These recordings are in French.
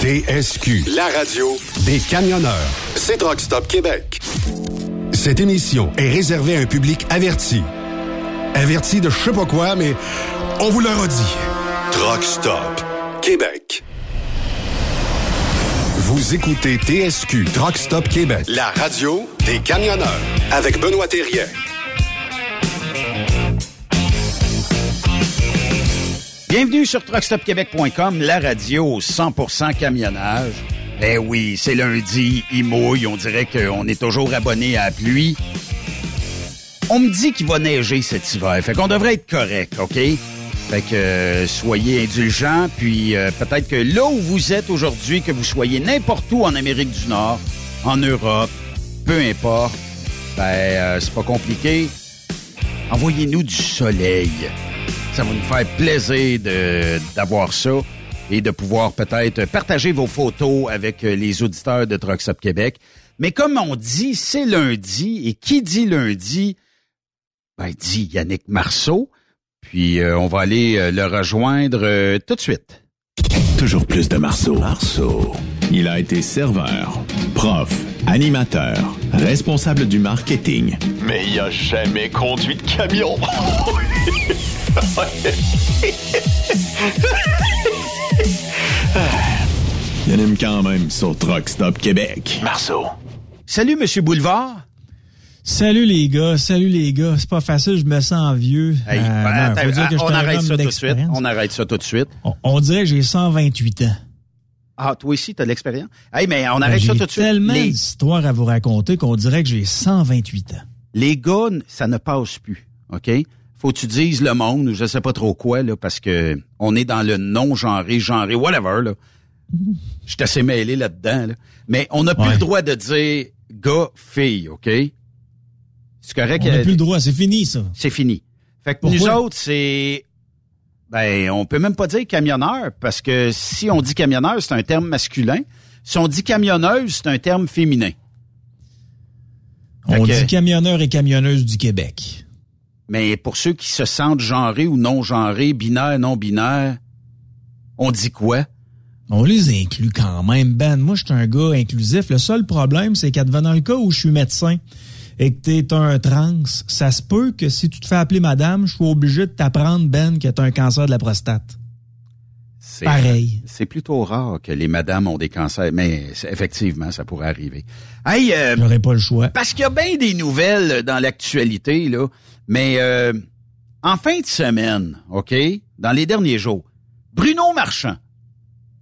TSQ, la radio des camionneurs. C'est Truck Stop Québec. Cette émission est réservée à un public averti. Averti de je sais pas quoi, mais on vous le redit. Truck Stop Québec. Vous écoutez TSQ Truck Stop Québec, la radio des camionneurs avec Benoît Thérien. Bienvenue sur truckstopquebec.com, la radio 100% camionnage. Eh oui, c'est lundi, il mouille, on dirait qu'on est toujours abonné à la pluie. On me dit qu'il va neiger cet hiver, fait qu'on devrait être correct, OK? Fait que euh, soyez indulgents, puis euh, peut-être que là où vous êtes aujourd'hui, que vous soyez n'importe où en Amérique du Nord, en Europe, peu importe, ben euh, c'est pas compliqué. Envoyez-nous du soleil. Ça va nous faire plaisir de- d'avoir ça et de pouvoir peut-être partager vos photos avec euh, les auditeurs de Trucks Up Québec. Mais comme on dit, c'est lundi, et qui dit lundi, ben dit Yannick Marceau. Puis euh, on va aller euh, le rejoindre euh, tout de suite. Toujours plus de Marceau. Marceau. Il a été serveur, prof, animateur, responsable du marketing. Mais il a jamais conduit de camion. Il anime quand même sur Truck Stop Québec. Marceau. Salut, Monsieur Boulevard. Salut les gars, salut les gars. C'est pas facile, je me sens vieux. Hey, Euh, ben, non, faut attends, dire que on arrête ça tout de suite. On arrête ça tout de suite. On, on dirait que j'ai 128 ans. Ah, toi aussi, t'as de l'expérience? Hey, mais on Ben, arrête ça j'ai tout de suite. tellement Les, d'histoires à vous raconter qu'on dirait que j'ai 128 ans. les gars, ça ne passe plus. OK? Faut que tu dises le monde ou je sais pas trop quoi, là, parce que on est dans le non-genré, genré, whatever, là. Je suis assez mêlé là-dedans, là. Mais on n'a plus Ouais. le droit de dire gars, fille, OK? C'est correct? On n'a euh, plus le droit, c'est fini ça. c'est fini. Fait que Pourquoi? nous autres, c'est ben on peut même pas dire camionneur parce que si on dit camionneur, c'est un terme masculin. Si on dit camionneuse, c'est un terme féminin. On dit camionneur et camionneuse du Québec. Mais pour ceux qui se sentent genrés ou non genrés, binaire, non binaire, on dit quoi? On les inclut quand même, Ben. Moi, je suis un gars inclusif. Le seul problème, c'est qu'advenant le cas où je suis médecin et que tu es un trans, ça se peut que si tu te fais appeler madame, je suis obligé de t'apprendre, Ben, que tu as un cancer de la prostate. C'est Pareil. C'est plutôt rare que les madames ont des cancers, mais effectivement, ça pourrait arriver. Hey, euh, J'aurais pas le choix. Parce qu'il y a bien des nouvelles dans l'actualité, là. Mais euh, en fin de semaine, OK, dans les derniers jours, Bruno Marchand,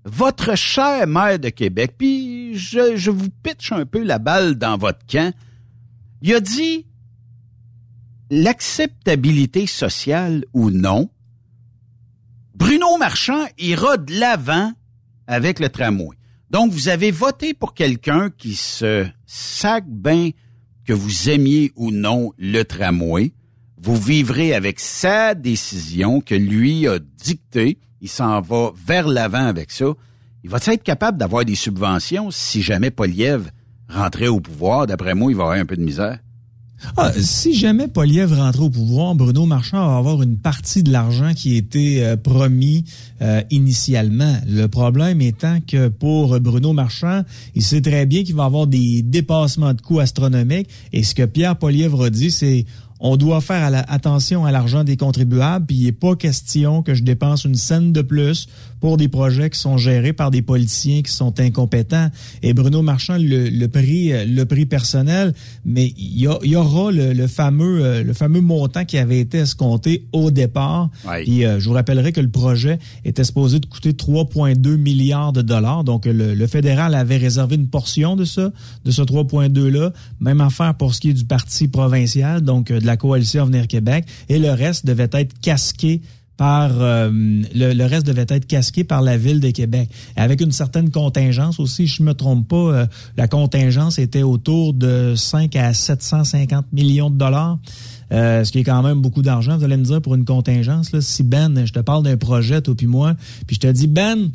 votre cher maire de Québec, puis je, je vous pitche un peu la balle dans votre camp, il a dit l'acceptabilité sociale ou non, Bruno Marchand ira de l'avant avec le tramway. Donc, vous avez voté pour quelqu'un qui se sac bien que vous aimiez ou non le tramway. Vous vivrez avec sa décision que lui a dictée. Il s'en va vers l'avant avec ça. Il va être capable d'avoir des subventions si jamais Poliev rentrait au pouvoir? D'après moi, il va avoir un peu de misère. Ah, si jamais Poliev rentrait au pouvoir, Bruno Marchand va avoir une partie de l'argent qui était euh, promis euh, initialement. Le problème étant que pour Bruno Marchand, il sait très bien qu'il va avoir des dépassements de coûts astronomiques. Et ce que Pierre Poliev a dit, c'est on doit faire attention à l'argent des contribuables, puis il n'est pas question que je dépense une scène de plus pour des projets qui sont gérés par des politiciens qui sont incompétents. Et Bruno Marchand le, le prix, le prix personnel, mais il y, a- il y aura le, le fameux, euh, le fameux montant qui avait été escompté au départ. Ouais. Puis euh, je vous rappellerai que le projet était supposé de coûter 3,2 milliards de dollars. Donc le, le fédéral avait réservé une portion de ça, de ce 3,2 là. Même affaire pour ce qui est du parti provincial, donc euh, de la coalition Avenir Québec, et le reste devait être casqué par euh, le, reste devait être casqué par la ville de Québec. Avec une certaine contingence aussi je me trompe pas euh, la contingence était autour de 5 à 750 millions de dollars. Euh, ce qui est quand même beaucoup d'argent vous allez me dire pour une contingence là. Si Ben je te parle d'un projet toi puis moi puis je te dis Ben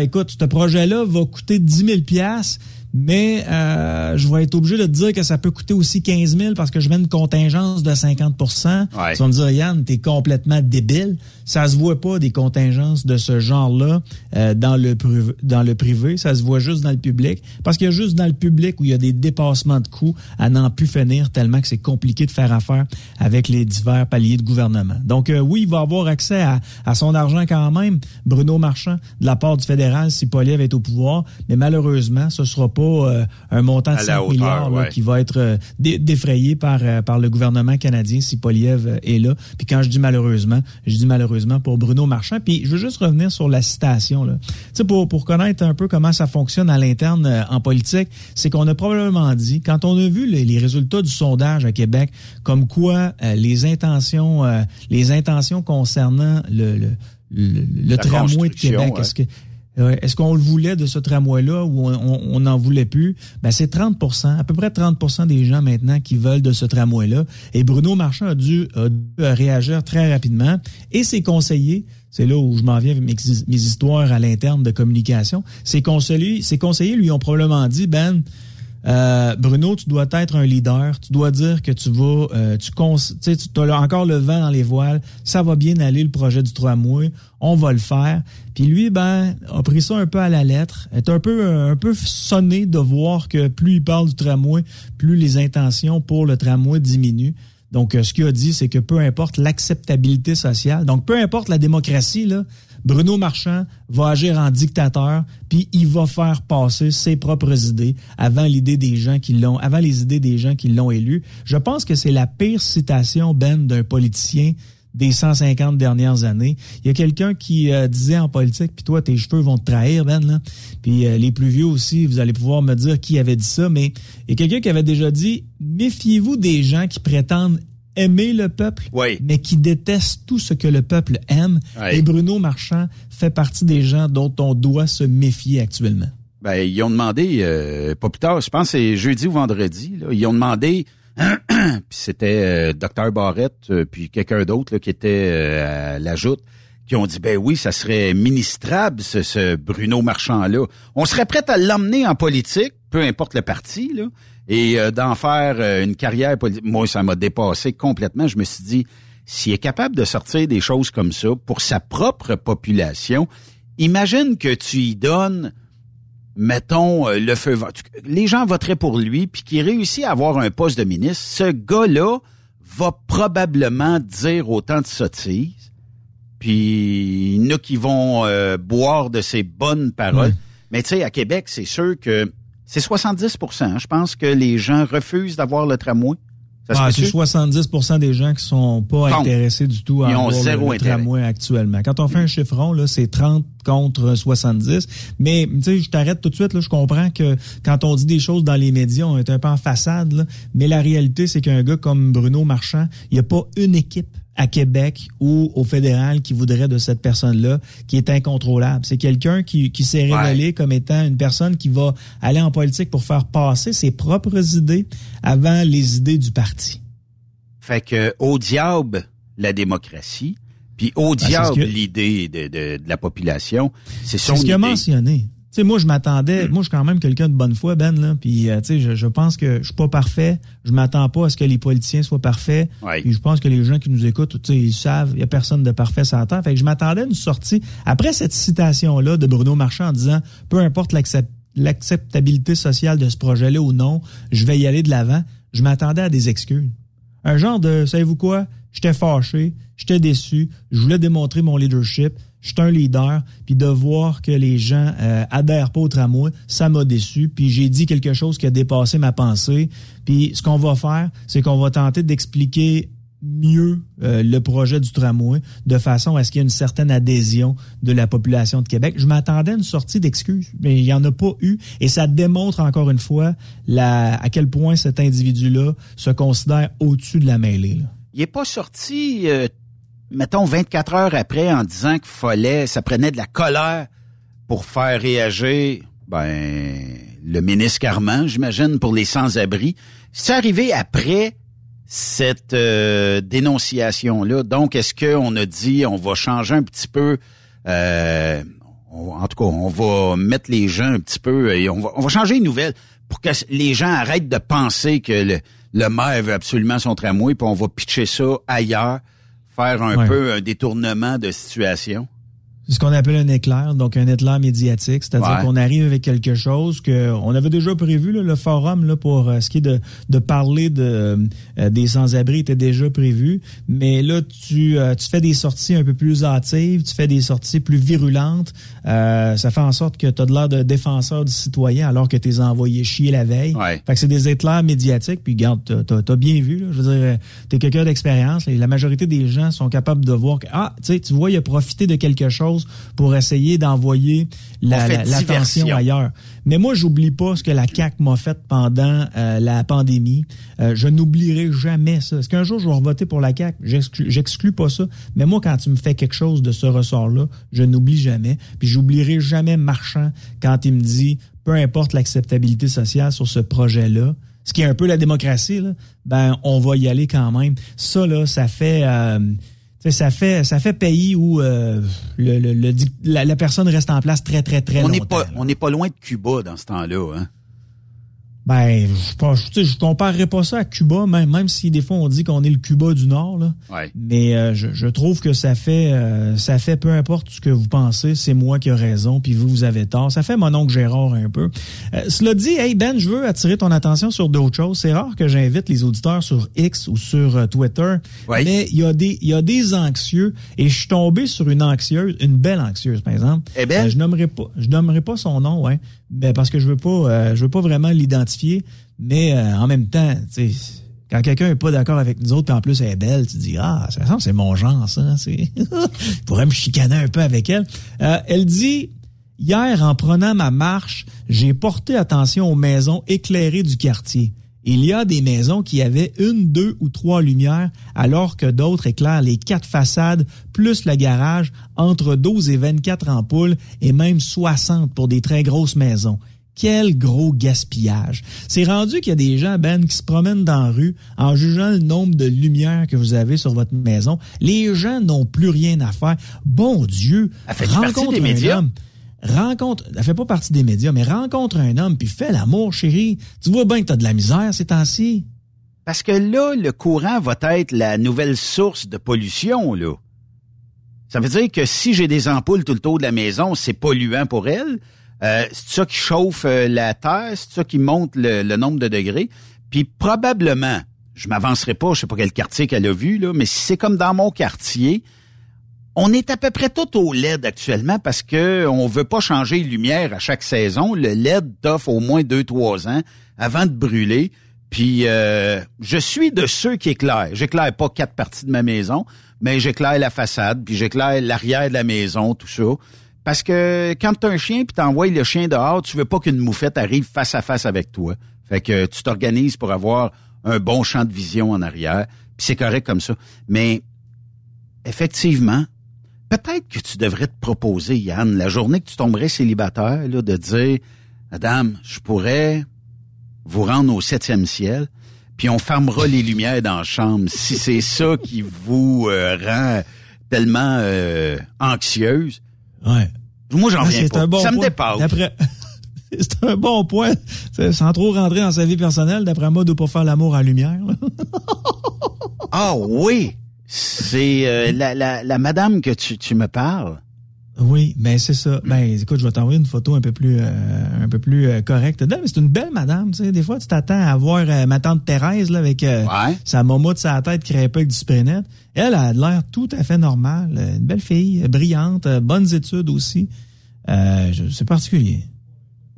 écoute ce projet là va coûter 10 000 pièces mais euh, je vais être obligé de te dire que ça peut coûter aussi 15 000 parce que je mets une contingence de 50 Ouais. Tu vas me dire, Yann, t'es complètement débile. Ça se voit pas des contingences de ce genre-là euh, dans, le dans le privé. Ça se voit juste dans le public. Parce qu'il y a juste dans le public où il y a des dépassements de coûts à n'en plus finir tellement que c'est compliqué de faire affaire avec les divers paliers de gouvernement. Donc euh, oui, il va avoir accès à, à son argent quand même, Bruno Marchand, de la part du fédéral si Poliev est au pouvoir. Mais malheureusement, ce sera pas euh, un montant de À la 5 hauteur, milliards là, ouais. qui va être euh, dé- défrayé par, euh, par le gouvernement canadien si Poliev est là. Puis quand je dis malheureusement, je dis malheureusement pour Bruno Marchand. Puis je veux juste revenir sur la citation. Là. Pour, pour connaître un peu comment ça fonctionne à l'interne euh, en politique, c'est qu'on a probablement dit, quand on a vu les, les résultats du sondage à Québec, comme quoi euh, les intentions euh, les intentions concernant le, le, le, tramway de Québec, est-ce que Ouais, Est-ce qu'on le voulait de ce tramway-là ou on n'en voulait plus? Ben, c'est 30% à peu près 30% des gens maintenant qui veulent de ce tramway-là. Et Bruno Marchand a dû, dû réagir très rapidement. Et ses conseillers, c'est là où je m'en viens avec mes, mes histoires à l'interne de communication, ses conseillers, ses conseillers lui ont probablement dit, Ben, euh, Bruno, tu dois être un leader. Tu dois dire que tu vas, euh, tu sais, tu as encore le vent dans les voiles. Ça va bien aller le projet du tramway. On va le faire. Puis lui, ben, a pris ça un peu à la lettre. Est un peu, un peu sonné de voir que plus il parle du tramway, plus les intentions pour le tramway diminuent. Donc, euh, ce qu'il a dit, c'est que peu importe l'acceptabilité sociale, donc peu importe la démocratie, là, Bruno Marchand va agir en dictateur, puis il va faire passer ses propres idées avant l'idée des gens qui l'ont, avant les idées des gens qui l'ont élu. Je pense que c'est la pire citation, Ben, d'un politicien des 150 dernières années. Il y a quelqu'un qui euh, disait en politique, puis toi, tes cheveux vont te trahir, Ben, là. Puis euh, les plus vieux aussi, vous allez pouvoir me dire qui avait dit ça, mais il y a quelqu'un qui avait déjà dit, méfiez-vous des gens qui prétendent aimer le peuple, mais qui détestent tout ce que le peuple aime. Et Bruno Marchand fait partie des gens dont on doit se méfier actuellement. Ben, ils ont demandé, euh, pas plus tard, je pense que c'est jeudi ou vendredi, là, ils ont demandé puis c'était euh, Docteur Barrette, euh, puis quelqu'un d'autre qui était euh, à la joute, qui ont dit ben oui, ça serait ministrable ce, Bruno Marchand-là. On serait prêt à l'emmener en politique, peu importe le parti, là, et d'en faire une carrière politique. Moi, ça m'a dépassé complètement. Je me suis dit, s'il est capable de sortir des choses comme ça pour sa propre population, imagine que tu y donnes mettons, euh, le feu les gens voteraient pour lui, puis qu'il réussit à avoir un poste de ministre, ce gars-là va probablement dire autant de sottises. Puis il y en a qui vont euh, boire de ses bonnes paroles. Mais tu sais, à Québec, c'est sûr que c'est 70% Je pense que les gens refusent d'avoir le tramway. Ah, c'est 70% des gens qui sont pas intéressés du tout à avoir le, tramway actuellement. Quand on fait un chiffron, là, c'est 30 contre 70. Mais tu sais, je t'arrête tout de suite. Là, je comprends que quand on dit des choses dans les médias, on est un peu en façade. Là, mais la réalité, c'est qu'un gars comme Bruno Marchand, il n'y a pas une équipe à Québec ou au fédéral qui voudrait de cette personne-là, qui est incontrôlable. C'est quelqu'un qui, qui s'est révélé comme étant une personne qui va aller en politique pour faire passer ses propres idées avant les idées du parti. Fait que au diable la démocratie, puis au ben, diable l'idée de, de, de, la population. C'est ce qu'il a mentionné. Sais, moi, je m'attendais, hmm. moi, je suis quand même quelqu'un de bonne foi, Ben, là, puis, euh, tu sais, je, je, pense que je suis pas parfait, je m'attends pas à ce que les politiciens soient parfaits, puis je pense que les gens qui nous écoutent, tu sais, ils savent, il y a personne de parfait sur la terre, fait que je m'attendais à une sortie, après cette citation-là de Bruno Marchand en disant, peu importe l'acceptabilité sociale de ce projet-là ou non, je vais y aller de l'avant, je m'attendais à des excuses. Un genre de, savez-vous quoi, j'étais fâché, j'étais déçu, je voulais démontrer mon leadership, je suis un leader, puis de voir que les gens euh, adhèrent pas au tramway, ça m'a déçu, puis j'ai dit quelque chose qui a dépassé ma pensée. Puis ce qu'on va faire, c'est qu'on va tenter d'expliquer mieux euh, le projet du tramway de façon à ce qu'il y ait une certaine adhésion de la population de Québec. Je m'attendais à une sortie d'excuses, mais il n'y en a pas eu et ça démontre encore une fois à quel point cet individu-là se considère au-dessus de la mêlée. Il n'est pas sorti euh, mettons 24 heures après en disant qu'il fallait, ça prenait de la colère pour faire réagir, ben, le ministre Carman, j'imagine, pour les sans-abri. C'est arrivé après cette euh, dénonciation-là. Donc, est-ce qu'on a dit on va changer un petit peu, euh, en tout cas, on va mettre les gens un petit peu, on va, on va changer une nouvelle pour que les gens arrêtent de penser que le, le maire veut absolument son tramway, puis on va pitcher ça ailleurs faire un peu un détournement de situation? Ce qu'on appelle un éclair, donc un éclair médiatique, c'est-à-dire qu'on arrive avec quelque chose que on avait déjà prévu le forum là pour euh, ce qui est de, de parler de euh, des sans-abri était déjà prévu, mais là tu euh, tu fais des sorties un peu plus hâtives, tu fais des sorties plus virulentes, ça fait en sorte que tu as de l'air de défenseur du citoyen alors que tu es envoyé chier la veille. Fait que c'est des éclairs médiatiques. Puis garde t'as as, bien vu là, je veux dire tu es quelqu'un d'expérience, la majorité des gens sont capables de voir que ah tu sais tu vois il a profité de quelque chose pour essayer d'envoyer l'attention ailleurs. Mais moi, j'oublie pas ce que la CAC m'a fait pendant euh, la pandémie. Euh, je n'oublierai jamais ça. Est-ce qu'un jour je vais voter pour la CAC J'exclus pas ça. Mais moi, quand tu me fais quelque chose de ce ressort-là, je n'oublie jamais. Puis j'oublierai jamais Marchand quand il me dit, peu importe l'acceptabilité sociale sur ce projet-là, ce qui est un peu la démocratie, ben on va y aller quand même. Ça là, ça fait euh, ça fait ça fait pays où euh, le, le, la, personne reste en place très très très on longtemps. Pas, on n'est pas loin de Cuba dans ce temps-là. Hein? Ben, je je, je comparerais pas ça à Cuba, même, même si des fois on dit qu'on est le Cuba du Nord, là. Mais euh, je, je, trouve que ça fait, euh, ça fait peu importe ce que vous pensez, c'est moi qui ai raison, puis vous, vous avez tort. Ça fait mon oncle Gérard un peu. Euh, cela dit, hey Ben, je veux attirer ton attention sur d'autres choses. C'est rare que j'invite les auditeurs sur X ou sur Twitter, mais il y a des, il y a des anxieux, et je suis tombé sur une anxieuse, une belle anxieuse, par exemple. Eh ben? je nommerai pas, je nommerai pas son nom, ouais. Ben parce que je veux pas, euh, je veux pas vraiment l'identifier, mais euh, en même temps, tu quand quelqu'un est pas d'accord avec nous autres, puis en plus elle est belle, tu dis ah, ça semble c'est mon genre ça, c'est, pourrais me chicaner un peu avec elle. Euh, elle dit hier en prenant ma marche, j'ai porté attention aux maisons éclairées du quartier. Il y a des maisons qui avaient une, deux ou trois lumières, alors que d'autres éclairent les quatre façades plus le garage entre 12 et 24 ampoules et même 60 pour des très grosses maisons. Quel gros gaspillage. C'est rendu qu'il y a des gens, Ben, qui se promènent dans la rue en jugeant le nombre de lumières que vous avez sur votre maison. Les gens n'ont plus rien à faire. Bon Dieu, rencontre des médias. Homme rencontre, elle fait pas partie des médias, mais rencontre un homme puis fais l'amour, chérie. Tu vois bien que t'as de la misère ces temps-ci. Parce que là, le courant va être la nouvelle source de pollution, là. Ça veut dire que si j'ai des ampoules tout le tour de la maison, c'est polluant pour elle. Euh, c'est ça qui chauffe euh, la terre, c'est ça qui monte le, nombre de degrés. Puis probablement, je m'avancerai pas, je sais pas quel quartier qu'elle a vu, là, mais si c'est comme dans mon quartier, on est à peu près tout au LED actuellement parce que on veut pas changer les lumières à chaque saison. Le LED t'offre au moins deux, trois ans avant de brûler. Puis euh, je suis de ceux qui éclairent. J'éclaire pas quatre parties de ma maison, mais j'éclaire la façade, puis j'éclaire l'arrière de la maison, tout ça. Parce que quand tu as un chien puis t'envoies le chien dehors, tu veux pas qu'une moufette arrive face à face avec toi. Fait que tu t'organises pour avoir un bon champ de vision en arrière. Puis c'est correct comme ça. Mais effectivement, peut-être que tu devrais te proposer, Yann, la journée que tu tomberais célibataire, là, de dire, Madame, je pourrais vous rendre au septième ciel, puis on fermera les lumières dans la chambre si c'est ça qui vous euh, rend tellement euh, anxieuse. Ouais. Moi, j'en ah, viens pas. ça me dépasse. c'est un bon point. Sans trop rentrer dans sa vie personnelle, d'après moi, de pas faire l'amour à lumière. ah oui! C'est euh, la, la, la, madame que tu, tu me parles. Oui, ben c'est ça. Ben écoute, je vais t'envoyer une photo un peu plus euh, un peu plus euh, correcte. mais c'est une belle madame, tu sais. Des fois, tu t'attends à voir ma tante Thérèse là avec sa momo de sa tête crêpée avec du spray Elle a l'air tout à fait normale, une belle fille, brillante, bonnes études aussi. c'est particulier.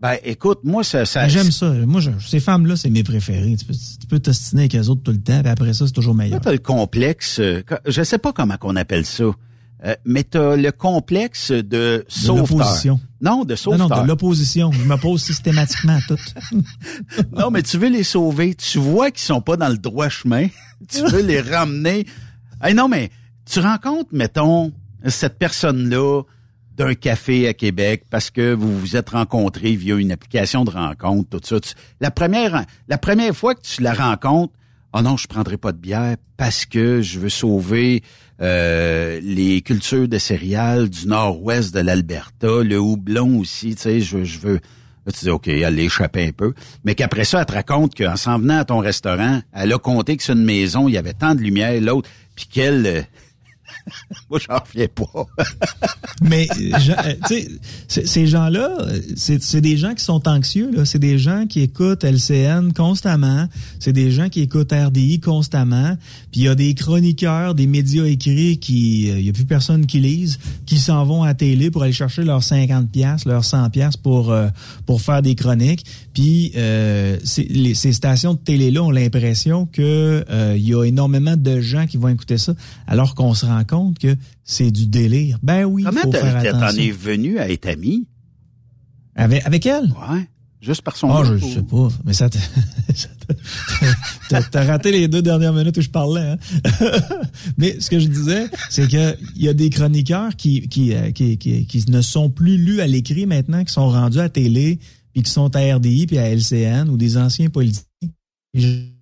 Ben, écoute, moi, ça. ça ben, J'aime ça. Moi, ces femmes-là, c'est mes préférées. Tu peux, tu peux t'ostiner avec elles autres tout le temps, et après ça, c'est toujours meilleur. T'as le complexe, euh, je sais pas comment qu'on appelle ça, euh, mais t'as le complexe de sauveteur. Non, de sauveteur. Non, non, de l'opposition. Je me pose systématiquement à tout. non, mais tu veux les sauver. Tu vois qu'ils sont pas dans le droit chemin. tu veux les ramener. Hey, non, mais tu rencontres, mettons, cette personne-là, d'un café à Québec parce que vous vous êtes rencontrés via une application de rencontre, tout ça. la première, la première fois que tu la rencontres, oh non, je prendrai pas de bière parce que je veux sauver euh, les cultures de céréales du nord-ouest de l'Alberta, le houblon aussi, tu sais, je, je veux. Là, tu dis, OK, elle l'échappait un peu. Mais qu'après ça, elle te raconte qu'en s'en venant à ton restaurant, elle a compté que c'est une maison, il y avait tant de lumière, l'autre, puis qu'elle Moi, j'en reviens pas. Mais, euh, tu sais, ces gens-là, c'est des gens qui sont anxieux. C'est des gens qui écoutent LCN constamment. C'est des gens qui écoutent RDI constamment. Puis il y a des chroniqueurs, des médias écrits qui, il euh, y a plus personne qui lisent, qui s'en vont à télé pour aller chercher leurs 50 pièces, leurs 100 pièces pour euh, pour faire des chroniques. Puis euh, les, ces stations de télé-là ont l'impression que il y a énormément de gens qui vont écouter ça, alors qu'on se rend compte que c'est du délire. Ben oui, Comment t'en es venu à être ami? Avec, avec elle? Ouais. Juste par son Ah, je, sais pas. Mais ça t'as raté les deux dernières minutes où je parlais. Hein? mais ce que je disais, c'est que il y a des chroniqueurs qui qui, euh, qui, qui, qui, ne sont plus lus à l'écrit maintenant, qui sont rendus à télé, puis qui sont à RDI puis à LCN ou des anciens politiques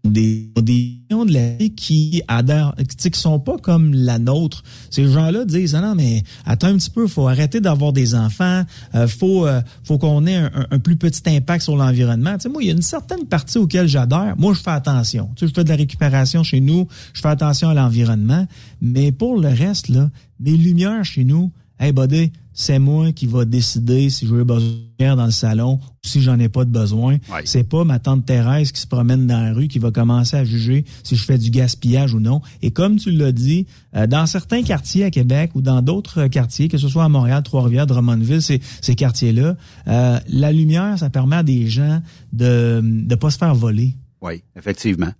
des, des de la qui adhèrent, qui sont pas comme la nôtre. Ces gens-là disent non mais attends un petit peu, faut arrêter d'avoir des enfants, euh, faut euh, faut qu'on ait un, plus petit impact sur l'environnement. Tu sais, moi il y a une certaine partie auquel j'adhère. Moi je fais attention. Tu sais, je fais de la récupération chez nous, je fais attention à l'environnement, mais pour le reste là, mes lumières chez nous, hey buddy, c'est moi qui va décider si je veux besoin dans le salon ou si j'en ai pas de besoin. C'est pas ma tante Thérèse qui se promène dans la rue qui va commencer à juger si je fais du gaspillage ou non. Et comme tu l'as dit, euh, dans certains quartiers à Québec ou dans d'autres quartiers, que ce soit à Montréal, Trois-Rivières, Drummondville, ces, ces quartiers-là, euh, la lumière, ça permet à des gens de ne pas se faire voler. Oui, effectivement.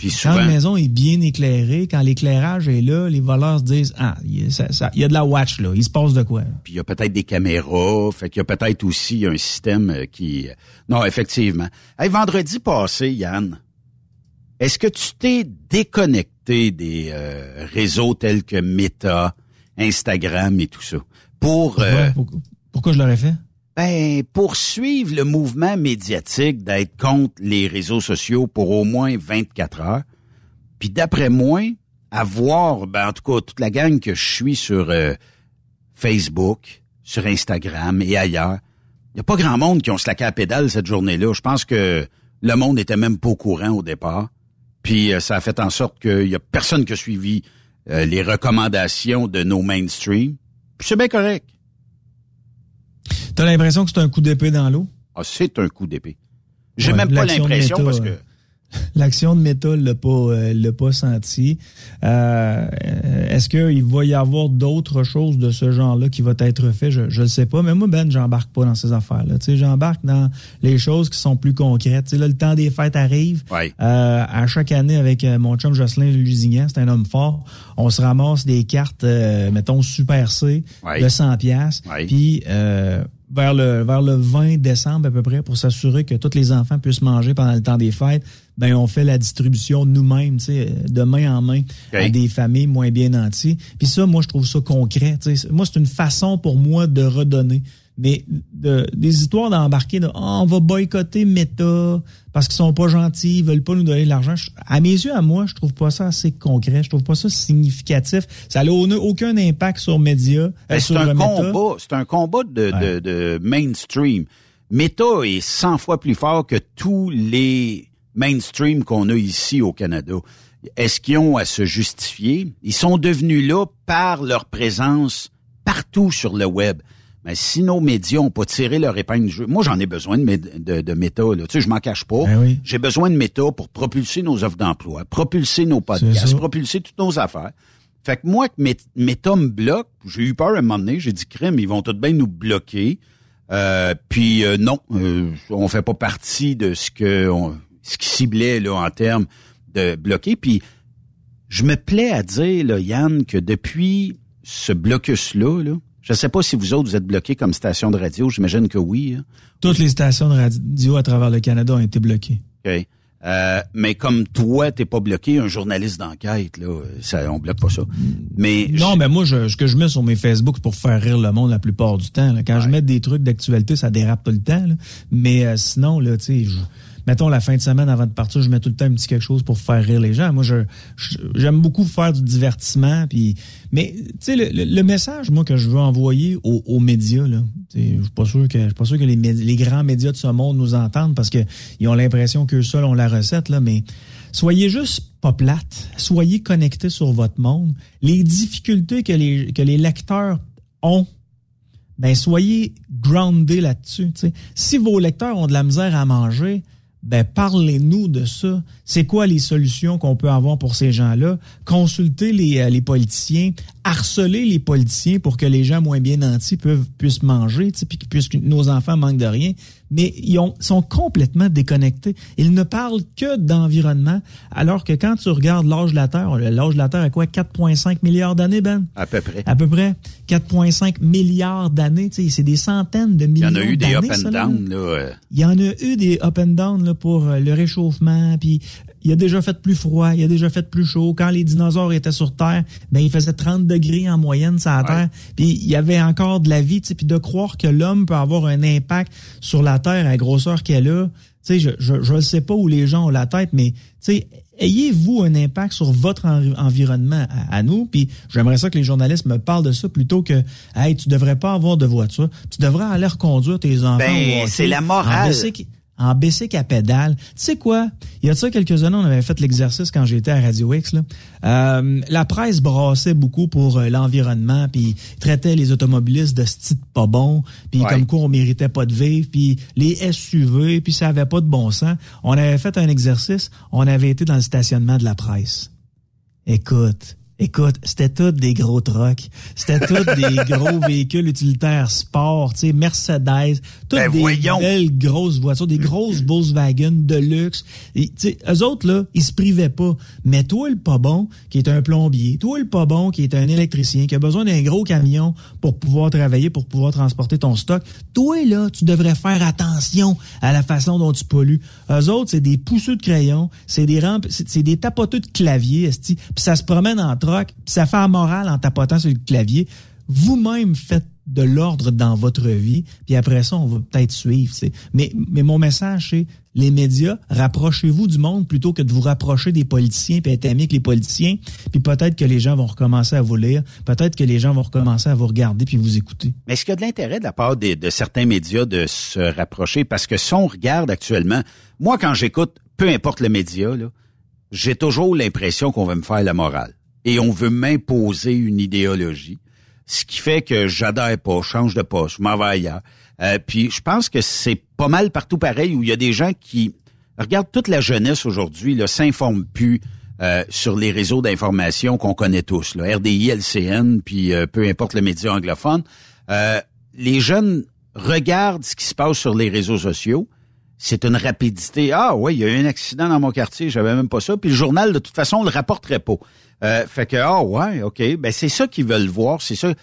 Puis quand la maison est bien éclairée, quand l'éclairage est là, les voleurs se disent ah, il y a de la watch là, il se passe de quoi? Puis il y a peut-être des caméras, fait qu'il y a peut-être aussi un système euh, qui euh, Non, effectivement. Hey, vendredi passé, Yann, est-ce que tu t'es déconnecté des euh, réseaux tels que Meta, Instagram et tout ça? Pour pourquoi, pourquoi je l'aurais fait? Ben, poursuivre le mouvement médiatique d'être contre les réseaux sociaux pour au moins 24 heures. Puis d'après moi, avoir, ben, en tout cas, toute la gang que je suis sur euh, Facebook, sur Instagram et ailleurs, il n'y a pas grand monde qui ont slaqué à pédale cette journée-là. Je pense que le monde était même pas au courant au départ. Puis euh, ça a fait en sorte qu'il y a personne qui a suivi euh, les recommandations de nos mainstream. Puis c'est bien correct. T'as l'impression que c'est un coup d'épée dans l'eau? Ah, c'est un coup d'épée. J'ai même pas l'impression parce que L'action de Meta l'a pas euh, l'a pas senti. Euh, est-ce qu'il va y avoir d'autres choses de ce genre-là qui va être fait Je je le sais pas, mais moi Ben, j'embarque pas dans ces affaires-là. Tu sais, j'embarque dans les choses qui sont plus concrètes. Tu sais, là, le temps des fêtes arrive. Euh, à chaque année avec mon chum Jocelyn Lusignan, c'est un homme fort. On se ramasse des cartes, mettons super C de 100 pièces. Puis vers le vers le 20 décembre à peu près pour s'assurer que tous les enfants puissent manger pendant le temps des fêtes ben on fait la distribution nous-mêmes, de main en main à des familles moins bien nanties. Puis ça, moi, je trouve ça concret. Moi, c'est une façon pour moi de redonner. Mais de, des histoires d'embarquer de ah, on va boycotter Meta parce qu'ils sont pas gentils, ils veulent pas nous donner de l'argent. À mes yeux, à moi, je trouve pas ça assez concret. Je trouve pas ça significatif. Ça n'a aucun impact sur médias. Euh, c'est un combat. C'est un combat de, de, de mainstream. Meta est 100 fois plus fort que tous les mainstream qu'on a ici au Canada. Est-ce qu'ils ont à se justifier? Ils sont devenus là par leur présence partout sur le web. Mais si nos médias n'ont pas tiré leur épingle du jeu, moi j'en ai besoin de, de, de méta. Là. Tu sais, je m'en cache pas. Ben J'ai besoin de méta pour propulser nos offres d'emploi, propulser nos podcasts, propulser toutes nos affaires. Fait que moi, que méta me bloque, j'ai eu peur à un moment donné, j'ai dit crème, ils vont tout bien nous bloquer. Euh, puis euh, non, euh, on fait pas partie de ce que ce qui ciblait là, en termes de bloquer. Puis je me plais à dire, là, Yann, que depuis ce blocus-là, là, je ne sais pas si vous autres, vous êtes bloqués comme station de radio. J'imagine que oui. Hein. Toutes les stations de radio à travers le Canada ont été bloquées. OK. Euh, mais comme toi, t'es pas bloqué, un journaliste d'enquête, là, ça, on bloque pas ça. Mais non, mais moi, je, ce que je mets sur mes Facebook, pour faire rire le monde la plupart du temps. Quand je mets des trucs d'actualité, ça dérape tout le temps. Mais euh, sinon, là, tu sais, mettons, la fin de semaine avant de partir, je mets tout le temps un petit quelque chose pour faire rire les gens. Moi, je, j'aime beaucoup faire du divertissement. Puis, mais, tu sais, le, message, moi, que je veux envoyer aux, médias, là, je suis pas sûr que, je suis pas sûr que les, les grands médias de ce monde nous entendent parce que ils ont l'impression qu'eux seuls ont la recette, là, mais soyez juste pas plate. Soyez connectés sur votre monde. Les difficultés que les, que les lecteurs ont ben soyez groundés là-dessus. Si vos lecteurs ont de la misère à manger, ben parlez-nous de ça. C'est quoi les solutions qu'on peut avoir pour ces gens-là? Consultez les, euh, politiciens, harceler les politiciens pour que les gens moins bien nantis puissent manger, puis que nos enfants manquent de rien mais ils ont, sont complètement déconnectés. Ils ne parlent que d'environnement, alors que quand tu regardes l'âge de la Terre, l'âge de la Terre a quoi? 4,5 milliards d'années, Ben? À peu près. À peu près. 4,5 milliards d'années, c'est des centaines de millions d'années. Il y en a eu des up and down, là. Il y en a eu des up and down là, pour euh, le réchauffement, puis il a déjà fait plus froid, il a déjà fait plus chaud. Quand les dinosaures étaient sur Terre, ben il faisait 30 degrés en moyenne sur la Terre. Puis il y avait encore de la vie, puis de croire que l'homme peut avoir un impact sur la Terre à la grosseur qu'elle a. Tu sais, je, je ne sais pas où les gens ont la tête, mais tu sais, ayez-vous un impact sur votre environnement à, nous? Puis j'aimerais ça que les journalistes me parlent de ça plutôt que Hey, tu devrais pas avoir de voiture. Tu devrais aller reconduire tes enfants. Ben, c'est la morale en bicycle à pédale. Tu sais quoi? Il y a ça quelques années, on avait fait l'exercice quand j'étais à Radio X. Là. Euh, la presse brassait beaucoup pour euh, l'environnement, puis traitait les automobilistes de style pas bon, puis comme quoi on méritait pas de vivre, puis les SUV, puis ça avait pas de bon sens. On avait fait un exercice, on avait été dans le stationnement de la presse. Écoute, Écoute, c'était tous des gros trucks. C'était tous des gros véhicules utilitaires sport, tu sais, Mercedes, toutes ben, des belles grosses voitures, des grosses Volkswagen de luxe. Tu sais, eux autres, là, ils se privaient pas. Mais toi, le pas bon, qui est un plombier, toi, le pas bon, qui est un électricien, qui a besoin d'un gros camion pour pouvoir travailler, pour pouvoir transporter ton stock, toi, là, tu devrais faire attention à la façon dont tu pollues. Eux autres, c'est des pousseux de crayon, c'est des rampes, c'est des tapoteux de clavier, puis ça se promène entre ça fait moral en tapotant sur le clavier. Vous-même faites de l'ordre dans votre vie, puis après ça, on va peut-être suivre. Mais, mon message, c'est les médias, rapprochez-vous du monde plutôt que de vous rapprocher des politiciens puis être amis avec les politiciens. Puis peut-être que les gens vont recommencer à vous lire, peut-être que les gens vont recommencer à vous regarder puis vous écouter. Mais est-ce qu'il y a de l'intérêt de la part de certains médias de se rapprocher? Parce que si on regarde actuellement, moi, quand j'écoute, peu importe le média, j'ai toujours l'impression qu'on va me faire la morale et on veut m'imposer une idéologie, ce qui fait que j'adhère pas, je change de poste, je m'en vais ailleurs. Euh, puis je pense que c'est pas mal partout pareil où il y a des gens qui regardent toute la jeunesse aujourd'hui, là, s'informent plus euh, sur les réseaux d'information qu'on connaît tous, là, RDI, LCN, puis euh, peu importe le média anglophone. les jeunes regardent ce qui se passe sur les réseaux sociaux. C'est une rapidité. Ah oui, il y a eu un accident dans mon quartier, j'avais même pas ça. Puis le journal, de toute façon, on le rapporterait pas. Euh, fait que, ah ouais, OK. Ben, c'est ça qu'ils veulent voir, c'est ça.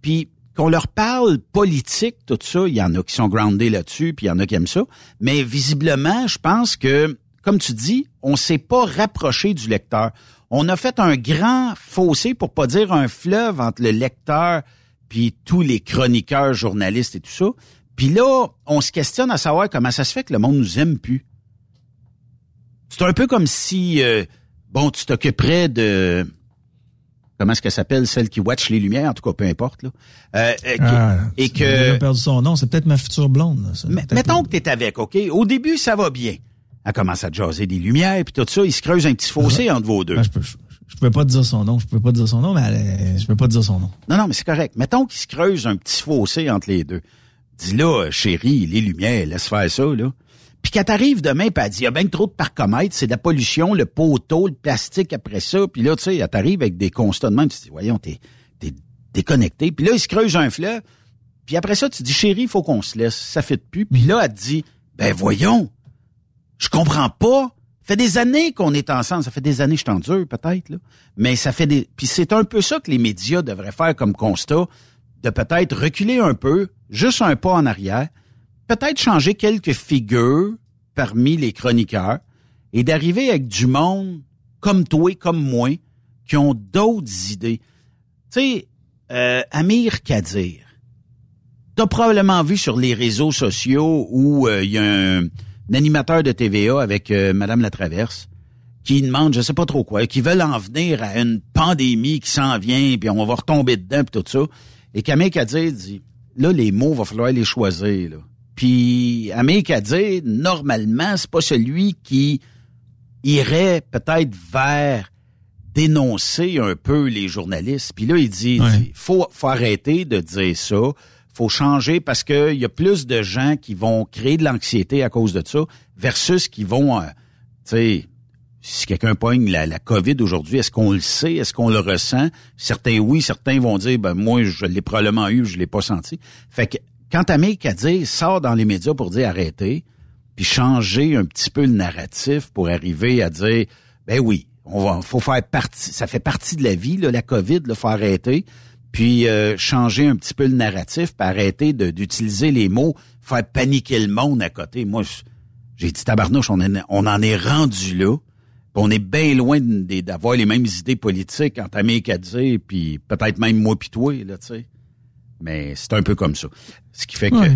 Puis qu'on leur parle politique, tout ça, il y en a qui sont groundés là-dessus, puis il y en a qui aiment ça. Mais visiblement, je pense que, comme tu dis, on s'est pas rapproché du lecteur. On a fait un grand fossé, pour pas dire un fleuve, entre le lecteur puis tous les chroniqueurs, journalistes et tout ça. Puis là, on se questionne à savoir comment ça se fait que le monde nous aime plus. C'est un peu comme si... Euh, bon, tu t'occuperais de comment est-ce qu'elle s'appelle, celle qui watch les lumières, en tout cas, peu importe, là. Euh, euh ah, et que. a perdu son nom, c'est peut-être ma future blonde, mettons que t'es avec, OK? Au début, ça va bien. Elle commence à jaser des lumières, puis tout ça, il se creuse un petit fossé entre vos deux. Ben, je, peux, je, peux pas te dire son nom, je peux pas te dire son nom, mais elle, je peux pas te dire son nom. Non, non, mais c'est correct. Mettons qu'il se creuse un petit fossé entre les deux. Dis là, chérie, les lumières, laisse faire ça, là. Puis quand t'arrives demain, puis elle dit, il y a bien trop de parcomètres, c'est de la pollution, le poteau, le plastique après ça. Puis là, tu sais, elle t'arrive avec des constats de même, tu te dis, voyons, t'es, t'es déconnecté. Puis là, il se creuse un fleuve. Puis après ça, tu dis, chérie, il faut qu'on se laisse, ça fait de plus. Puis là, elle te dit, ben voyons, je comprends pas. Ça fait des années qu'on est ensemble. Ça fait des années, je t'endure peut-être, là. Mais ça fait des... Puis c'est un peu ça que les médias devraient faire comme constat, de peut-être reculer un peu, juste un pas en arrière, peut-être changer quelques figures parmi les chroniqueurs et d'arriver avec du monde comme toi et comme moi qui ont d'autres idées. Tu sais, euh, Amir Kadir, t'as probablement vu sur les réseaux sociaux où euh, il y a un, animateur de TVA avec euh, Madame Latraverse qui demande, je sais pas trop quoi, qui veulent en venir à une pandémie qui s'en vient, puis on va retomber dedans, puis tout ça. Et qu'Amir Kadir dit, là, les mots, va falloir les choisir, là. Puis Amir Kadir, normalement, c'est pas celui qui irait peut-être vers dénoncer un peu les journalistes. Puis là, il dit, faut, faut arrêter de dire ça. Faut changer parce qu'il y a plus de gens qui vont créer de l'anxiété à cause de ça versus qui vont, euh, tu sais, si quelqu'un pogne la, la COVID aujourd'hui, est-ce qu'on le sait? Est-ce qu'on le ressent? Certains oui, certains vont dire, ben moi, je l'ai probablement eu, je l'ai pas senti. Fait que quand Amir Kadir sort dans les médias pour dire arrêtez, puis changer un petit peu le narratif pour arriver à dire, ben oui, on va, faut faire partie, ça fait partie de la vie, là, la COVID, il faut arrêter, puis euh, changer un petit peu le narratif, puis arrêter d'utiliser les mots, faire paniquer le monde à côté. Moi, j'ai dit tabarnouche, on, on en est rendu là. On est bien loin d'avoir les mêmes idées politiques entre Amérique puis peut-être même moi puis toi, là, tu sais. Mais c'est un peu comme ça. Ce qui fait que... là,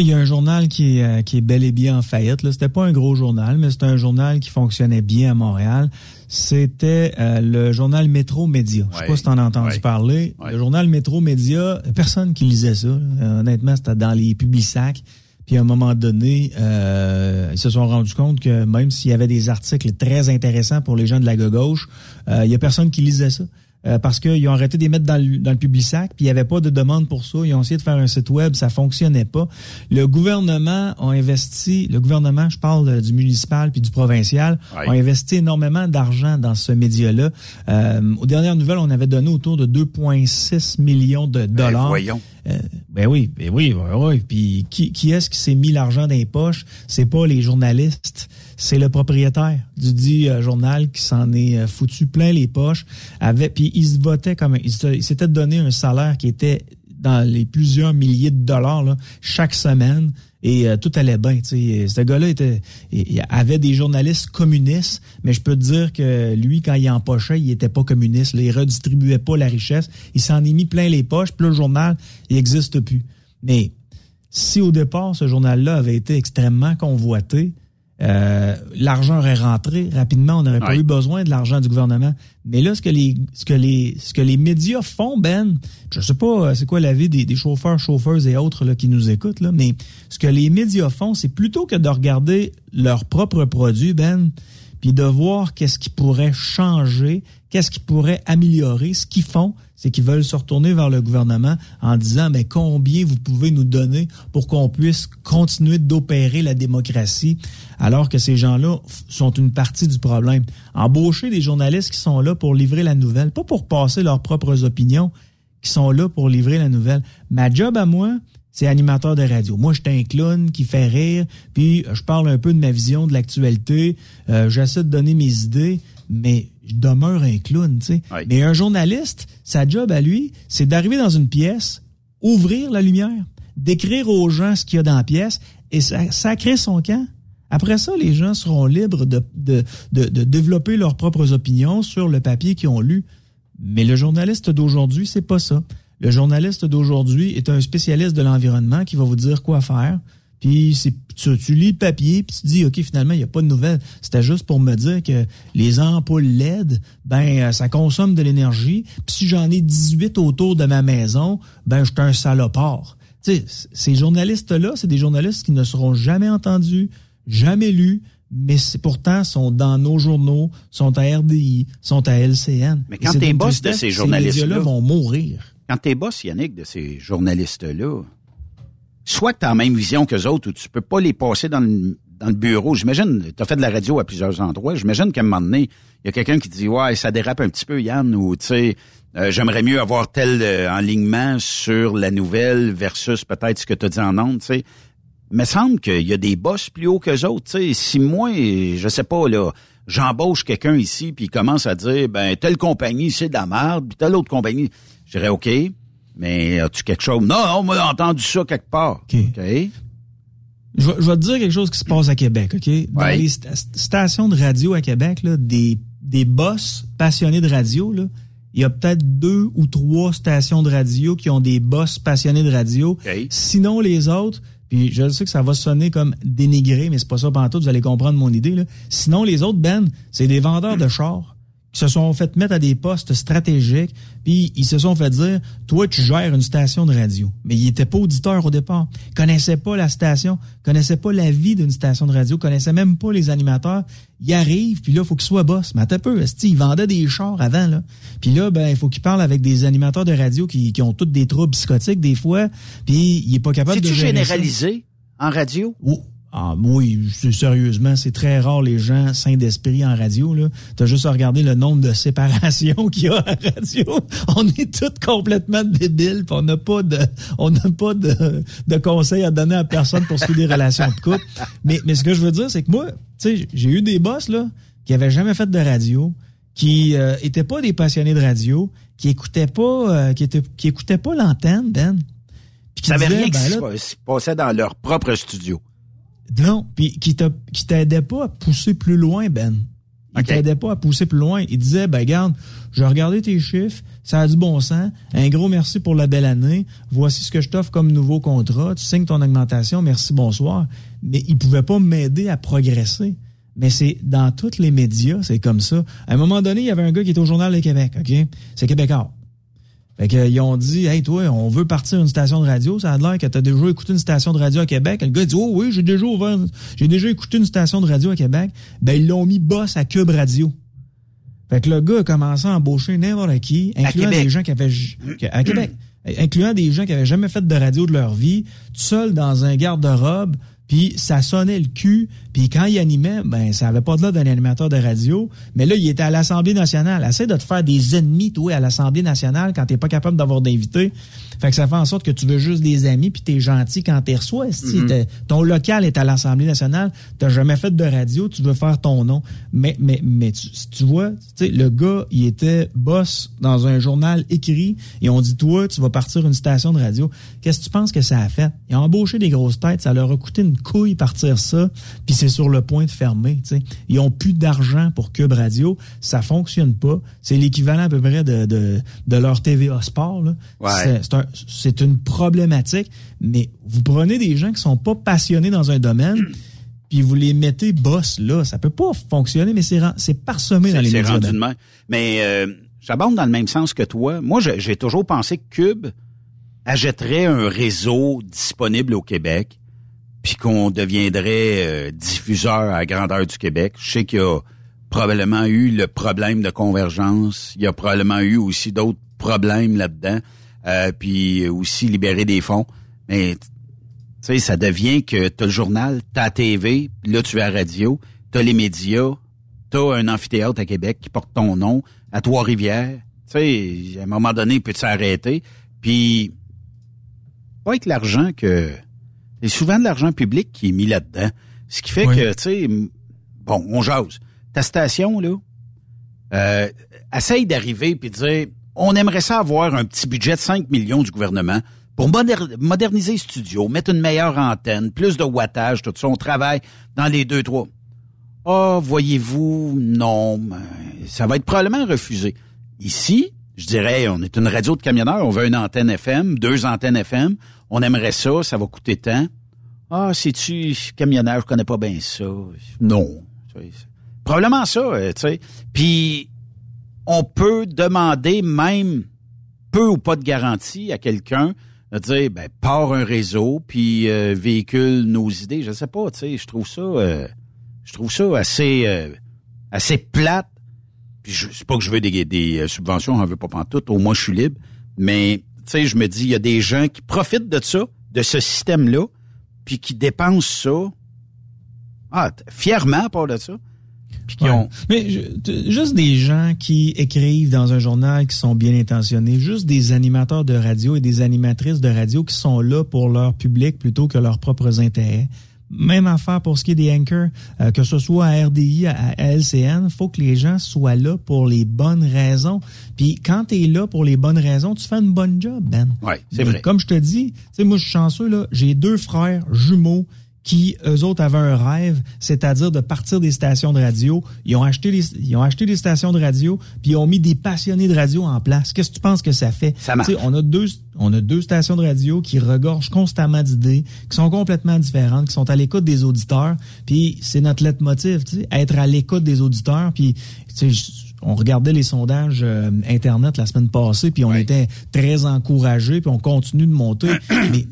il y a un journal qui est, euh, qui est bel et bien en faillite. Là, c'était pas un gros journal, mais c'était un journal qui fonctionnait bien à Montréal. C'était euh, le journal Métro Média. Je sais pas si t'en as entendu parler. Le journal Métro Média, personne qui lisait ça. Honnêtement, c'était dans les publics sacs. Puis à un moment donné, euh, ils se sont rendus compte que même s'il y avait des articles très intéressants pour les gens de la gauche, euh, il y a personne qui lisait ça. Euh, parce qu'ils ont arrêté de les mettre dans le, dans le public sac, puis il n'y avait pas de demande pour ça. Ils ont essayé de faire un site web, ça fonctionnait pas. Le gouvernement a investi, le gouvernement, je parle du municipal puis du provincial, a investi énormément d'argent dans ce média-là. Euh, aux dernières nouvelles, on avait donné autour de 2,6 millions de ben, dollars. voyons. Euh, ben oui, ben oui, ben oui. Puis qui, qui est-ce qui s'est mis l'argent dans les poches? C'est pas les journalistes, c'est le propriétaire du dit euh, journal qui s'en est euh, foutu plein les poches. Avec, puis il se votait comme il s'était donné un salaire qui était dans les plusieurs milliers de dollars chaque semaine et tout allait bien. Ce gars-là était, avait des journalistes communistes, mais je peux te dire que lui, quand il empochait, il était pas communiste. Là, il redistribuait pas la richesse. Il s'en est mis plein les poches. Puis le journal, il existe plus. Mais si au départ, ce journal-là avait été extrêmement convoité, euh, l'argent aurait rentré rapidement, on n'aurait pas eu besoin de l'argent du gouvernement. Mais là, ce que les ce que les ce que les médias font, Ben, je sais pas euh, c'est quoi l'avis des, des chauffeurs, chauffeuses et autres là, qui nous écoutent, là, mais ce que les médias font, c'est plutôt que de regarder leurs propres produits, Ben, puis de voir qu'est-ce qui pourrait changer, qu'est-ce qui pourrait améliorer, ce qu'ils font, c'est qu'ils veulent se retourner vers le gouvernement en disant mais combien vous pouvez nous donner pour qu'on puisse continuer d'opérer la démocratie alors que ces gens-là sont une partie du problème. Embaucher des journalistes qui sont là pour livrer la nouvelle, pas pour passer leurs propres opinions, qui sont là pour livrer la nouvelle. Ma job à moi, c'est animateur de radio. Moi, je suis un clown qui fait rire, puis je parle un peu de ma vision de l'actualité, euh, j'essaie de donner mes idées, mais je demeure un clown, tu sais. Mais un journaliste, sa job à lui, c'est d'arriver dans une pièce, ouvrir la lumière, décrire aux gens ce qu'il y a dans la pièce et sacrer son camp. Après ça, les gens seront libres de, de, de, de développer leurs propres opinions sur le papier qu'ils ont lu. Mais le journaliste d'aujourd'hui, c'est pas ça. Le journaliste d'aujourd'hui est un spécialiste de l'environnement qui va vous dire quoi faire, puis tu, tu, lis le papier, puis tu dis, OK, finalement, il n'y a pas de nouvelles. C'était juste pour me dire que les ampoules LED, ben, euh, ça consomme de l'énergie. Puis si j'en ai 18 autour de ma maison, ben, je suis un salopard. Tu sais, ces journalistes-là, c'est des journalistes qui ne seront jamais entendus, jamais lus, mais c'est pourtant sont dans nos journaux, sont à RDI, sont à LCN. Mais quand t'es boss de ces journalistes-là, vont mourir. Quand t'es boss, Yannick, de ces journalistes-là, soit tu as la même vision qu'eux autres ou tu peux pas les passer dans le, dans le bureau. J'imagine, tu as fait de la radio à plusieurs endroits. J'imagine qu'à un moment donné, il y a quelqu'un qui dit Ouais, ça dérape un petit peu, Yann, ou tu sais, euh, j'aimerais mieux avoir tel euh, enlignement sur la nouvelle versus peut-être ce que tu as dit en ondes, tu sais. Mais semble qu'il y a des boss plus hauts qu'eux autres. Tu sais, si moi, je sais pas, là, j'embauche quelqu'un ici, puis il commence à dire ben telle compagnie, c'est de la merde, puis telle autre compagnie, je dirais OK. Mais as-tu quelque chose? Non, on m'a entendu ça quelque part. OK. Je, vais te dire quelque chose qui se passe à Québec, OK? Dans les stations de radio à Québec, là, des, des boss passionnés de radio, là, il y a peut-être deux ou trois stations de radio qui ont des boss passionnés de radio. Sinon, les autres, puis je sais que ça va sonner comme dénigré, mais c'est pas ça tout, vous allez comprendre mon idée. Là. Sinon, les autres, Ben, c'est des vendeurs de chars se sont fait mettre à des postes stratégiques, puis ils se sont fait dire, toi, tu gères une station de radio. Mais ils n'étaient pas auditeurs au départ. Ils connaissaient pas la station, connaissaient pas la vie d'une station de radio, connaissaient même pas les animateurs. Ils arrivent, puis là, il faut qu'ils soient boss. Mais attends un peu, ils vendaient des chars avant, là. Puis là, ben, il faut qu'ils parlent avec des animateurs de radio qui, qui ont tous des troubles psychotiques des fois, puis il est pas capable de gérer généralisé en radio? Ah oui, sérieusement, c'est très rare les gens sains d'esprit en radio. Là. T'as juste à regarder le nombre de séparations qu'il y a en radio. On est tous complètement débiles, on n'a pas de on n'a pas de, de conseils à donner à personne pour ce qui est des relations de couple. Mais, mais ce que je veux dire, c'est que moi, tu sais, j'ai eu des boss là qui avaient jamais fait de radio, qui euh, étaient pas des passionnés de radio, qui écoutaient pas euh, qui, étaient, qui écoutaient pas l'antenne, Ben. Puis qui savaient rien ben, qui se passait dans leur propre studio. Non, puis qui t'aidait pas à pousser plus loin, Ben. Il t'aidait pas à pousser plus loin. Il disait, ben regarde, je vais regarder tes chiffres, ça a du bon sens. Un gros merci pour la belle année. Voici ce que je t'offre comme nouveau contrat. Tu signes ton augmentation, merci, bonsoir. Mais il pouvait pas m'aider à progresser. Mais c'est dans tous les médias, c'est comme ça. À un moment donné, il y avait un gars qui était au Journal de Québec, OK? C'est québécois. Fait qu'ils ont dit, hey, toi, on veut partir une station de radio. Ça a l'air que tu as déjà écouté une station de radio à Québec. Le gars dit, oh oui, j'ai déjà ouvert, j'ai déjà écouté une station de radio à Québec. Ben, ils l'ont mis boss à Cube Radio. Fait que le gars a commencé à embaucher n'importe qui, incluant des gens qui avaient, à Québec, incluant des gens qui avaient jamais fait de radio de leur vie, tout seul dans un garde-robe, puis ça sonnait le cul, puis quand il animait, ben ça avait pas de là d'un animateur de radio, mais là il était à l'Assemblée nationale. Essaye de te faire des ennemis toi à l'Assemblée nationale quand t'es pas capable d'avoir d'invités. Fait que ça fait en sorte que tu veux juste des amis puis t'es gentil quand t'es reçois. Si mm-hmm. ton local est à l'Assemblée nationale, t'as jamais fait de radio, tu veux faire ton nom. Mais mais mais tu, tu vois, tu sais le gars, il était boss dans un journal écrit et on dit toi, tu vas partir une station de radio. Qu'est-ce que tu penses que ça a fait? Il a embauché des grosses têtes, ça leur a coûté une couille partir ça, puis c'est sur le point de fermer. sais Ils ont plus d'argent pour Cube Radio, ça fonctionne pas. C'est l'équivalent à peu près de, de, de leur TVA Sport. Ouais. C'est une problématique, mais vous prenez des gens qui sont pas passionnés dans un domaine, puis vous les mettez boss là, ça peut pas fonctionner, mais c'est c'est parsemé dans les médias. Mais euh, j'abonde dans le même sens que toi. Moi, j'ai toujours pensé que Cube achèterait un réseau disponible au Québec puis qu'on deviendrait euh, diffuseur à grandeur du Québec. Je sais qu'il y a probablement eu le problème de convergence. Il y a probablement eu aussi d'autres problèmes là-dedans. Euh, puis aussi libérer des fonds. Mais tu sais, ça devient que t'as le journal, t'as la TV, là tu à la radio, t'as les médias, t'as un amphithéâtre à Québec qui porte ton nom, à Trois-Rivières. Tu sais, à un moment donné, peut s'arrêter. Puis, pas avec l'argent que c'est souvent de l'argent public qui est mis là-dedans. Ce qui fait que, tu sais, bon, on jase. Ta station, là, euh, essaye d'arriver puis de dire, on aimerait ça avoir un petit budget de 5 millions du gouvernement pour moderniser le studio, mettre une meilleure antenne, plus de wattage, tout ça. On travaille dans les deux, trois. Ah, oh, voyez-vous, non, ça va être probablement refusé. Ici, je dirais, on est une radio de camionneurs, on veut une antenne FM, deux antennes FM, on aimerait ça, ça va coûter tant. Ah, c'est-tu camionneur, je connais pas bien ça. Non. Probablement ça, euh, tu sais. Puis, on peut demander même peu ou pas de garantie à quelqu'un de dire, ben, part un réseau, puis euh, véhicule nos idées. Je sais pas, tu sais, je trouve ça, euh, je trouve ça assez, assez plate. Puis, je sais pas que je veux des, des subventions, on veut pas pantoute, au moins je suis libre. Mais sais, je me dis, il y a des gens qui profitent de ça, de ce système-là, puis qui dépensent ça, ah, fièrement, pas de ça. Puis qui ont... Mais juste des gens qui écrivent dans un journal qui sont bien intentionnés, juste des animateurs de radio et des animatrices de radio qui sont là pour leur public plutôt que leurs propres intérêts. Même affaire pour ce qui est des anchors, euh, que ce soit à RDI, à, LCN, faut que les gens soient là pour les bonnes raisons. Puis quand tu es là pour les bonnes raisons, tu fais une bonne job, Ben. Oui, c'est vrai. Comme je te dis, tu sais, moi je suis chanceux, là, j'ai deux frères jumeaux qui, eux autres, avaient un rêve, c'est-à-dire de partir des stations de radio. Ils ont acheté les, ils ont acheté des stations de radio, puis ils ont mis des passionnés de radio en place. Qu'est-ce que tu penses que ça fait? Ça marche. on a deux, on a deux stations de radio qui regorgent constamment d'idées, qui sont complètement différentes, qui sont à l'écoute des auditeurs. Puis c'est notre leitmotiv, tu sais, être à l'écoute des auditeurs. Puis, on regardait les sondages euh, internet la semaine passée, puis on était très encouragés, puis on continue de monter. mais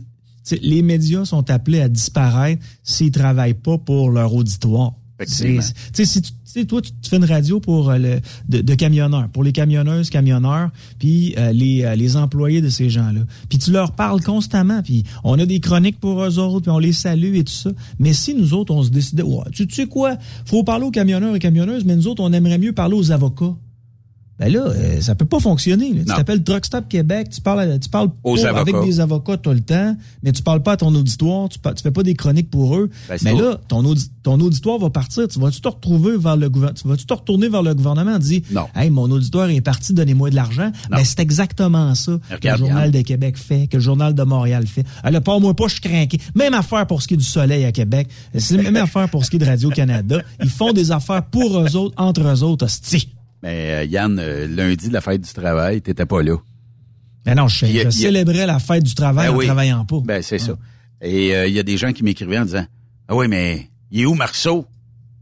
les médias sont appelés à disparaître s'ils travaillent pas pour leur auditoire. Si tu, toi, tu, fais une radio pour euh, le, de, camionneurs, pour les camionneuses, camionneurs, puis euh, les, euh, les employés de ces gens-là. Puis tu leur parles constamment, puis on a des chroniques pour eux autres, puis on les salue et tout ça. Mais si nous autres, on se décidait, tu, tu sais quoi, faut parler aux camionneurs et camionneuses, mais nous autres, on aimerait mieux parler aux avocats. Ben là, euh, ça peut pas fonctionner. là. Tu t'appelles Truck Stop Québec, tu parles, tu parles Aux avec des avocats tout le temps, mais tu parles pas à ton auditoire, tu, tu fais pas des chroniques pour eux. Ben, mais là, ton, audi- ton auditoire va partir. Tu vas-tu te retrouver vers le gouvernement, tu vas-tu te retourner vers le gouvernement? Et dire, Non. hey, mon auditoire est parti, donnez-moi de l'argent. Non. Ben, c'est exactement ça que le Journal de Québec fait, que le Journal de Montréal fait. Alors, pas moi pas, je suis craqué. Même affaire pour ce qui est du soleil à Québec. C'est la même affaire pour ce qui est de Radio-Canada. Ils font des affaires pour eux autres, entre eux autres, hostie. Mais euh, Yann, euh, lundi de la fête du travail, t'étais pas là. Mais non, je, a- a- célébrais la fête du travail Ben en oui. travaillant pas. Ben, c'est ça. Et euh, il y a des gens qui m'écrivaient en disant Ah oui, mais il est où Marceau?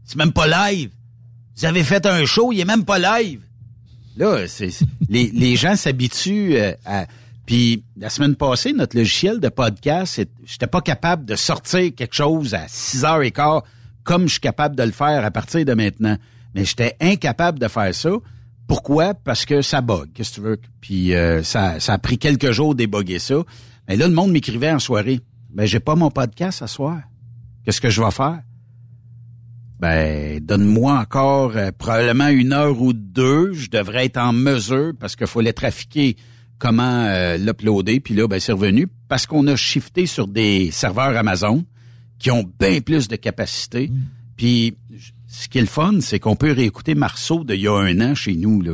C'est même pas live. Vous avez fait un show, il est même pas live. Là, c'est les, les gens s'habituent à. Puis la semaine passée, notre logiciel de podcast, j'étais pas capable de sortir quelque chose à 6h15 comme je suis capable de le faire à partir de maintenant. Mais j'étais incapable de faire ça. Pourquoi? Parce que ça bug, qu'est-ce que tu veux? Puis euh, ça, ça a pris quelques jours d'éboguer ça. Mais là, le monde m'écrivait en soirée. Ben, j'ai pas mon podcast à soir. Qu'est-ce que je vais faire? Ben, donne-moi encore euh, probablement une heure ou deux. Je devrais être en mesure parce qu'il fallait trafiquer comment euh, l'uploader. Puis là, ben, c'est revenu parce qu'on a shifté sur des serveurs Amazon qui ont bien plus de capacité. Puis j- ce qui est le fun, c'est qu'on peut réécouter Marceau d'il y a un an chez nous. Là.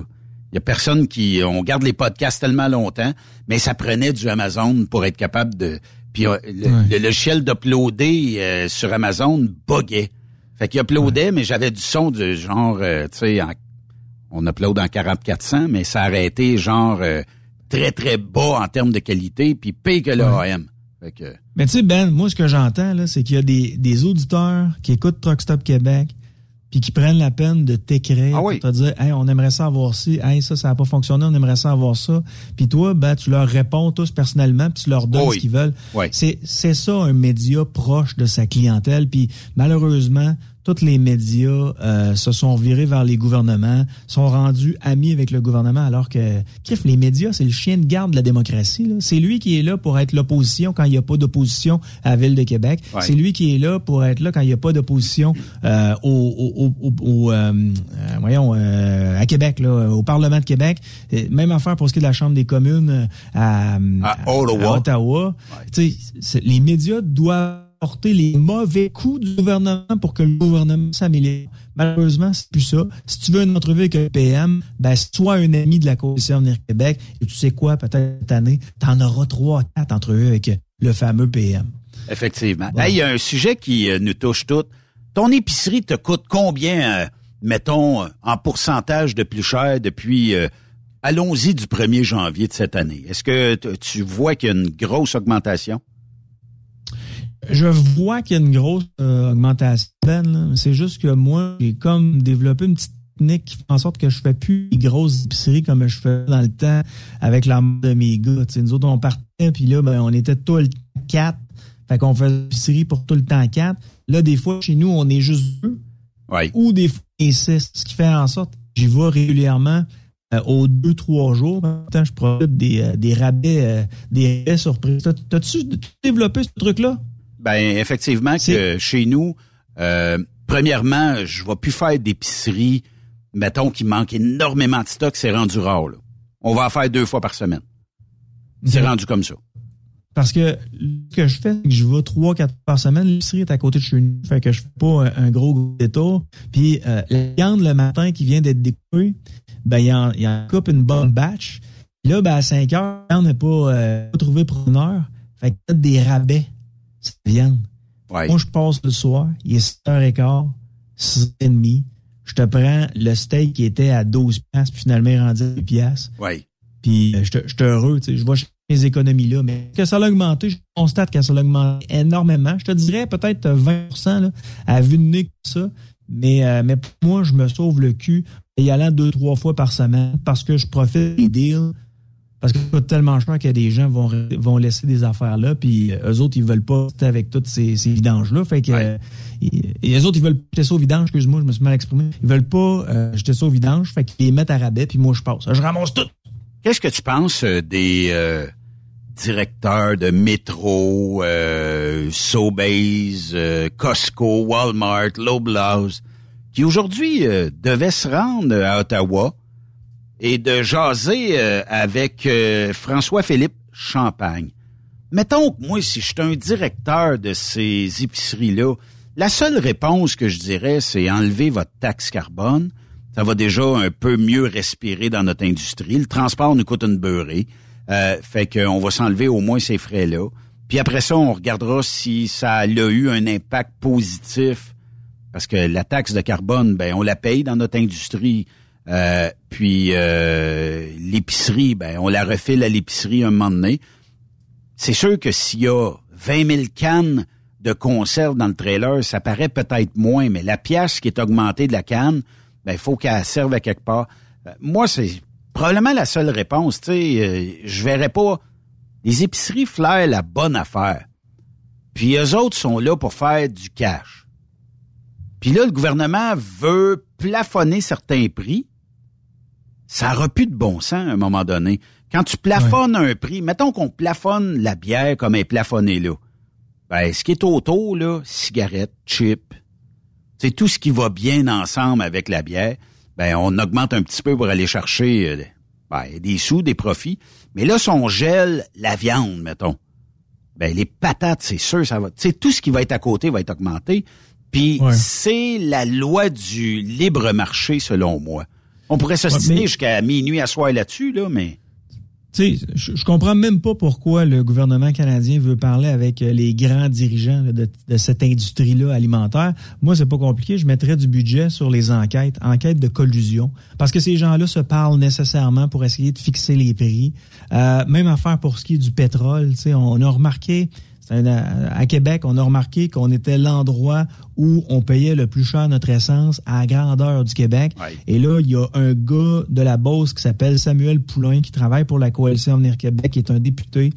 Il y a personne qui... On garde les podcasts tellement longtemps, mais ça prenait du Amazon pour être capable de... Puis euh, le, Ouais. le logiciel d'uploader euh, sur Amazon buguait. Fait qu'il uploadait, mais j'avais du son de genre, euh, tu sais, on upload en 4400, mais ça arrêtait genre euh, très, très bas en termes de qualité, puis pire que le AM. Fait que... Mais tu sais, Ben, moi, ce que j'entends, là, c'est qu'il y a des, des auditeurs qui écoutent Truck Stop Québec puis qui prennent la peine de t'écrire Ah oui. pour te dire Hey, on aimerait ça avoir ci, hey, ça, ça n'a pas fonctionné, on aimerait ça avoir ça. Puis toi, ben, tu leur réponds tous personnellement, puis tu leur donnes Oui. ce qu'ils veulent. Oui. C'est, c'est ça un média proche de sa clientèle. Puis malheureusement, tous les médias euh, se sont virés vers les gouvernements, sont rendus amis avec le gouvernement, alors que, crif, les médias, c'est le chien de garde de la démocratie. là. C'est lui qui est là pour être l'opposition quand il n'y a pas d'opposition à la Ville de Québec. Ouais. C'est lui qui est là pour être là quand il n'y a pas d'opposition euh, au, au, au, euh, euh, voyons, euh, à Québec, là, au Parlement de Québec. Même affaire pour ce qui est de la Chambre des communes euh, à, À Ottawa. à les médias doivent porter les mauvais coups du gouvernement pour que le gouvernement s'améliore. Malheureusement, c'est plus ça. Si tu veux une entrevue avec un PM, ben, sois un ami de la Coalition Avenir Québec. Et tu sais quoi, peut-être cette année, t'en auras trois, quatre entrevues avec le fameux PM. Effectivement. Bon. Hey, Il y a un sujet qui euh, nous touche toutes. Ton épicerie te coûte combien, euh, mettons, en pourcentage de plus cher depuis, euh, allons-y, du 1er janvier de cette année? Est-ce que tu vois qu'il y a une grosse augmentation? Je vois qu'il y a une grosse euh, augmentation. C'est juste que moi, j'ai comme développé une petite technique qui fait en sorte que je fais plus des grosses épiceries comme je fais dans le temps avec la de mes gars. Nous autres, on partait, puis là, ben, on était tout le temps quatre. Fait qu'on faisait l'épicerie pour tout le temps quatre. Là, des fois, chez nous, on est juste deux Oui. ou des fois, on est six. Ce qui fait en sorte que j'y vais régulièrement euh, aux deux, trois jours. Temps, je profite des, euh, des rabais, euh, des rabais surprises. T'as- T'as-tu développé ce truc-là? Ben effectivement que chez nous, euh, premièrement, je vais plus faire d'épicerie, mettons qu'il manque énormément de stock, c'est rendu rare. Là. On va en faire deux fois par semaine. C'est rendu comme ça. Parce que ce que je fais, c'est que je vais trois, quatre fois par semaine. L'épicerie est à côté de chez nous. Fait que je fais pas un, un gros détour. Puis euh, la viande le matin qui vient d'être découpée, ben il en, il en coupe une bonne batch. Là, ben à 5 heures, la viande n'est pas, euh, pas trouvée preneur. Fait que des rabais, cette viande. Ouais. Moi, je passe le soir, il est 7h15, 6h30. Je te prends le steak qui était à 12 piastres, puis finalement il est rendu à 10 piastres. Ouais. Puis euh, je suis heureux, tu sais, je vois mes économies là, mais que ça a augmenté, je constate que ça a augmenté énormément. Je te dirais peut-être 20 là, à vue de nez comme ça, mais, euh, mais pour moi, je me sauve le cul en y allant deux, trois fois par semaine parce que je profite des deals, parce que ça coûte tellement cher que des gens vont, vont laisser des affaires là, puis euh, eux autres, ils veulent pas rester avec toutes ces, ces vidanges-là. Fait que Ouais. euh, et, et eux autres, ils veulent jeter ça au vidange, excuse-moi, je me suis mal exprimé. Ils veulent pas euh, jeter ça au vidange, fait qu'ils les mettent à rabais, puis moi je passe. Je ramasse tout. Qu'est-ce que tu penses euh, des euh, directeurs de métro, euh, Sobeys, Costco, Walmart, Loblaws, qui aujourd'hui euh, devaient se rendre à Ottawa et de jaser euh, avec euh, François-Philippe Champagne. Mettons que moi, si je suis un directeur de ces épiceries-là, la seule réponse que je dirais, c'est enlever votre taxe carbone. Ça va déjà un peu mieux respirer dans notre industrie. Le transport nous coûte une beurrée. Euh, fait qu'on va s'enlever au moins ces frais-là. Puis après ça, on regardera si ça a eu un impact positif. Parce que la taxe de carbone, ben, on la paye dans notre industrie. Euh, puis euh, l'épicerie, ben, on la refile à l'épicerie un moment donné. C'est sûr que s'il y a 20 000 cannes de conserve dans le trailer, ça paraît peut-être moins, mais la pièce qui est augmentée de la canne, ben, il faut qu'elle serve à quelque part. Euh, moi, c'est probablement la seule réponse. Tu sais, je verrais pas les épiceries flairent la bonne affaire. Puis eux autres sont là pour faire du cash. Puis là, le gouvernement veut plafonner certains prix. Ça n'aura plus de bon sens à un moment donné. Quand tu plafonnes un prix, mettons qu'on plafonne la bière comme elle est plafonnée là. Ben, ce qui est autour, là, cigarettes, chips, c'est tout ce qui va bien ensemble avec la bière. Ben, on augmente un petit peu pour aller chercher euh, ben, des sous, des profits. Mais là, si on gèle la viande, mettons, ben les patates, c'est sûr, ça va. Tu tout ce qui va être à côté va être augmenté. Puis c'est la loi du libre marché, selon moi. On pourrait s'ostiner jusqu'à minuit à soir là-dessus, là, mais. Tu sais, je, je comprends même pas pourquoi le gouvernement canadien veut parler avec euh, les grands dirigeants de, cette industrie-là alimentaire. Moi, c'est pas compliqué. Je mettrais du budget sur les enquêtes, enquêtes de collusion, parce que ces gens-là se parlent nécessairement pour essayer de fixer les prix. Euh, même affaire pour ce qui est du pétrole. Tu sais, on a remarqué à Québec, on a remarqué qu'on était l'endroit où on payait le plus cher notre essence à la grandeur du Québec. Et là, il y a un gars de la Beauce qui s'appelle Samuel Poulain, qui travaille pour la Coalition Avenir Québec, qui est un député,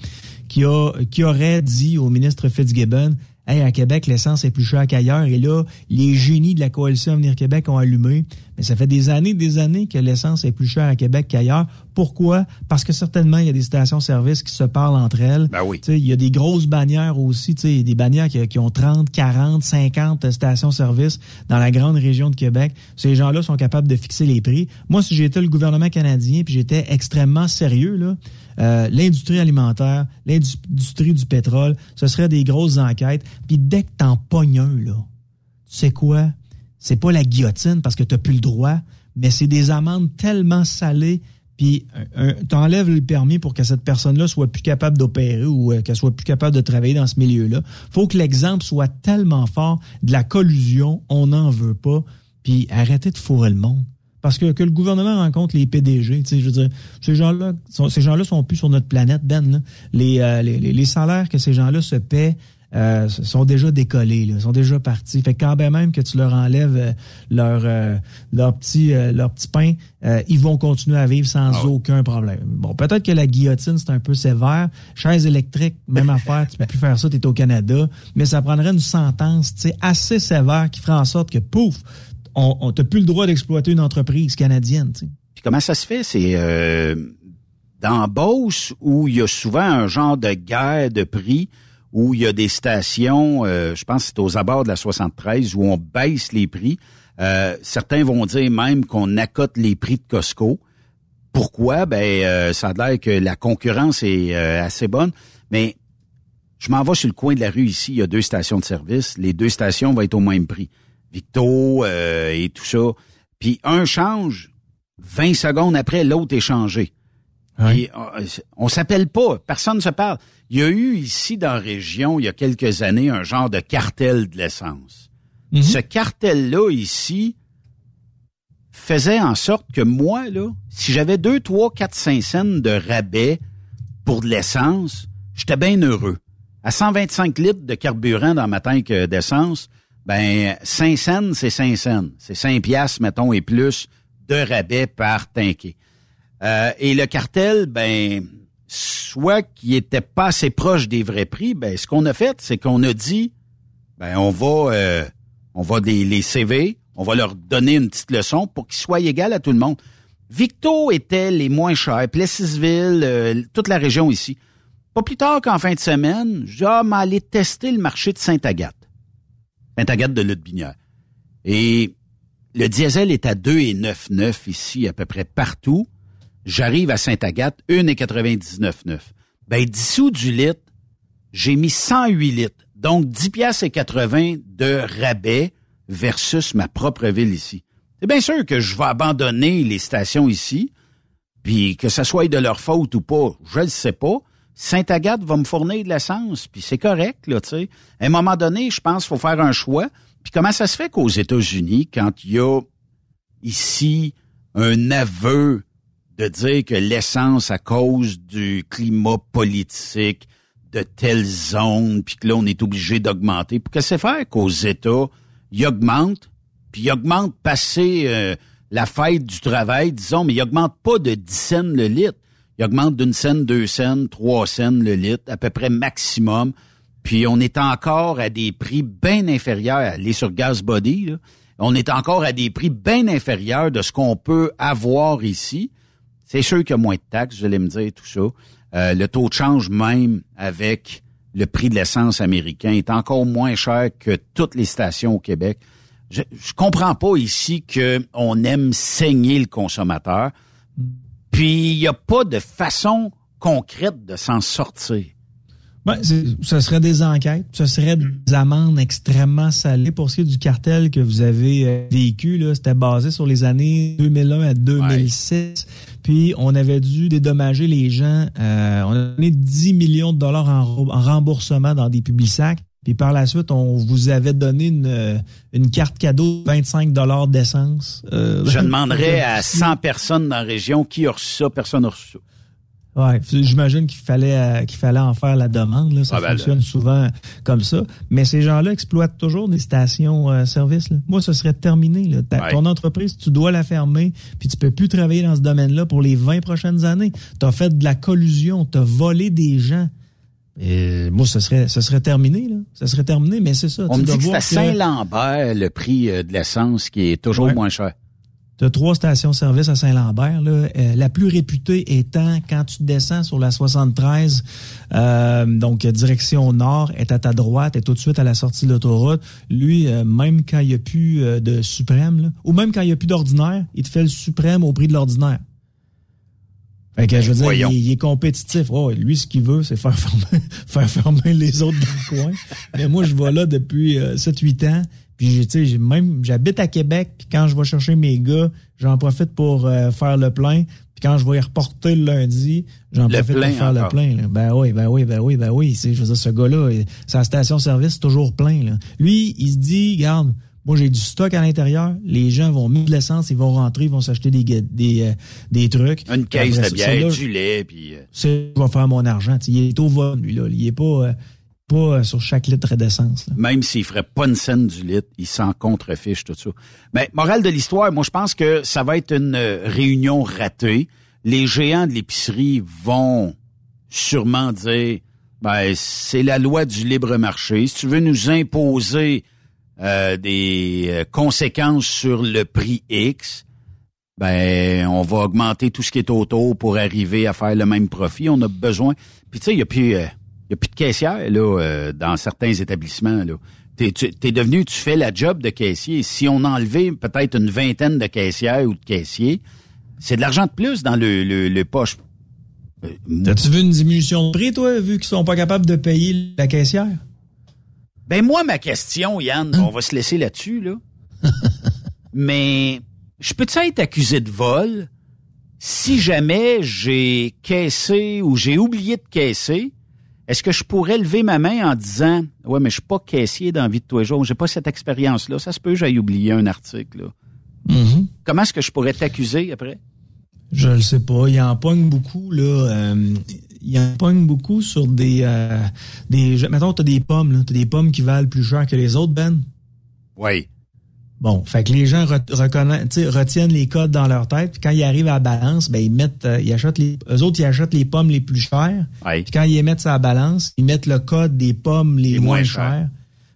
qui, a, qui aurait dit au ministre Fitzgibbon, Hey, à Québec, l'essence est plus chère qu'ailleurs. Et là, les génies de la coalition Avenir Québec ont allumé. Mais ça fait des années, des années que l'essence est plus chère à Québec qu'ailleurs. Pourquoi? Parce que certainement, il y a des stations-service qui se parlent entre elles. Ben oui. il y a des grosses bannières aussi. A des bannières qui, ont 30, 40, 50 stations-service dans la grande région de Québec. Ces gens-là sont capables de fixer les prix. Moi, si j'étais le gouvernement canadien puis j'étais extrêmement sérieux, là, euh, l'industrie alimentaire, l'industrie du pétrole, ce serait des grosses enquêtes. Puis dès que t'en pognes un, là, tu sais quoi? C'est pas la guillotine parce que t'as plus le droit, mais c'est des amendes tellement salées puis t'enlèves le permis pour que cette personne-là soit plus capable d'opérer ou euh, qu'elle soit plus capable de travailler dans ce milieu-là. faut que l'exemple soit tellement fort de la collusion, on n'en veut pas, puis arrêtez de fourrer le monde. Parce que, que le gouvernement rencontre les PDG, tu sais, je veux dire, ces gens-là, ces gens-là sont plus sur notre planète, Ben. Les, euh, les, les, salaires que ces gens-là se paient euh, sont déjà décollés, là, sont déjà partis. Fait que quand même que tu leur enlèves euh, leur leur petit leur petit pain, ils vont continuer à vivre sans ah aucun problème. Bon, peut-être que la guillotine c'est un peu sévère. Chaise électrique, même affaire, tu peux plus faire ça, tu es au Canada, mais ça prendrait une sentence, tu sais, assez sévère qui ferait en sorte que pouf, on, on plus le droit d'exploiter une entreprise canadienne. Puis comment ça se fait? C'est euh, dans Beauce où il y a souvent un genre de guerre de prix où il y a des stations, euh, je pense que c'est aux abords de la 73, où on baisse les prix. Euh, certains vont dire même qu'on accote les prix de Costco. Pourquoi? Ben, ça a l'air que la concurrence est assez bonne. Mais je m'en vais sur le coin de la rue ici, il y a deux stations de service. Les deux stations vont être au même prix. Victo euh, et tout ça. Puis un change, 20 secondes après, l'autre est changé. Euh, on, s'appelle pas, personne ne se parle. Il y a eu ici dans la région, il y a quelques années, un genre de cartel de l'essence. Mhm. Ce cartel-là ici faisait en sorte que moi, là, si j'avais 2, 3, 4, 5 cents de rabais pour de l'essence, j'étais bien heureux. À 125 litres de carburant dans ma tank d'essence, ben 5 cents, c'est 5 cents. C'est 5 piastres, mettons, et plus de rabais par tanké. Euh, et le cartel, ben, soit qui était pas assez proche des vrais prix, ben, ce qu'on a fait, c'est qu'on a dit, ben, on va, euh, on va les, les CV, on va leur donner une petite leçon pour qu'ils soient égaux à tout le monde. Victo était les moins chers, Plessisville, euh, toute la région ici. Pas plus tard qu'en fin de semaine, j'ai ah, aller tester le marché de Sainte-Agathe. Pentagate de Lutte-Binière. Et le diesel est à 2,99 ici, à peu près partout. J'arrive à Sainte-Agathe, 1,99,9. Ben, dissous du litre, j'ai mis 108 litres. Donc, 10 piastres et 80 de rabais versus ma propre ville ici. C'est bien sûr que je vais abandonner les stations ici, puis que ça soit de leur faute ou pas, je ne sais pas. Sainte-Agathe va me fournir de l'essence, puis c'est correct, là, tu sais. À un moment donné, je pense qu'il faut faire un choix. Puis comment ça se fait qu'aux États-Unis, quand il y a ici un aveu de dire que l'essence, à cause du climat politique de telle zone, puis que là, on est obligé d'augmenter, pour que c'est faire qu'aux États, il augmente, puis il augmente passer euh, la fête du travail, disons, mais il augmente pas de 10 cents le litre. Il augmente d'une scène, deux cents, trois cents le litre, à peu près maximum. Puis on est encore à des prix bien inférieurs. Aller sur Gas Body, on est encore à des prix bien inférieurs de ce qu'on peut avoir ici. C'est sûr qu'il y a moins de taxes, je allez me dire tout ça. Euh, le taux de change même avec le prix de l'essence américain est encore moins cher que toutes les stations au Québec. Je, je comprends pas ici qu'on aime saigner le consommateur. Puis il n'y a pas de façon concrète de s'en sortir. Ben, ce serait des enquêtes, ce serait des amendes extrêmement salées. Pour ce qui est du cartel que vous avez euh, vécu, c'était basé sur les années 2001 à 2006. Puis on avait dû dédommager les gens. Euh, on a donné 10 millions de dollars en, remboursement dans des publics sacs. Puis par la suite, on vous avait donné une, euh, une carte cadeau de 25 dollars d'essence. Je demanderais à 100 personnes dans la région qui a reçu ça, personne n'a reçu ça. Ouais, j'imagine qu'il fallait euh, qu'il fallait en faire la demande. Là. Ça ah, ben, fonctionne souvent comme ça. Mais ces gens-là exploitent toujours des stations-service. Euh, Moi, ce serait terminé. Là. Ton entreprise, tu dois la fermer, puis tu peux plus travailler dans ce domaine-là pour les 20 prochaines années. Tu as fait de la collusion, tu as volé des gens. Et moi, ce serait, ce serait terminé, là. Ce serait terminé, mais c'est ça. On me dit que c'est à Saint-Lambert le prix euh, de l'essence qui est toujours moins cher de trois stations-service à Saint-Lambert. Euh, la plus réputée étant quand tu descends sur la 73, euh, donc direction nord, est à ta droite, est tout de suite à la sortie de l'autoroute. Lui, euh, même quand il n'y a plus de suprême, ou même quand il n'y a plus d'ordinaire, il te fait le suprême au prix de l'ordinaire. Fait que, je veux dire, il, est compétitif. Oh, lui, ce qu'il veut, c'est faire fermer, faire fermer les autres dans le coin. Mais moi, je vois là depuis 7-8 ans. Puis, tu sais, même, j'habite à Québec, puis quand je vais chercher mes gars, j'en profite pour euh, faire le plein. Puis quand je vais y reporter le lundi, j'en profite pour faire le plein. Ben oui, ben oui, ben oui, ben oui. Je veux dire, ce gars-là, sa station-service, toujours plein. Là. Lui, il se dit, regarde, moi, j'ai du stock à l'intérieur. Les gens vont mettre de l'essence, ils vont rentrer, ils vont s'acheter des, des, euh, des trucs. Une caisse de bière, du lait, puis... Euh, je vais faire mon argent. il est au vol, lui, là. Il est pas pas euh, sur chaque litre d'essence. Même s'il ferait pas une scène du litre, il s'en contrefiche tout ça. Mais morale de l'histoire, moi je pense que ça va être une euh, réunion ratée. Les géants de l'épicerie vont sûrement dire ben c'est la loi du libre marché. Si tu veux nous imposer euh, des conséquences sur le prix X, ben on va augmenter tout ce qui est autour pour arriver à faire le même profit. On a besoin. Puis tu sais, il y a plus n'y a plus de caissière là, euh, dans certains établissements. Là. T'es, es devenu, tu fais la job de caissier. Si on enlevait peut-être une vingtaine de caissières ou de caissiers, c'est de l'argent de plus dans le, le, poche. Euh, As-tu vu une diminution de prix, toi, vu qu'ils sont pas capables de payer la caissière? Ben moi, ma question, Yann, hein? on va se laisser là-dessus, là. Mais je peux-tu être accusé de vol si jamais j'ai caissé ou j'ai oublié de caisser? Est-ce que je pourrais lever ma main en disant Ouais, mais je suis pas caissier dans la vie de tous les jours, j'ai pas cette expérience-là. Ça se peut, j'ai oublié un article. Mm-hmm. Comment est-ce que je pourrais t'accuser après? Je le sais pas. Il en pogne beaucoup, là. Euh, il en pogne beaucoup sur des. Euh, des mettons, tu as des pommes. Tu des pommes qui valent plus cher que les autres, Ben? Oui. Bon, fait que les gens retiennent les codes dans leur tête, puis quand ils arrivent à la balance, ben ils mettent, euh, ils achètent les, eux autres ils achètent les pommes les plus chères. Puis quand ils mettent à la balance, ils mettent le code des pommes les, moins, chères.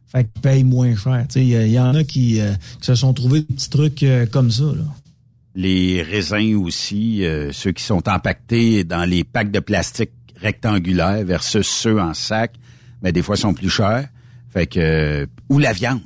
Fait qu'ils payent moins cher. Il y, en a qui, euh, qui, se sont trouvés des petits trucs euh, comme ça. Là. Les raisins aussi, ceux qui sont empaquetés dans les packs de plastique rectangulaires versus ceux en sac, ben des fois sont plus chers. Fait que ou la viande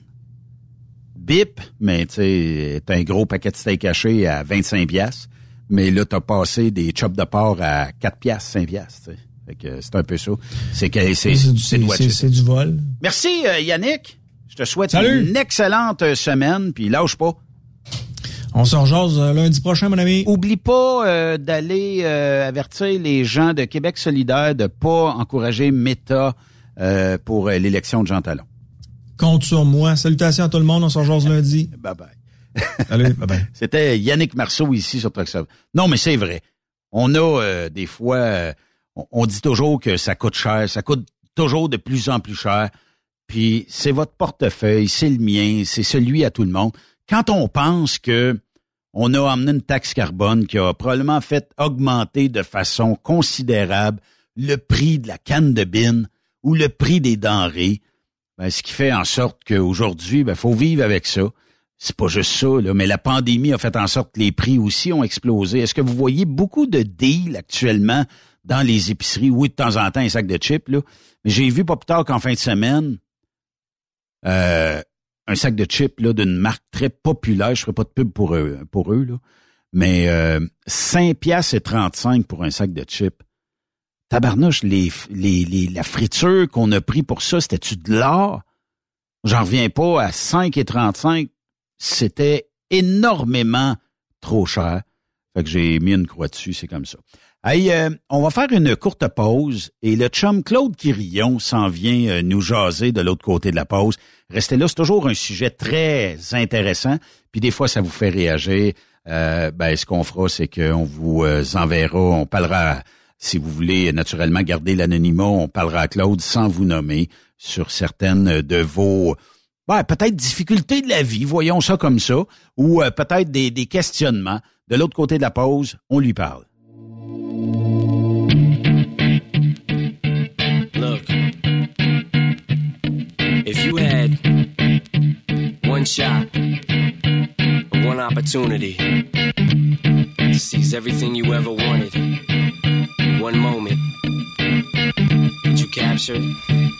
bip, mais tu sais, un gros paquet de steak haché à 25 pièces. Mais là, t'as passé des chops de porc à 4 piastres, 5 piastres. tu sais. Fait que c'est un peu ça. C'est que c'est C'est du- vol. Merci euh, Yannick. Je te souhaite Salut. une excellente euh, semaine. Puis lâche pas. On se rejase euh, lundi prochain, mon ami. Oublie pas euh, d'aller euh, avertir les gens de Québec solidaire de pas encourager Meta euh, pour l'élection de Jean Talon. Compte sur moi. Salutations à tout le monde. On se rejase lundi. Bye bye. Salut. Bye bye. C'était Yannick Marceau ici sur Truckstop. Non, mais c'est vrai. On a euh, des fois, euh, on, on dit toujours que ça coûte cher, ça coûte toujours de plus en plus cher. Puis c'est votre portefeuille, c'est le mien, c'est celui à tout le monde. Quand on pense que on a amené une taxe carbone qui a probablement fait augmenter de façon considérable le prix de la canne de bine ou le prix des denrées, ben, ce qui fait en sorte qu'aujourd'hui, ben, faut vivre avec ça. C'est pas juste ça, là, mais la pandémie a fait en sorte que les prix aussi ont explosé. Est-ce que vous voyez beaucoup de deals actuellement dans les épiceries? Oui, de temps en temps, un sac de chips, là. Mais j'ai vu pas plus tard qu'en fin de semaine, euh, un sac de chips là, d'une marque très populaire, je ferai pas de pub pour eux, pour eux là, mais euh, 5 piastres et 35 pour un sac de chips. Tabarnouche, les, les, les, la friture qu'on a pris pour ça, c'était-tu de l'or? J'en reviens pas à 5 et 35. C'était énormément trop cher. Fait que j'ai mis une croix dessus, c'est comme ça. Hey, euh, on va faire une courte pause et le chum Claude Quirillon s'en vient euh, nous jaser de l'autre côté de la pause. Restez là, c'est toujours un sujet très intéressant. Puis des fois, ça vous fait réagir. Euh, ben, ce qu'on fera, c'est qu'on vous euh, enverra, on parlera, si vous voulez naturellement garder l'anonymat, on parlera à Claude sans vous nommer sur certaines de vos ben, peut-être difficultés de la vie, voyons ça comme ça, ou peut-être des questionnements. De l'autre côté de la pause, on lui parle. Look, if you had one shot, one opportunity to seize everything you ever wanted in one moment, did you capture it?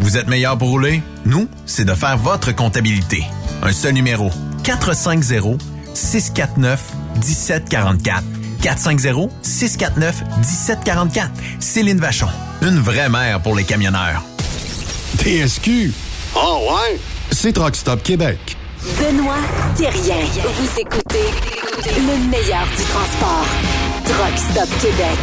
Vous êtes meilleur pour rouler? Nous, c'est de faire votre comptabilité. Un seul numéro. 450 649 1744. 450-649-1744. Céline Vachon, une vraie mère pour les camionneurs. TSQ. Oh ouais? C'est Truck Stop Québec. Benoît Thérien. Vous écoutez le meilleur du transport. Truck Stop Québec.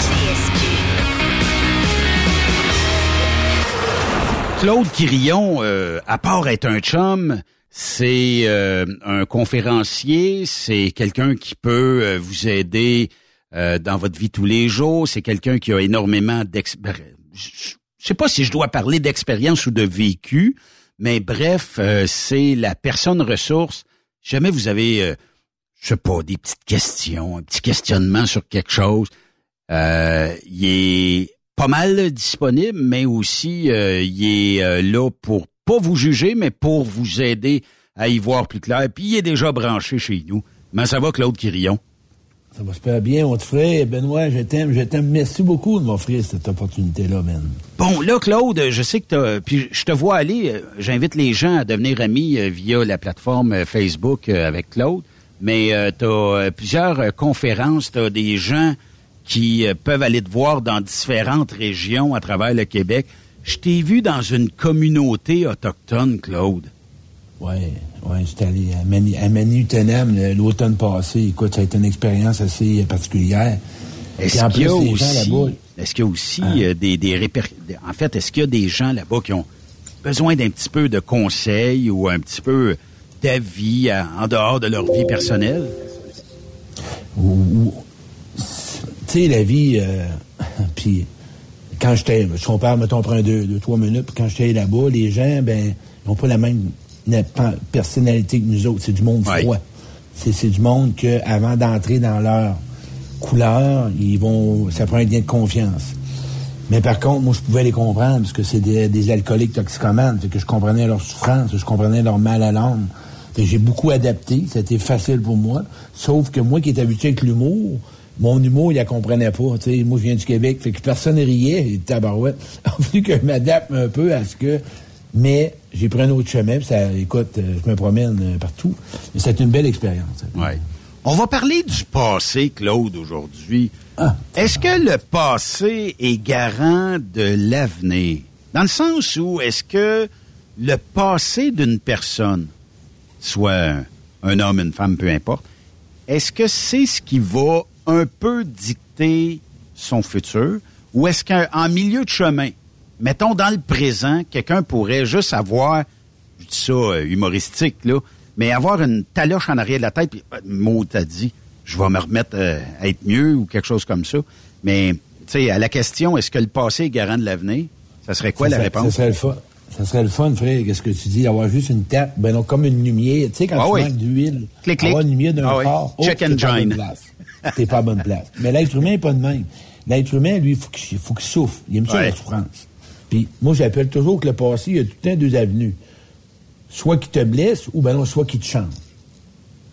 Claude Quirillon, euh, à part être un chum, c'est euh, un conférencier, c'est quelqu'un qui peut euh, vous aider dans votre vie tous les jours, c'est quelqu'un qui a énormément d'expérience. Je sais pas si je dois parler d'expérience ou de vécu, mais bref, c'est la personne ressource. Jamais vous avez, je sais pas, des petites questions, un petit questionnement sur quelque chose. il est pas mal disponible, mais aussi euh, il est euh, là pour pas vous juger, mais pour vous aider à y voir plus clair. Puis il est déjà branché chez nous. Mais ça va, Claude Quirillon? Ça va super bien, mon frère. Benoît, je t'aime, je t'aime. Merci beaucoup de m'offrir cette opportunité-là, man. Bon, là, Claude, je sais que t'as... Puis je te vois aller. Euh, j'invite les gens à devenir amis via la plateforme Facebook avec Claude. Mais tu as plusieurs conférences, tu as des gens qui euh, peuvent aller te voir dans différentes régions à travers le Québec. Je t'ai vu dans une communauté autochtone, Claude. Oui, ouais, j'étais allé à, Manu, à l'automne passé. Écoute, ça a été une expérience assez particulière. Est-ce qu'il y a aussi, est-ce qu'il y a aussi des, des En fait, est-ce qu'il y a des gens là-bas qui ont besoin d'un petit peu de conseils ou un petit peu d'avis en dehors de leur vie personnelle? Tu sais, la vie, euh, puis quand j'étais, je compare, mettons, on prend deux, deux, trois minutes, puis quand j'étais là-bas, les gens, ben, ils n'ont pas la même personnalité que nous autres. C'est du monde froid. C'est du monde que, avant d'entrer dans leur couleur, ils vont, ça prend un lien de confiance. Mais par contre, moi, je pouvais les comprendre parce que c'est des, alcooliques toxicomanes. Fait que je comprenais leur souffrance, je comprenais leur mal à l'âme. J'ai beaucoup adapté. C'était facile pour moi. Sauf que moi qui étais habitué avec l'humour, mon humour, il la comprenait pas. sais, Moi, je viens du Québec, fait que personne riait, et tabarouette. a fallu que je m'adapte un peu à ce que... Mais j'ai pris un autre chemin, puis ça, écoute, euh, je me promène euh, partout. Mais c'est une belle expérience. Ouais. On va parler du passé, Claude, aujourd'hui. Ah. Est-ce que le passé est garant de l'avenir? Dans le sens où est-ce que le passé d'une personne, soit un homme, une femme, peu importe, est-ce que c'est ce qui va un peu dicter son futur? Ou est-ce qu'en milieu de chemin, mettons dans le présent, quelqu'un pourrait juste avoir, je dis ça euh, humoristique, là, mais avoir une taloche en arrière de la tête, puis euh, mot t'as dit, je vais me remettre euh, à être mieux ou quelque chose comme ça. Mais, tu sais, à la question, est-ce que le passé est garant de l'avenir? Ça serait quoi la réponse? Ça serait le fun. Ça serait le fun, frère, qu'est-ce que tu dis, d'avoir juste une tape, ben non, comme une lumière. Tu sais, quand ah tu manques d'huile, avoir une lumière d'un ah oui. Check and join t'es pas à bonne place. Mais l'être humain n'est pas de même. L'être humain, lui, il faut qu'il faut qu'il souffre. Il aime ça la souffrance. Puis moi, j'appelle toujours que le passé, il y a tout le temps deux avenues. Soit qui te blesse, ou ben non, soit qui te change.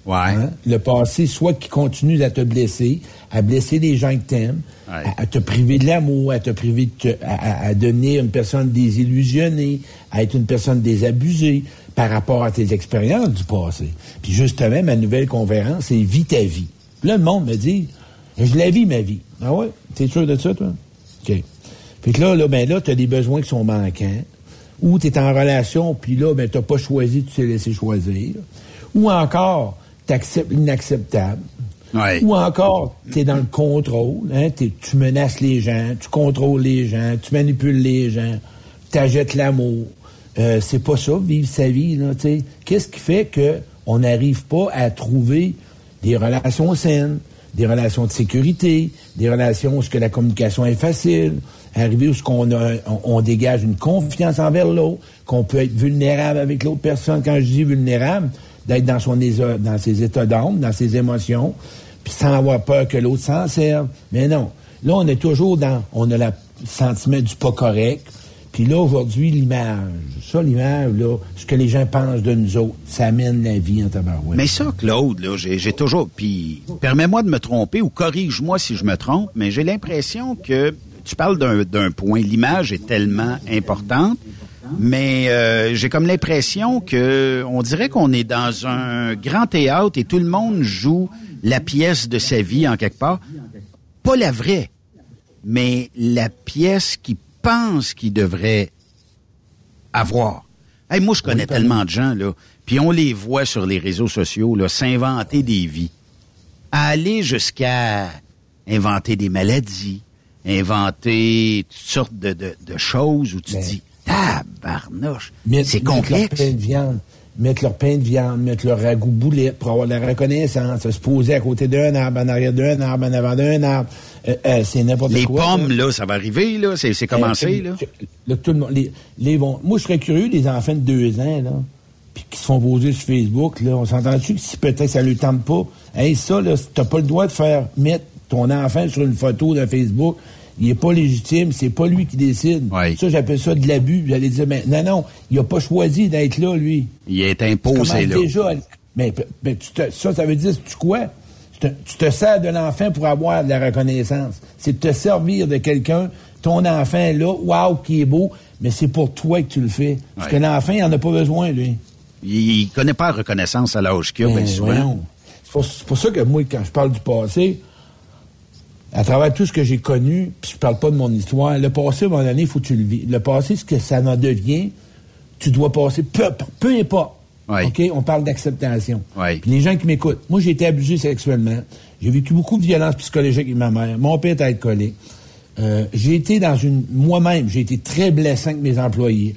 Ouais. Hein? Le passé, soit qui continue à te blesser, à blesser les gens que t'aimes, à, te priver de l'amour, à te priver de à, à, devenir une personne désillusionnée, à être une personne désabusée par rapport à tes expériences du passé. Puis justement, ma nouvelle conférence, c'est Vis ta vie là, le monde me dit, je la vis, ma vie. Ah ouais? T'es sûr de ça, toi? OK. Fait que là, là, ben là, t'as des besoins qui sont manquants. Ou t'es en relation, puis là, ben t'as pas choisi, tu t'es laissé choisir. Ou encore, t'acceptes l'inacceptable. Ouais. Ou encore, t'es dans le contrôle, hein, tu menaces les gens, tu contrôles les gens, tu manipules les gens, t'achètes l'amour. Euh, c'est pas ça, vivre sa vie, là. Qu'est-ce qui fait que on n'arrive pas à trouver des relations saines, des relations de sécurité, des relations où ce que la communication est facile, arriver où ce qu'on on, dégage une confiance envers l'autre, qu'on peut être vulnérable avec l'autre personne. Quand je dis vulnérable, d'être dans son dans ses états d'âme, dans ses émotions, puis sans avoir peur que l'autre s'en serve. Mais non. Là, on est toujours dans, on a le sentiment du pas correct, puis là, aujourd'hui, l'image, ça, l'image, là, ce que les gens pensent de nous autres, ça amène la vie en tabarouette. Mais ça, Claude, là, j'ai toujours... Puis, permets-moi de me tromper ou corrige-moi si je me trompe, mais j'ai l'impression que tu parles d'un point. L'image est tellement importante, mais euh, j'ai comme l'impression que on dirait qu'on est dans un grand théâtre et tout le monde joue la pièce de sa vie en quelque part. pas la vraie, mais la pièce qu'il pense qu'il devrait avoir. Hey, moi, je connais tellement de gens, là, puis on les voit sur les réseaux sociaux, là, s'inventer des vies. Aller jusqu'à inventer des maladies, inventer toutes sortes de, de, de choses où tu Ben, dis, tabarnouche, c'est complexe. pain de viande, mettre leur pain de viande, mettre leur ragoût boulette pour avoir de la reconnaissance, se poser à côté d'un arbre, en arrière d'un arbre, en avant d'un arbre. Euh, euh, c'est n'importe Les quoi. pommes, là, ça va arriver, là, c'est c'est commencé, Euh, là. Là, tout le monde, les, les moi, je serais curieux des enfants de deux ans, là, puis qui se font poser sur Facebook, là. On s'entend-tu que si peut-être ça ne tente pas, hey, ça, là, t'as pas le droit de faire mettre ton enfant sur une photo de Facebook. Il est pas légitime, c'est pas lui qui décide. Ça, j'appelle ça de l'abus. J'allais dire, mais non, non, il a pas choisi d'être là, lui. Il est imposé, là. déjà, mais, mais tu te- ça, ça veut dire, tu quoi? Tu te, tu te sers de l'enfant pour avoir de la reconnaissance. C'est de te servir de quelqu'un, ton enfant là, waouh, qui est beau, mais c'est pour toi que tu le fais. Parce que l'enfant, il en a pas besoin, lui. Il connaît pas la reconnaissance à l'âge qu'il a, bien Ben, souvent. C'est pour, c'est pour ça que moi, quand je parle du passé, à travers tout ce que j'ai connu, puis je parle pas de mon histoire, le passé, à un moment donné, il faut que tu le vis. Le passé, ce que ça en devient, tu dois passer, peu, peu importe. OK? On parle d'acceptation. Puis les gens qui m'écoutent, moi, j'ai été abusé sexuellement. J'ai vécu beaucoup de violence psychologique avec ma mère. Mon père était alcoolique. Euh, j'ai été dans une... Moi-même, j'ai été très blessant avec mes employés.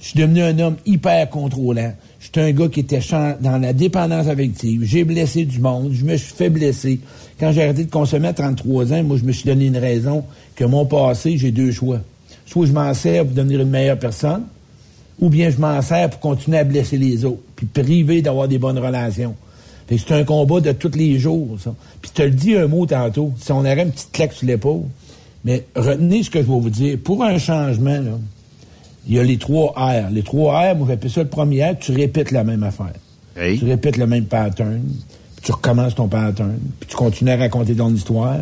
Je suis devenu un homme hyper contrôlant. J'étais un gars qui était dans la dépendance affective. J'ai blessé du monde. Je me suis fait blesser. Quand j'ai arrêté de consommer à 33 ans, moi, je me suis donné une raison que mon passé, j'ai deux choix. Soit je m'en sers pour devenir une meilleure personne, ou bien je m'en sers pour continuer à blesser les autres, puis priver d'avoir des bonnes relations. C'est un combat de tous les jours, ça. Puis tu te le dis un mot tantôt, si on aurait une petite claque sur l'épaule, mais retenez ce que je vais vous dire. Pour un changement, là, il y a les trois R. Les trois R, moi j'appelle ça le premier R, tu répètes la même affaire. Tu répètes le même pattern, puis tu recommences ton pattern, puis tu continues à raconter ton histoire,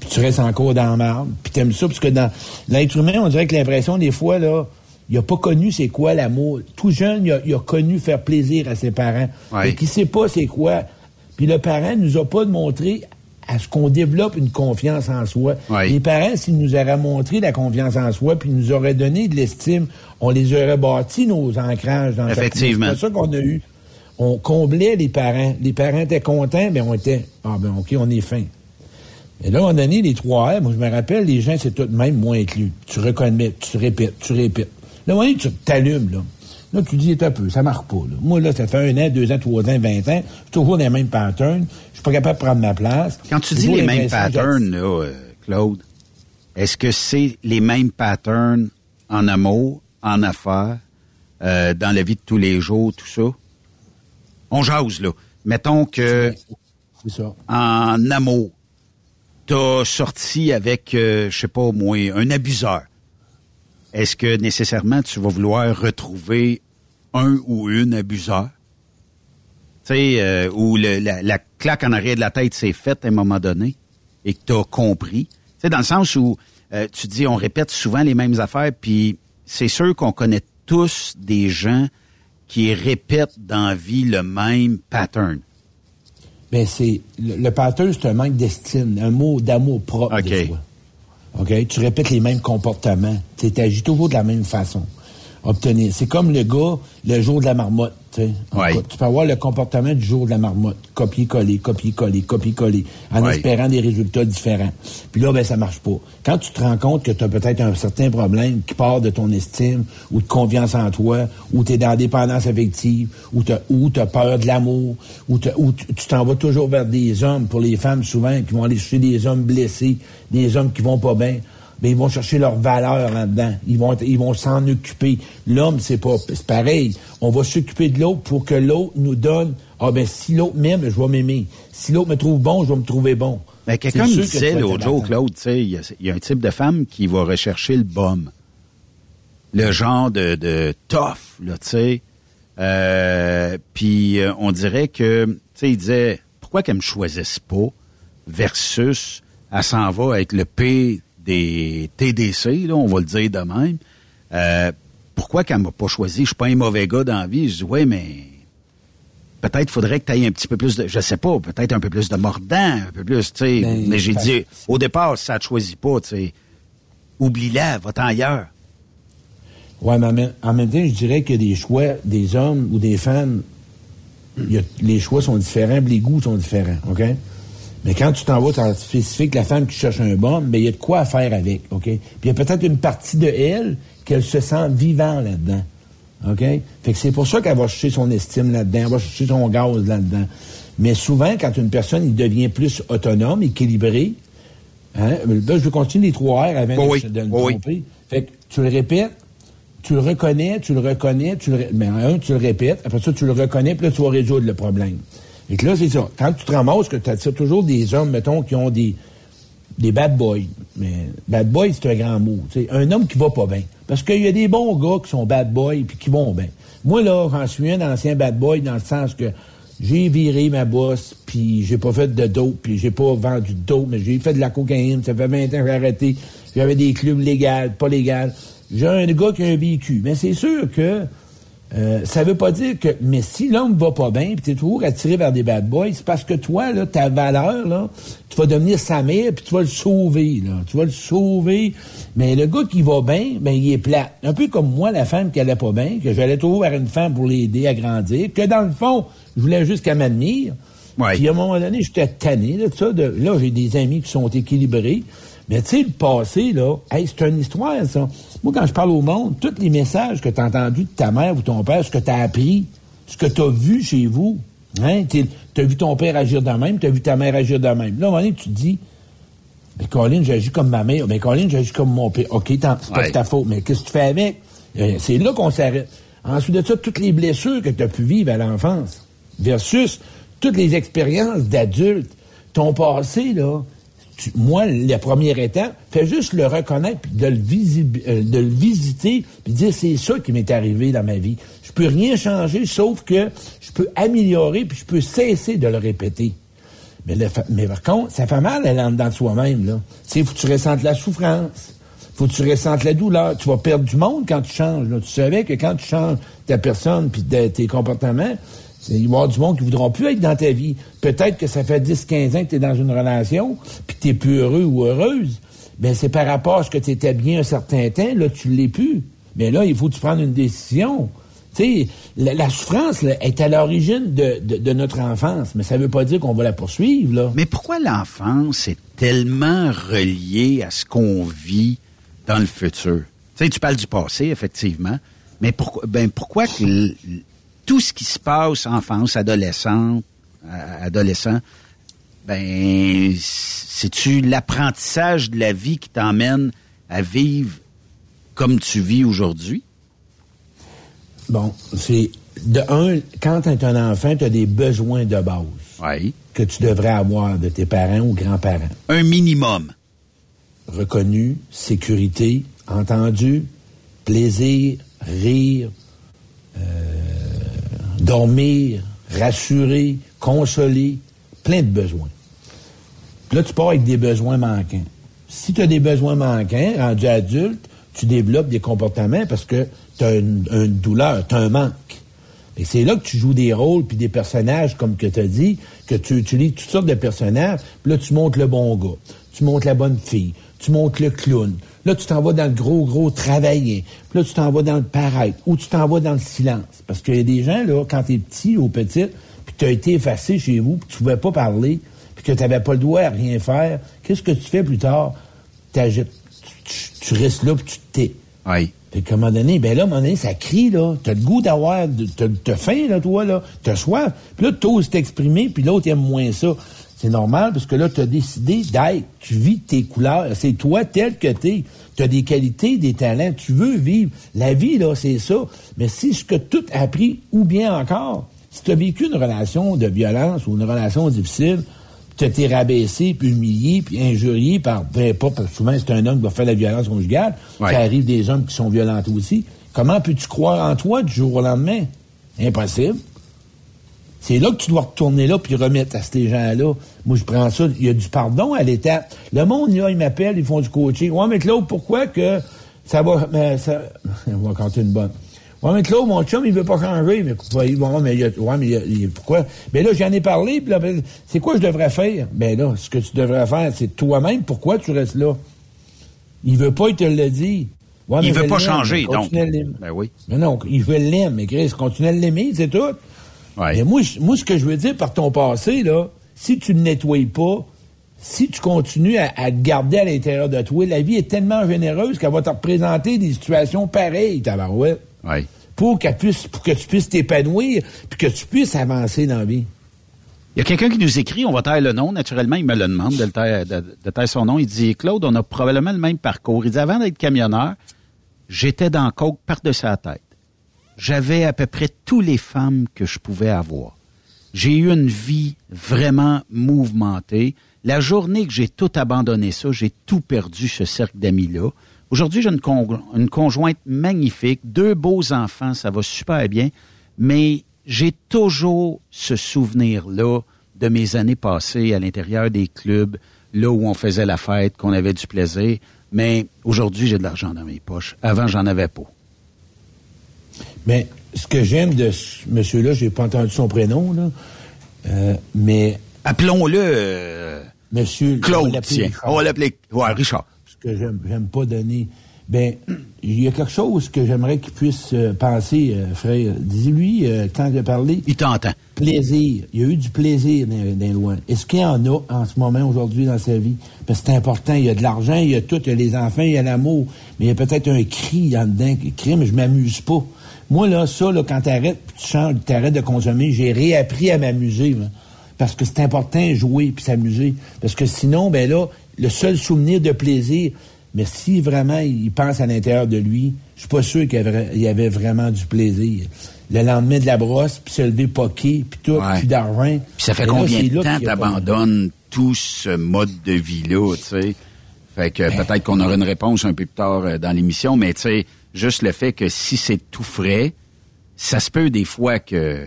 puis tu restes encore dans la marde, puis t'aimes ça, parce que dans l'être humain, on dirait que l'impression, des fois, là, il a pas connu c'est quoi l'amour. Tout jeune, il a, il a connu faire plaisir à ses parents. Ouais. Et qui sait pas c'est quoi. Puis le parent nous a pas montré à ce qu'on développe une confiance en soi. Les parents, s'ils nous auraient montré la confiance en soi, puis ils nous auraient donné de l'estime, on les aurait bâtis nos ancrages dans Effectivement. C'est ça qu'on a eu. On comblait les parents. Les parents étaient contents, mais on était, ah ben ok, on est fin. Et là, on a donné les trois R. Moi, je me rappelle, les gens, c'est tout de même moins inclus. Tu reconnais, tu répètes, tu répètes. Là, on tu t'allumes, là. Là, tu dis, un peu, ça marche pas, là. Moi, là, ça fait un an, deux ans, trois ans, vingt ans. Je suis toujours dans les mêmes patterns. Je suis pas capable de prendre ma place. Quand tu dis les mêmes patterns, là, euh, Claude, est-ce que c'est les mêmes patterns en amour, en affaires, euh, dans la vie de tous les jours, tout ça? On jase, là. Mettons que en amour, t'as sorti avec, euh, je sais pas moi, un abuseur. Est-ce que nécessairement tu vas vouloir retrouver un ou une abuseur? Tu sais, euh, où le- la, la claque en arrière de la tête s'est faite à un moment donné et que tu as compris. Tu sais, dans le sens où euh, tu dis, on répète souvent les mêmes affaires, puis c'est sûr qu'on connaît tous des gens qui répètent dans la vie le même pattern. Ben, c'est, le, le pattern, c'est un manque d'estime, un mot d'amour propre. OK? Tu répètes les mêmes comportements. Tu agis toujours de la même façon. Obtenir. C'est comme le gars, le jour de la marmotte. Tu sais. Tu peux avoir le comportement du jour de la marmotte. Copier-coller, copier-coller, copier-coller, en Ouais. espérant des résultats différents. Puis là, ben, ça marche pas. Quand tu te rends compte que tu as peut-être un certain problème qui part de ton estime ou de confiance en toi, ou tu es dans la dépendance affective, ou tu as peur de l'amour, ou, ou tu tu t'en vas toujours vers des hommes, pour les femmes souvent, qui vont aller chercher des hommes blessés, des hommes qui vont pas bien, ben, ils vont chercher leur valeur là-dedans. Ils vont, être- ils vont s'en occuper. L'homme, c'est pas, c'est pareil. On va s'occuper de l'autre pour que l'autre nous donne, ah ben, si l'autre m'aime, je vais m'aimer. Si l'autre me trouve bon, je vais me trouver bon. Ben, quelqu'un me disait l'autre jour. Claude, tu sais, il y, a- il y a un type de femme qui va rechercher le bum. Le genre de, de tough, là, tu sais. Euh, Puis euh, on dirait que, tu sais, il disait, pourquoi qu'elle me choisisse pas versus, elle s'en va avec le P des TDC, là, on va le dire de même. Euh, pourquoi qu'elle m'a pas choisi? Je suis pas un mauvais gars dans la vie. Je dis, ouais, mais peut-être faudrait que tu aies un petit peu plus de, je sais pas, peut-être un peu plus de mordant, un peu plus, tu sais. Ben, mais j'ai dit, au départ, ça te choisit pas, tu sais. Oublie-la, va-t'en ailleurs. Ouais, mais en même- temps, je dirais que des choix des hommes ou des femmes, il y a- les choix sont différents, les goûts sont différents, OK? Mais quand tu t'en vas, tu spécifique la femme qui cherche un bon, mais il y a de quoi à faire avec, OK? Puis il y a peut-être une partie de elle qu'elle se sent vivant là-dedans, OK? Fait que c'est pour ça qu'elle va chercher son estime là-dedans, elle va chercher son gaz là-dedans. Mais souvent, quand une personne il devient plus autonome, équilibré, hein, là, je veux continuer les trois R avant Oui, de, me oui, tromper. Fait que tu le répètes, tu le reconnais, tu le reconnais, tu le, mais un, tu le répètes, après ça, tu le reconnais, puis là, tu vas résoudre le problème. Et que là, c'est ça. Quand tu te ramasses, que tu attires toujours des hommes, mettons, qui ont des, des bad boys. Mais bad boy, c'est un grand mot. tu sais. Un homme qui va pas bien. Parce qu'il y a des bons gars qui sont bad boys puis qui vont bien. Moi, là, j'en suis un ancien bad boy dans le sens que j'ai viré ma bosse, puis j'ai pas fait de dope, puis j'ai pas vendu de dope, mais j'ai fait de la cocaïne. Ça fait 20 ans que j'ai arrêté. J'avais des clubs légaux, pas légaux. J'ai un gars qui a un vécu. Mais c'est sûr que euh, ça veut pas dire que. Mais si l'homme va pas bien, puis t'es toujours attiré vers des bad boys, c'est parce que toi, là, ta valeur, là, tu vas devenir sa mère, puis tu vas le sauver, là. Tu vas le sauver. Mais le gars qui va bien, ben il est plat. Un peu comme moi, la femme qui allait pas bien, que j'allais toujours vers une femme pour l'aider à grandir, que dans le fond, je voulais juste qu'elle m'admire. Puis à un moment donné, j'étais tanné là, de ça. De, là, j'ai des amis qui sont équilibrés. Mais tu sais, le passé, là, hey, c'est une histoire, ça. Moi, quand je parle au monde, tous les messages que tu as entendus de ta mère ou ton père, ce que tu as appris, ce que tu as vu chez vous, hein, tu as vu ton père agir de même, tu as vu ta mère agir de même. Là, à un moment donné, tu te dis, mais Colin, j'agis comme ma mère. Mais Colin, j'agis comme mon père. OK, c'est pas Ouais. ta faute. Mais qu'est-ce que tu fais avec? Euh, C'est là qu'on s'arrête. Ensuite de ça, toutes les blessures que tu as pu vivre à l'enfance versus toutes les expériences d'adultes. Ton passé, là, tu- moi, la première étape, fais juste le reconnaître, puis de le, visi- euh, de le visiter, puis dire c'est ça qui m'est arrivé dans ma vie. Je peux rien changer, sauf que je peux améliorer, puis je peux cesser de le répéter. Mais, le mais par contre, ça fait mal aller en dedans de soi-même, là. Tu faut que tu ressentes la souffrance. Faut que tu ressentes la douleur. Tu vas perdre du monde quand tu changes, là. Tu savais que quand tu changes ta personne puis tes comportements, il va y avoir du monde qui ne voudra plus être dans ta vie. Peut-être que ça fait 10, 15 ans que tu es dans une relation puis que tu plus heureux ou heureuse. Ben, c'est par rapport à ce que tu étais bien un certain temps, là, tu l'es plus. Mais là, il faut que tu prennes une décision. Tu sais, la, souffrance est à l'origine de, notre enfance, mais ça veut pas dire qu'on va la poursuivre, là. Mais pourquoi l'enfance est tellement reliée à ce qu'on vit dans le futur? Tu sais, tu parles du passé, effectivement, mais pourquoi, ben, pourquoi que tout ce qui se passe enfance, adolescente, euh, adolescent, ben, c'est-tu l'apprentissage de la vie qui t'emmène à vivre comme tu vis aujourd'hui? Bon, c'est de un, quand tu es un enfant, tu as des besoins de base que tu devrais avoir de tes parents ou grands-parents. Un minimum. Reconnu, sécurité, entendu, plaisir, rire, euh, dormir, rassurer, consoler, plein de besoins. Puis là, tu pars avec des besoins manquants. Si tu as des besoins manquants, rendu adulte, tu développes des comportements parce que tu as une, une douleur, tu as un manque. Et c'est là que tu joues des rôles puis des personnages, comme que tu as dit, que tu utilises toutes sortes de personnages. Puis là, tu montres le bon gars, tu montres la bonne fille, tu montres le clown. Là, tu t'en vas dans le gros, gros travailler. Puis là, tu t'en vas dans le paraître ou tu t'en vas dans le silence. Parce qu'il y a des gens, là, quand tu es petit ou petite, puis tu as été effacé chez vous, puis tu pouvais pas parler, puis que tu n'avais pas le droit à rien faire, qu'est-ce que tu fais plus tard? T'agites. Tu, tu- tu restes là, puis tu te tais. Oui. Fait qu'à un moment donné, ben là, à un moment donné, ça crie, là. T'as le goût d'avoir, t'as t'as faim, là, toi, là. T'as soif. Puis là, t'oses t'exprimer, puis l'autre aime moins ça. C'est normal, parce que là, t'as décidé d'être. Tu vis tes couleurs. C'est toi tel que t'es. T'as des qualités, des talents. Tu veux vivre. La vie, là, c'est ça. Mais si ce que tout a appris, ou bien encore, si t'as vécu une relation de violence ou une relation difficile, tu été rabaissé, puis humilié, puis injurié par, peu importe, parce que souvent c'est un homme qui va faire la violence conjugale, Ouais. ça arrive des hommes qui sont violents aussi. Comment peux-tu croire en toi du jour au lendemain? Impossible. C'est là que tu dois retourner là puis remettre à ces gens-là. Moi, je prends ça. Il y a du pardon à l'étape. Le monde, là, ils m'appellent, ils font du coaching. Ouais, mais Claude, pourquoi que ça va. mais ça, on va compter une bonne. Ouais, mais Claude, mon chum, il veut pas changer. Mais, bon, mais, il, ouais, mais il, pourquoi? Ben là, j'en ai parlé, puis là, ben, c'est quoi je devrais faire? Ben là, ce que tu devrais faire, c'est toi-même. Pourquoi tu restes là? Il veut pas, il te l'a dit. Ouais, il veut pas changer, donc. Ben oui. Mais non, il veut l'aimer. Mais Chris, continue à l'aimer, c'est tout. Ouais. Mais moi, moi, ce que je veux dire par ton passé, là, si tu ne nettoies pas, si tu continues à, te garder à l'intérieur de toi, la vie est tellement généreuse qu'elle va te représenter des situations pareilles, tabarouette. Oui. Pour, qu'elle puisse, pour que tu puisses t'épanouir, puis que tu puisses avancer dans la vie. Il y a quelqu'un qui nous écrit, on va taire le nom, naturellement, il me le demande de, taire, de, son nom. Il dit, Claude, on a probablement le même parcours. Il dit, avant d'être camionneur, j'étais dans Coke par-dessus sa tête. J'avais à peu près toutes les femmes que je pouvais avoir. J'ai eu une vie vraiment mouvementée. La journée que j'ai tout abandonné ça, j'ai tout perdu, ce cercle d'amis-là. Aujourd'hui, j'ai une, une, conjointe magnifique, deux beaux enfants, ça va super bien, mais j'ai toujours ce souvenir-là de mes années passées à l'intérieur des clubs, là où on faisait la fête, qu'on avait du plaisir. Mais aujourd'hui, j'ai de l'argent dans mes poches. Avant, j'en avais pas. Mais ce que j'aime de ce monsieur-là, j'ai pas entendu son prénom, là, euh, mais... Appelons-le... Euh, monsieur... Claude, on va l'appeler... Ouais, Richard. Ce que j'aime pas donner... Ben, il y a quelque chose que j'aimerais qu'il puisse euh, penser, frère. Dis-lui, quand il a parlé... Il t'entend. Plaisir. Il y a eu du plaisir dans, dans loin. Est-ce qu'il y en a en ce moment, aujourd'hui, dans sa vie? Parce que c'est important. Il y a de l'argent, il y a tout, il y a les enfants, il y a l'amour. Mais il y a peut-être un cri en dedans. Cri, mais je m'amuse pas. Moi, là, ça, là, quand t'arrêtes, tu changes, t'arrêtes de consommer, j'ai réappris à m'amuser, parce que c'est important jouer puis s'amuser. Parce que sinon, ben là, le seul souvenir de plaisir, mais si vraiment il pense à l'intérieur de lui, je suis pas sûr qu'il y avait vraiment du plaisir. Le lendemain de la brosse, puis se lever poqué, puis tout, puis d'argent. Puis ça fait combien de temps t'abandonnes tout ce mode de vie-là, tu sais? Fait que ben, peut-être qu'on aura une réponse un peu plus tard euh, dans l'émission, mais tu sais, Juste le fait que si c'est tout frais, ça se peut des fois que,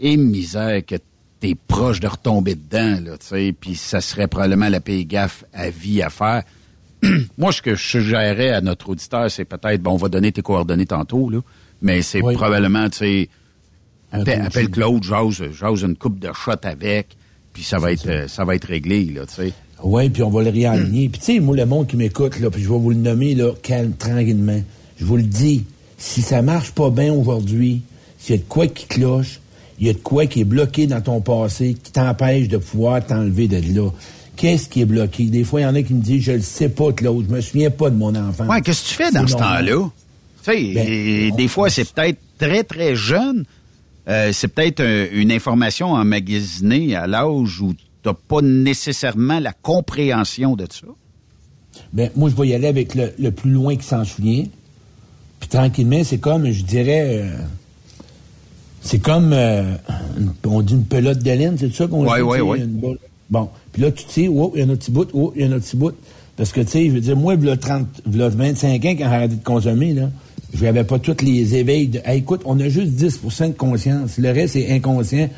et misère, que t'es proche de retomber dedans, là, tu sais, puis ça serait probablement la paye gaffe à vie à faire. Moi, ce que je suggérerais à notre auditeur, c'est peut-être, bon, on va donner tes coordonnées tantôt, là, mais c'est probablement, tu sais, appelle, Claude, j'ose une coupe de shot avec, puis ça va être, ça. va être réglé, là, tu sais. Oui, puis on va le réaligner. Puis tu sais, moi, le monde qui m'écoute, là, puis je vais vous le nommer, là, calme, tranquillement je vous le dis, si ça marche pas bien aujourd'hui, s'il y a de quoi qui cloche, il y a de quoi qui est bloqué dans ton passé, qui t'empêche de pouvoir t'enlever de là. Qu'est-ce qui est bloqué? Des fois, il y en a qui me disent, je le sais pas, Claude, je me souviens pas de mon enfant. Ouais, qu'est-ce que tu fais dans ce temps-là? Tu sais, ben, des fois, c'est peut-être très, très jeune. Euh, c'est peut-être une information emmagasinée à l'âge où tu n'as pas nécessairement la compréhension de ça. Ben, moi, je vais y aller avec le, le plus loin qui s'en souvient. Puis tranquillement, c'est comme, je dirais, euh, c'est comme, euh, on dit une pelote de laine, c'est ça qu'on dit? Oui, oui, oui. Bon, puis là, tu sais, oh, il y en a un petit bout, oh, il y en a un petit bout. Parce que, tu sais, je veux dire, moi, il y a 30, 25 ans, quand j'ai arrêté de consommer, là, je n'avais pas tous les éveils de, écoute, on a juste 10% de conscience. Le reste, c'est inconscient.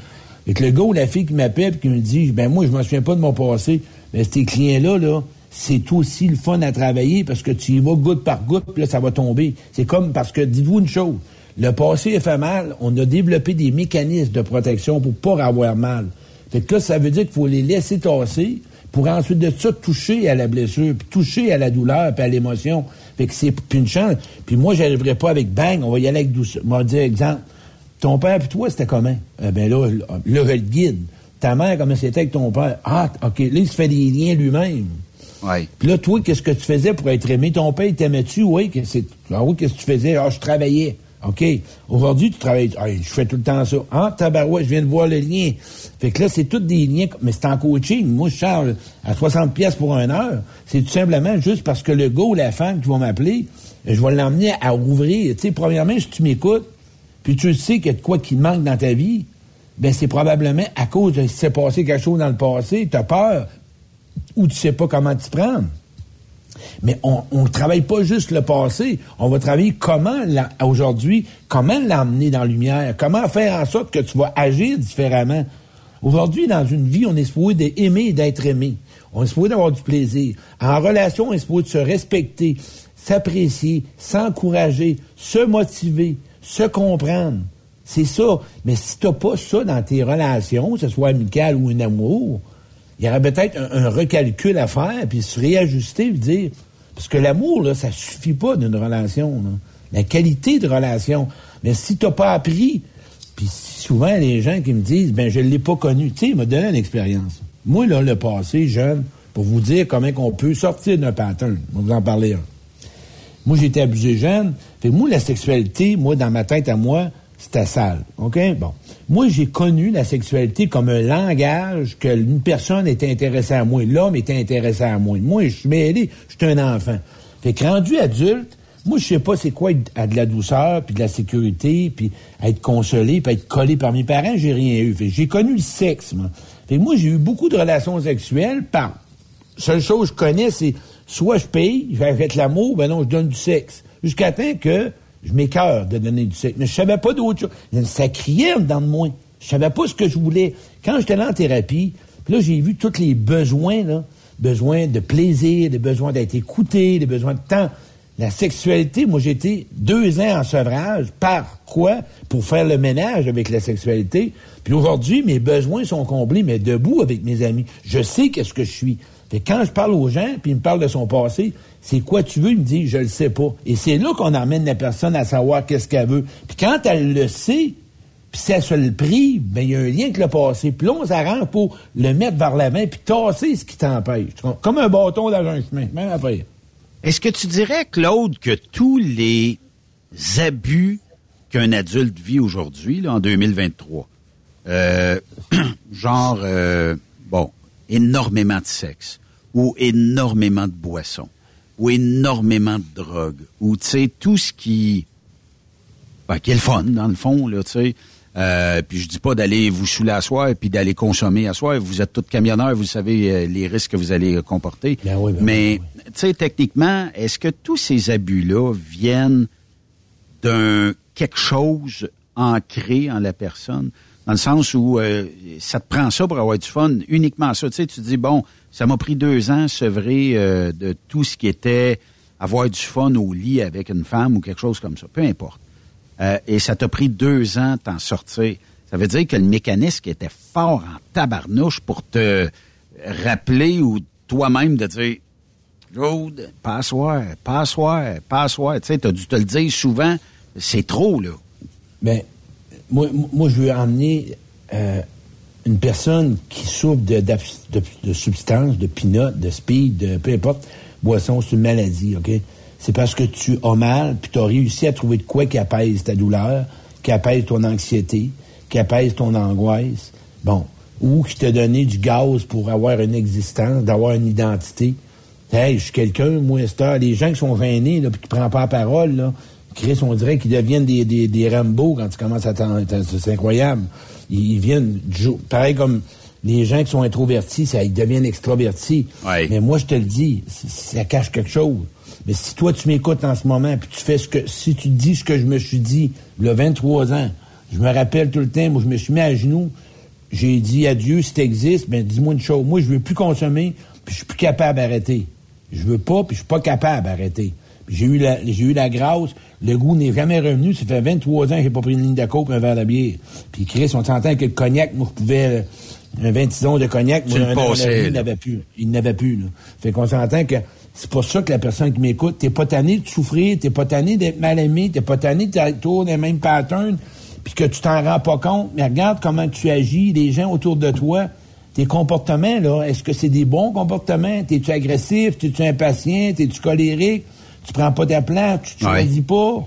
Et que le gars ou la fille qui m'appelle et qui me dit, ben moi, je me souviens pas de mon passé. Mais ces clients-là, là, c'est aussi le fun à travailler parce que tu y vas goutte par goutte, puis là, ça va tomber. C'est comme parce que, dites-vous une chose, le passé est fait mal, on a développé des mécanismes de protection pour pas avoir mal. Fait que là, ça veut dire qu'il faut les laisser tasser pour ensuite de ça toucher à la blessure, puis toucher à la douleur, puis à l'émotion. Fait que c'est une chance. Puis moi, j'arriverai pas avec bang, on va y aller avec douceur. On va dire, exemple, ton père puis toi, c'était comment? Eh ben là, le, le guide. Ta mère, comment c'était avec ton père? Ah, OK, là, il se fait des liens lui-même. Puis là, toi, qu'est-ce que tu faisais pour être aimé? Ton père, t'aimait-tu? Oui. Ah oui, qu'est-ce que tu faisais? Ah, je travaillais. OK. Aujourd'hui, tu travailles. Ah, je fais tout le temps ça. Ah, tabarouette, je viens de voir le lien. Fait que là, c'est tous des liens. Mais c'est en coaching. Moi, je charge à 60 pièces pour une heure. C'est tout simplement juste parce que le gars ou la femme qui va m'appeler, je vais l'emmener à ouvrir. Tu sais, premièrement, si tu m'écoutes, puis tu sais qu'il y a de quoi qui manque dans ta vie, ben c'est probablement à cause de s'est passé quelque chose dans le passé, tu as peur, ou tu sais pas comment t'y prendre. Mais on ne travaille pas juste le passé, on va travailler comment, aujourd'hui, comment l'emmener dans la lumière, comment faire en sorte que tu vas agir différemment. Aujourd'hui, dans une vie, on est supposé d'aimer et d'être aimé. On est supposé d'avoir du plaisir. En relation, on est supposé de se respecter, s'apprécier, s'encourager, se motiver, se comprendre. C'est ça. Mais si t'as pas ça dans tes relations, que ce soit amical ou un amour, il y aurait peut-être un, recalcul à faire, puis se réajuster, puis dire... Parce que l'amour, là, ça suffit pas d'une relation. là. La qualité de relation. Mais si t'as pas appris, puis souvent les gens qui me disent, ben je l'ai pas connu. Tu sais, il m'a donné une expérience. Moi, là, le passé, jeune, pour vous dire comment on peut sortir d'un pattern. On va vous en parler un. Moi, été abusé jeune. Fait moi, la sexualité, moi, dans ma tête à moi, c'était sale. OK? Bon. Moi, j'ai connu la sexualité comme un langage que une personne était intéressée à moi. L'homme était intéressé à moi. Moi, je suis mêlé, je suis un enfant. Fait que rendu adulte, moi, je sais pas c'est quoi être à de la douceur, puis de la sécurité, puis être consolé, puis être collé par mes parents. J'ai rien eu. J'ai connu le sexe, moi. Fait que moi, j'ai eu beaucoup de relations sexuelles par... Seule chose que je connais, c'est soit je paye, j'arrête l'amour, ben non, je donne du sexe. Jusqu'à temps que je m'écœure de donner du sexe. Mais je savais pas d'autre chose. Ça criait dans de moi. Je savais pas ce que je voulais. Quand j'étais là en thérapie, là, j'ai vu tous les besoins. Besoins de plaisir, des besoins d'être écouté, des besoins de temps. La sexualité, moi, j'ai été deux ans en sevrage. Par quoi? Pour faire le ménage avec la sexualité. Puis aujourd'hui, mes besoins sont comblés, mais debout avec mes amis. Je sais qu'est-ce que je suis. Que quand je parle aux gens, puis ils me parlent de son passé, c'est quoi tu veux? Il me dit, je le sais pas. Et c'est là qu'on emmène la personne à savoir qu'est-ce qu'elle veut. Puis quand elle le sait, puis si elle se le prive, ben il y a un lien avec le passé. Puis là, on s'arrange pour le mettre vers l'avant, puis tasser ce qui t'empêche. Comme un bâton dans un chemin, même après. Est-ce que tu dirais, Claude, que tous les abus qu'un adulte vit aujourd'hui, en 2023, euh, genre, euh, bon, énormément de sexe, ou énormément de boissons, ou énormément de drogue, ou, tu sais, tout ce qui... Ben, qui est le fun, dans le fond, là, tu sais. Euh, puis je dis pas d'aller vous saouler à soir et puis d'aller consommer à soir. Vous êtes tous camionneurs, vous savez euh, les risques que vous allez euh, comporter. Ben oui, ben Mais, tu sais, techniquement, est-ce que tous ces abus-là viennent d'un quelque chose ancré en la personne? Dans le sens où euh, ça te prend ça pour avoir du fun, uniquement ça. Tu sais, tu te dis, bon, ça m'a pris deux ans sevrer euh, de tout ce qui était avoir du fun au lit avec une femme ou quelque chose comme ça. Peu importe. Euh, et ça t'a pris deux ans t'en sortir. Ça veut dire que le mécanisme était fort en tabarnouche pour te rappeler ou toi-même de dire Claude, passoire, passoire, passoire. Tu sais, t'as dû te le dire souvent. C'est trop, là. Ben, moi, moi, je veux emmener euh, une personne qui souffre de, de, de, substances, de pinot, de speed, de peu importe, boisson, c'est une maladie, OK? C'est parce que tu as mal, puis tu as réussi à trouver de quoi qui apaise ta douleur, qui apaise ton anxiété, qui apaise ton angoisse, bon, ou qui t'a donné du gaz pour avoir une existence, d'avoir une identité. Hey, je suis quelqu'un, moi, c'est les gens qui sont gênés, là, puis qui prennent pas la parole, là, Chris, on dirait qu'ils deviennent des, des, des Rambo quand tu commences à t'en... C'est incroyable. Ils, ils viennent... Pareil comme les gens qui sont introvertis, ça, ils deviennent extrovertis. Ouais. Mais moi, je te le dis, ça cache quelque chose. Mais si toi, tu m'écoutes en ce moment, puis tu fais ce que... Si tu dis ce que je me suis dit, il y a 23 ans, je me rappelle tout le temps, moi, je me suis mis à genoux, j'ai dit à Dieu, si t'existes, ben dis-moi une chose. Moi, je veux plus consommer, puis je suis plus capable d'arrêter. Je veux pas, puis je suis pas capable d'arrêter. J'ai eu la, j'ai eu la grâce. Le goût n'est jamais revenu. Ça fait 23 ans que j'ai pas pris une ligne de coke, un verre de bière. Puis Chris, on s'entend que le cognac, moi, je pouvais, euh, un 26 ans de cognac, moi, un il n'avait plus. Il n'avait plus, là. Fait qu'on s'entend que c'est pour ça que la personne qui m'écoute, t'es pas tanné de souffrir, t'es pas tanné d'être mal aimé, t'es pas tanné de tourner les mêmes patterns, puis que tu t'en rends pas compte. Mais regarde comment tu agis, les gens autour de toi, tes comportements, là, est-ce que c'est des bons comportements? T'es-tu agressif? T'es-tu impatient? T'es-tu colérique? Tu prends pas place? Tu Ouais. choisis pas?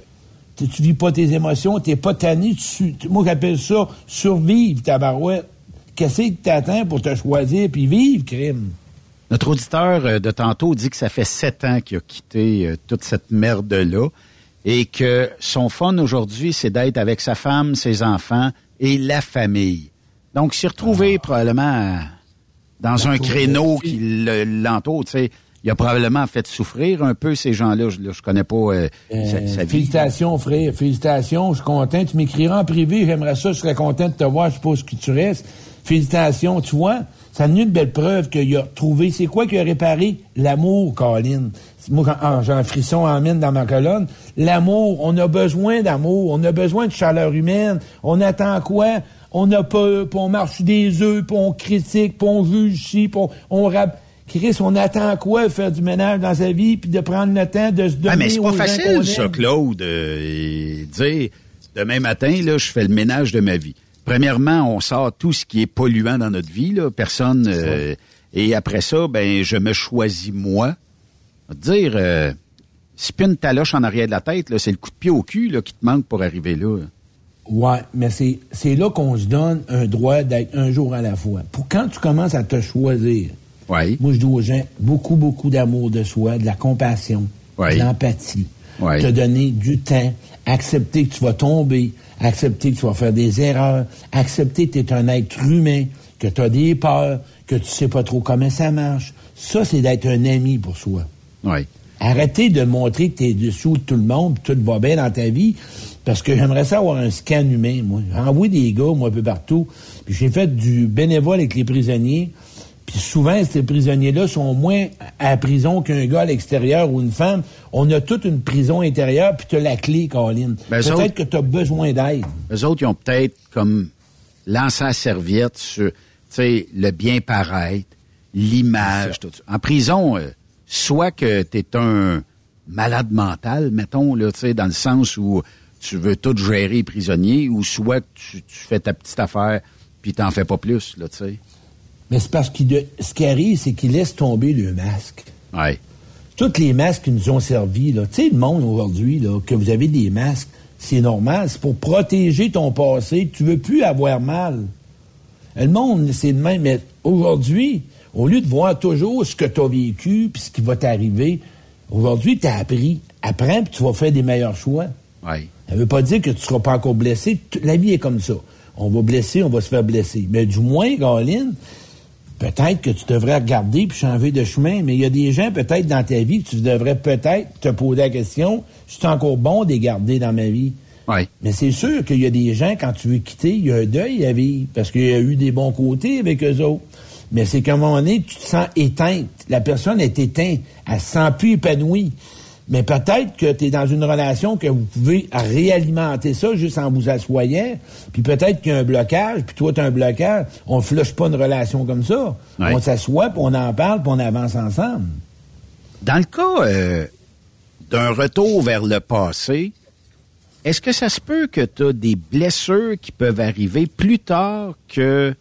Tu, tu vis pas tes émotions? T'es pas tanné? Tu, moi, j'appelle ça survivre, ta barouette. Qu'est-ce que t'attends pour te choisir puis vivre, crime? Notre auditeur euh, de tantôt dit que ça fait sept ans qu'il a quitté euh, toute cette merde-là et que son fun aujourd'hui, c'est d'être avec sa femme, ses enfants et la famille. Donc, s'est retrouvé probablement euh, dans un créneau qui le- l'entoure, tu sais, il a probablement fait souffrir un peu ces gens-là. Je, je connais pas euh, sa, sa vie. Félicitations, frère. Félicitations. Je suis content. Tu m'écriras en privé. J'aimerais ça. Je serais content de te voir. Je suppose que tu restes. Félicitations. Tu vois, Ça a une belle preuve qu'il a trouvé. C'est quoi qu'il a réparé? L'amour, Colin. Moi, quand ah, j'ai un frisson en mine dans ma colonne. L'amour, on a besoin d'amour, on a besoin de chaleur humaine. On attend quoi? On a peur, puis on marche des œufs, puis on critique, puis on juge ici, puis on, on rap... Chris, on attend quoi? Faire du ménage dans sa vie, puis de prendre le temps de se donner Ah, mais c'est pas facile, ça. Claude. euh, dire, demain matin, là, je fais le ménage de ma vie. Premièrement, on sort tout ce qui est polluant dans notre vie, là. Personne. euh, et après ça, ben, je me choisis moi. Dire, euh, si une taloche en arrière de la tête, c'est le coup de pied au cul là, qui te manque pour arriver là. Ouais, mais c'est, c'est là qu'on se donne un droit d'être un jour à la fois. Pour quand tu commences à te choisir, Moi je dis aux gens, beaucoup, beaucoup d'amour de soi, de la compassion, de l'empathie, te donner du temps, accepter que tu vas tomber, accepter que tu vas faire des erreurs, accepter que tu es un être humain, que tu as des peurs, que tu sais pas trop comment ça marche. Ça, c'est d'être un ami pour soi. Ouais. Arrêtez de montrer que tu es dessous de tout le monde, tout va bien dans ta vie, parce que j'aimerais ça avoir un scan humain, moi. J'envoie des gars, moi, un peu partout, puis j'ai fait du bénévole avec les prisonniers, puis souvent, ces prisonniers-là sont moins à la prison qu'un gars à l'extérieur ou une femme. On a toute une prison intérieure, puis tu as la clé, Colin. Ben, Peut-être autres- que tu as besoin d'aide. Eux autres, ils ont peut-être comme lancé la serviette sur, tu sais, le bien paraître, l'image, tout ça. En prison, euh, soit que tu es un malade mental, mettons, là, tu sais, dans le sens où tu veux tout gérer prisonnier, ou soit que tu, tu fais ta petite affaire, puis t'en fais pas plus, là, tu sais. Mais c'est parce que ce qui arrive, c'est qu'ils laissent tomber le masque. Ouais. Tous les masques qui nous ont servi, là. Tu sais, le monde aujourd'hui, là, que vous avez des masques, c'est normal. C'est pour protéger ton passé. Tu veux plus avoir mal. Le monde, c'est le même. Mais aujourd'hui, au lieu de voir toujours ce que tu as vécu puis ce qui va t'arriver, aujourd'hui, tu as appris. Apprends puis tu vas faire des meilleurs choix. Ouais. Ça veut pas dire que tu seras pas encore blessé. La vie est comme ça. On va blesser, on va se faire blesser. Mais du moins, Galine, peut-être que tu devrais regarder puis changer de chemin. Mais il y a des gens, peut-être, dans ta vie, que tu devrais peut-être te poser la question, c'est encore bon de les garder dans ma vie? Ouais. Mais c'est sûr qu'il y a des gens, quand tu veux quitter, il y a un deuil à vivre, parce qu'il y a eu des bons côtés avec eux autres. Mais c'est qu'à un moment donné, tu te sens éteinte. La personne est éteinte. Elle se sent plus épanouie. Mais peut-être que tu es dans une relation que vous pouvez réalimenter ça juste en vous assoyant. Puis peut-être qu'il y a un blocage, puis toi, tu as un blocage. On ne flush pas une relation comme ça. Ouais. On s'assoit, puis on en parle, puis on avance ensemble. Dans le cas euh, d'un retour vers le passé, est-ce que ça se peut que tu as des blessures qui peuvent arriver plus tard que,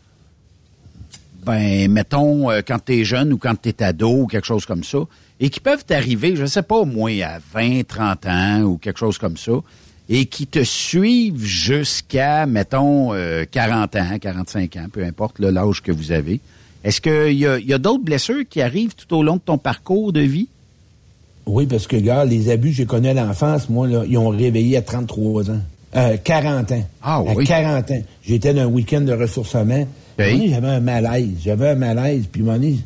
ben, mettons, euh, quand tu es jeune ou quand tu es ado ou quelque chose comme ça, et qui peuvent t'arriver, je sais pas, au moins à 20, 30 ans ou quelque chose comme ça, et qui te suivent jusqu'à, mettons, euh, 40 ans, 45 ans, peu importe l'âge que vous avez. Est-ce qu'il y a, il y a d'autres blessures qui arrivent tout au long de ton parcours de vie? Oui, parce que, gars, les abus, j'ai connu à l'enfance, moi, là, ils ont réveillé à 33 ans. Euh, 40 ans. Ah à oui. 40 ans. J'étais dans un week-end de ressourcement. À J'avais un malaise. J'avais un malaise. Puis, à donné,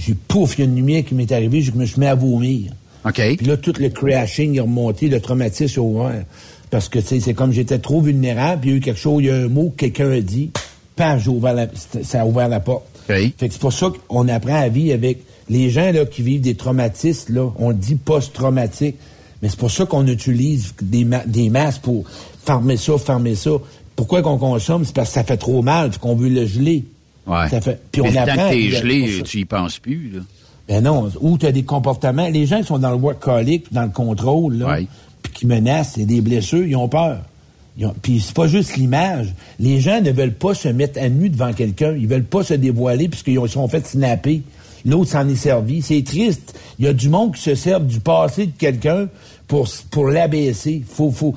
j'ai pouf, il y a une lumière qui m'est arrivée, je me suis mis à vomir. OK. Puis là, tout le crashing est remonté, le traumatisme est ouvert. Parce que, tu c'est comme j'étais trop vulnérable, puis il y a eu quelque chose, il y a un mot que quelqu'un a dit, paf, j'ai ouvert la, ça a ouvert la porte. Fait que c'est pour ça qu'on apprend à vivre avec les gens là, qui vivent des traumatismes, là, on dit post-traumatique. Mais c'est pour ça qu'on utilise des, ma- des masques pour fermer ça, fermer ça. Pourquoi qu'on consomme? C'est parce que ça fait trop mal, qu'on veut le geler. Ouais. Ça fait, puis Mais on apprend. que t'es gelé, tu y penses plus, là. Ben non, ou tu as des comportements. Les gens qui sont dans le workaholic, dans le contrôle, là, puis qui menacent, c'est des blessures, ils ont peur. Puis c'est pas juste l'image. Les gens ne veulent pas se mettre à nu devant quelqu'un. Ils veulent pas se dévoiler puisqu'ils ont- ils sont fait snapper. L'autre s'en est servi. C'est triste. Il y a du monde qui se sert du passé de quelqu'un pour, pour l'abaisser. Faut, faut...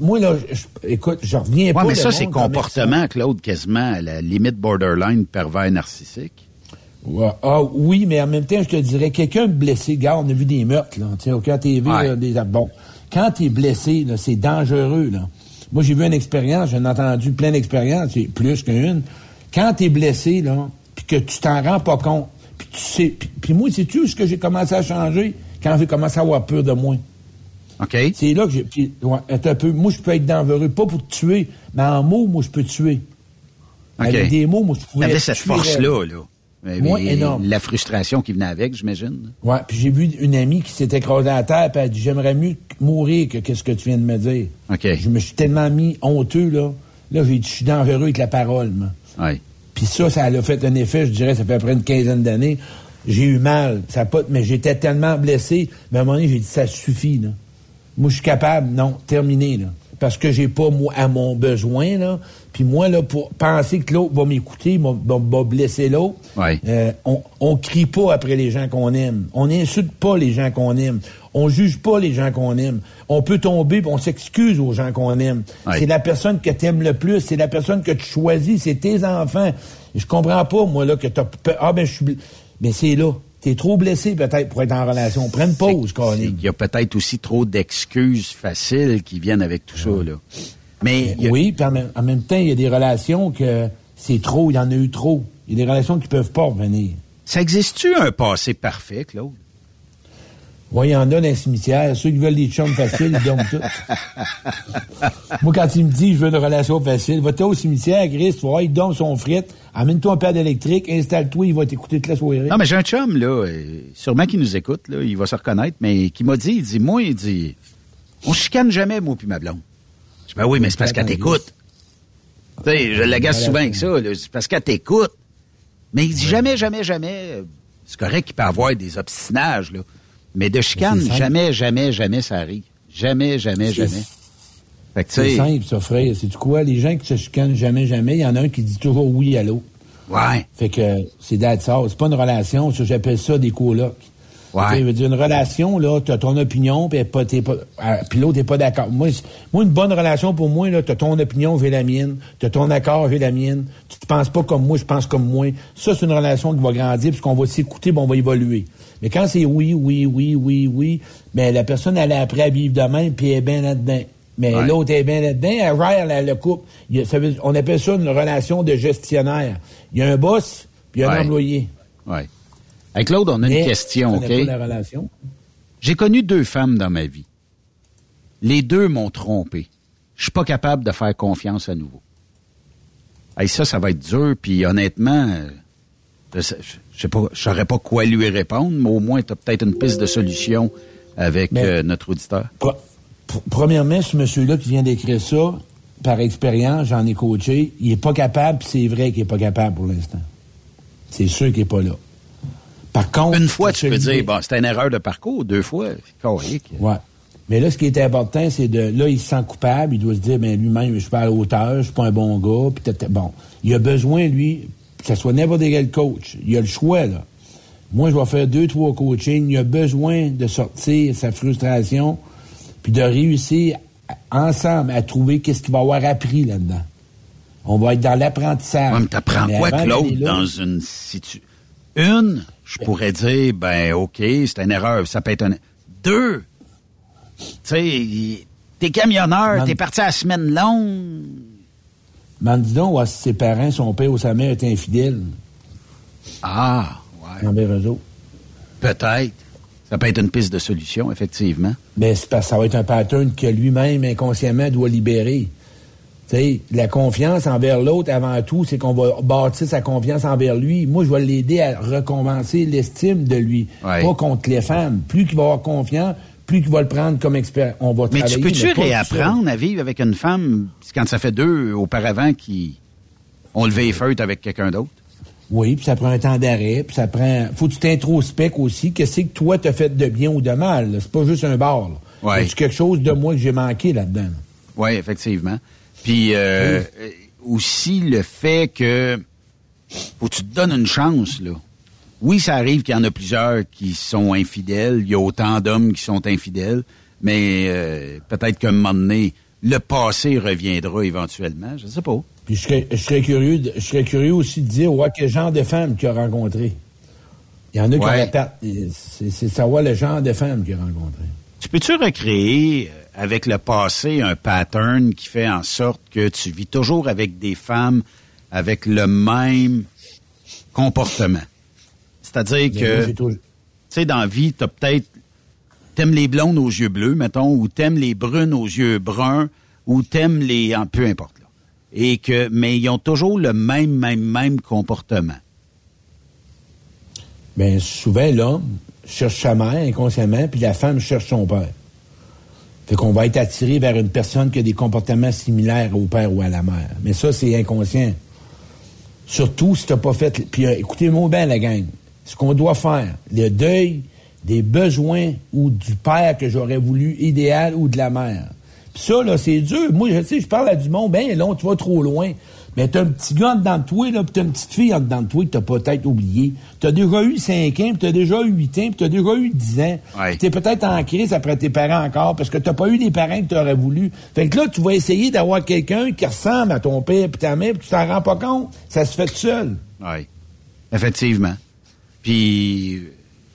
Moi, là, je- écoute, je reviens Ouais, pas. mais ça, c'est comportement, Claude, quasiment à la limite borderline pervers narcissique. Ouais. Ah oui, mais en même temps, je te dirais, quelqu'un blessé, gars, on a vu des meurtres, là, tu sais, au TV, Ouais. là, des bon. Quand t'es blessé, là, c'est dangereux, là. Moi, j'ai vu une expérience, j'en ai entendu plein d'expériences, plus qu'une. Quand t'es blessé, là, puis que tu t'en rends pas compte, puis tu sais, puis, moi, sais-tu ce que j'ai commencé à changer quand j'ai commencé à avoir peur de moi? OK. C'est là que j'ai, ouais, un peu, moi, je peux être dangereux, pas pour te tuer, mais en mots, moi, je peux tuer. OK. Avec des mots, moi, je pourrais T'avais cette force-là, là. Moi, énorme. La frustration qui venait avec, j'imagine. Ouais, puis j'ai vu une amie qui s'est écrasée à terre, puis elle a dit J'aimerais mieux mourir que qu'est-ce que tu viens de me dire. OK. Je me suis tellement mis honteux, là. Là, j'ai dit Je suis dangereux avec la parole, moi. Oui. Puis ça, ça a fait un effet, je dirais, ça fait après une quinzaine d'années. J'ai eu mal, ça pas, mais j'étais tellement blessé. Mais à un moment donné, j'ai dit, ça suffit, là. Moi, je suis capable, non, terminé, là. Parce que j'ai pas, moi, à mon besoin, là. Puis moi, là, pour penser que l'autre va m'écouter, va, va- va blesser l'autre, Ouais. euh, on, on crie pas après les gens qu'on aime. On n'insulte pas les gens qu'on aime. On juge pas les gens qu'on aime. On peut tomber, on s'excuse aux gens qu'on aime. C'est la personne que t'aimes le plus, c'est la personne que tu choisis, c'est tes enfants. Je comprends pas, moi, là, que t'as... Ah, ben, je suis... Mais c'est là. T'es trop blessé, peut-être, pour être en relation. Prends une pause, Colin. Il y a peut-être aussi trop d'excuses faciles qui viennent avec tout ça, là. Mais a- Oui, puis en même, en même temps, il y a des relations que c'est trop, il y en a eu trop. Il y a des relations qui peuvent pas revenir. ça existe-tu un passé parfait, Claude? Oui, il y en a dans les cimetières. Ceux qui veulent des chums faciles, ils dorment tout. Moi, quand il me dit je veux une relation facile, va-t'en au cimetière, Chris, tu vas voir, il dorme son frite, amène-toi un père d'électrique, installe-toi, il va t'écouter toute la soirée. Non, mais j'ai un chum, là, euh, sûrement qui nous écoute, là, il va se reconnaître, mais qui m'a dit, il dit, moi, il dit, on chicane jamais, moi puis ma blonde. Je dis, ben oui, mais c'est parce qu'elle t'écoute. Tu sais, je l'agace souvent avec ça, c'est parce qu'elle t'écoute. Mais il dit jamais, jamais, jamais, euh, c'est correct qu'il peut avoir des obstinages, là, mais de chicane, jamais, jamais, jamais ça arrive. Jamais, jamais, jamais. C'est simple, ça, frère. C'est quoi? Les gens qui se chicanent jamais, jamais, il y en a un qui dit toujours oui à l'autre. ouais, Fait que c'est date ça. C'est pas une relation, j'appelle ça des colocs. Ouais. Tu veux dire, une relation, là, t'as ton opinion, puis pas, euh, puis l'autre n'est pas d'accord. Moi, moi, une bonne relation pour moi, là, t'as ton opinion, j'ai la mienne. T'as ton accord, j'ai la mienne. Tu te penses pas comme moi, je pense comme moi. Ça, c'est une relation qui va grandir, puisqu'on va s'écouter, on va évoluer. Mais quand c'est oui, oui, oui, oui, oui, ben la personne, elle est après à vivre de même, puis elle est bien là-dedans. Mais Ouais. l'autre est bien là-dedans, elle gère la- le couple. Il ça veut- on appelle ça une relation de gestionnaire. Il y a un boss, puis il y a un employé. ouais. Avec Claude, on a Mais une question, OK? n'est pas la relation. J'ai connu deux femmes dans ma vie. Les deux m'ont trompé. Je suis pas capable de faire confiance à nouveau. Hey, ça, ça va être dur, puis honnêtement, euh, je sais, pas, je saurais pas quoi lui répondre, mais au moins, tu as peut-être une piste de solution avec Mais- euh, notre auditeur. Pr- premièrement, ce monsieur-là qui vient d'écrire ça, par expérience, j'en ai coaché, il est pas capable, c'est vrai qu'il est pas capable pour l'instant. C'est sûr qu'il est pas là. Par contre... Une fois, tu peux dire, bon, c'était une erreur de parcours. Deux fois, c'est correct. Ouais. Mais là, ce qui est important, c'est de. Là, il se sent coupable. Il doit se dire, ben lui-même, je suis pas à la hauteur, je suis pas un bon gars. Puis peut-être- bon, il a besoin, lui, que ce soit n'importe quel coach. Il a le choix, là. Moi, je vais faire deux, trois coachings. Il a besoin de sortir sa frustration, puis de réussir ensemble à trouver qu'est-ce qu'il va avoir appris là-dedans. On va être dans l'apprentissage. Ouais, mais t'apprends quoi, Claude, dans une situation... Une, je pourrais dire, ben, OK, c'est une erreur, ça peut être un... Deux, tu sais, t'es camionneur, t'es parti à la semaine longue. Man, dis donc, ouais, si ses parents, son père ou sa mère est infidèle Ah, ouais, peut-être. Ça peut être une piste de solution, effectivement. Ben, c'est parce que ça va être un pattern que lui-même, inconsciemment, doit libérer. Tu sais, la confiance envers l'autre, avant tout, c'est qu'on va bâtir sa confiance envers lui. Moi, je vais l'aider à recommencer l'estime de lui. Ouais. Pas contre les femmes. Plus qu'il va avoir confiance, plus qu'il va le prendre comme expert. On va Mais travailler. tu peux-tu réapprendre à vivre avec une femme quand ça fait deux auparavant qui ont levé les feutres avec quelqu'un d'autre? Oui, puis ça prend un temps d'arrêt, puis ça prend... Faut que tu t'introspectes aussi. Qu'est-ce que toi t'as fait de bien ou de mal? C'est pas juste un bar. Là. Ouais. Y a-tu quelque chose de moi que j'ai manqué là-dedans? là? Oui, effectivement. Puis euh, euh, aussi le fait que faut que tu te donnes une chance, là. Oui, ça arrive qu'il y en a plusieurs qui sont infidèles. Il y a autant d'hommes qui sont infidèles. Mais euh, peut-être qu'à un moment donné, le passé reviendra éventuellement. Je sais pas. Puis je serais, je serais curieux, de- je serais curieux aussi de dire, ouais, quel genre de femme qu'il a rencontré. Il y en a qui ont Ouais. la patte. C'est savoir le genre de femme qu'il a rencontré. Tu peux-tu recréer euh, avec le passé un pattern qui fait en sorte que tu vis toujours avec des femmes avec le même comportement? C'est-à-dire que, tu sais, dans la vie, t'as peut-être, t'aimes les blondes aux yeux bleus, mettons, ou t'aimes les brunes aux yeux bruns, ou t'aimes les, en- peu importe, là. Et que, mais ils ont toujours le même, même, même comportement. Bien, souvent, l'homme cherche sa mère inconsciemment, puis la femme cherche son père. Fait qu'on va être attiré vers une personne qui a des comportements similaires au père ou à la mère. Mais ça, c'est inconscient. Surtout si t'as pas fait... Puis euh, écoutez-moi bien, la gang. Ce qu'on doit faire, le deuil des besoins ou du père que j'aurais voulu idéal ou de la mère. Puis ça, là, c'est dur. Moi, je sais, je parle à du monde, ben long, tu vas trop loin. Mais t'as un petit gars en dedans de toi, là, pis t'as une petite fille en dedans de toi que t'as peut-être oublié. T'as déjà eu 5 ans, pis t'as déjà eu 8 ans, pis t'as déjà eu 10 ans. Ouais. T'es peut-être en crise après tes parents encore, parce que t'as pas eu les parents que t'aurais voulu. Fait que là, tu vas essayer d'avoir quelqu'un qui ressemble à ton père pis ta mère, pis tu t'en rends pas compte. Ça se fait tout seul. Oui, effectivement. Puis,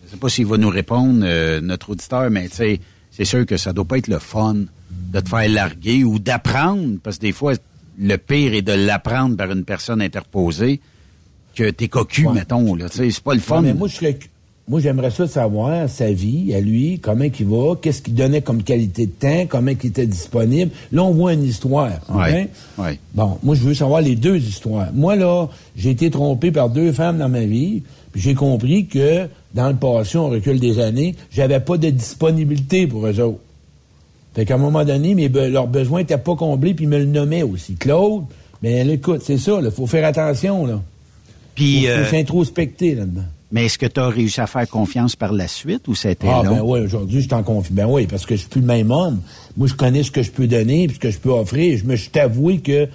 je sais pas s'il va nous répondre, euh, notre auditeur, mais tu sais, c'est sûr que ça doit pas être le fun de te faire larguer ou d'apprendre, parce que des fois, le pire est de l'apprendre par une personne interposée que t'es cocu, mettons, là. Tu sais, c'est pas le fun. Ouais, mais moi, je moi, j'aimerais ça savoir sa vie, à lui, comment il va, qu'est-ce qu'il donnait comme qualité de temps, comment il était disponible. Là, on voit une histoire. Ouais, ouais. Bon, moi, je veux savoir les deux histoires. Moi, là, j'ai été trompé par deux femmes dans ma vie, puis j'ai compris que, dans le passé, on recule des années, j'avais pas de disponibilité pour eux autres. Fait qu'à un moment donné, mes be- leurs besoins n'étaient pas comblés, puis ils me le nommaient aussi. Claude, mais là, écoute, c'est ça, il faut faire attention, là. Puis, faut, faut euh, s'introspecter là-dedans. mais est-ce que tu as réussi à faire confiance par la suite ou c'était Ah, long? ben oui, aujourd'hui, je t'en confie. Ben oui, parce que je suis plus le même homme. Moi, je connais ce que je peux donner, puis ce que je peux offrir. Je me suis avoué que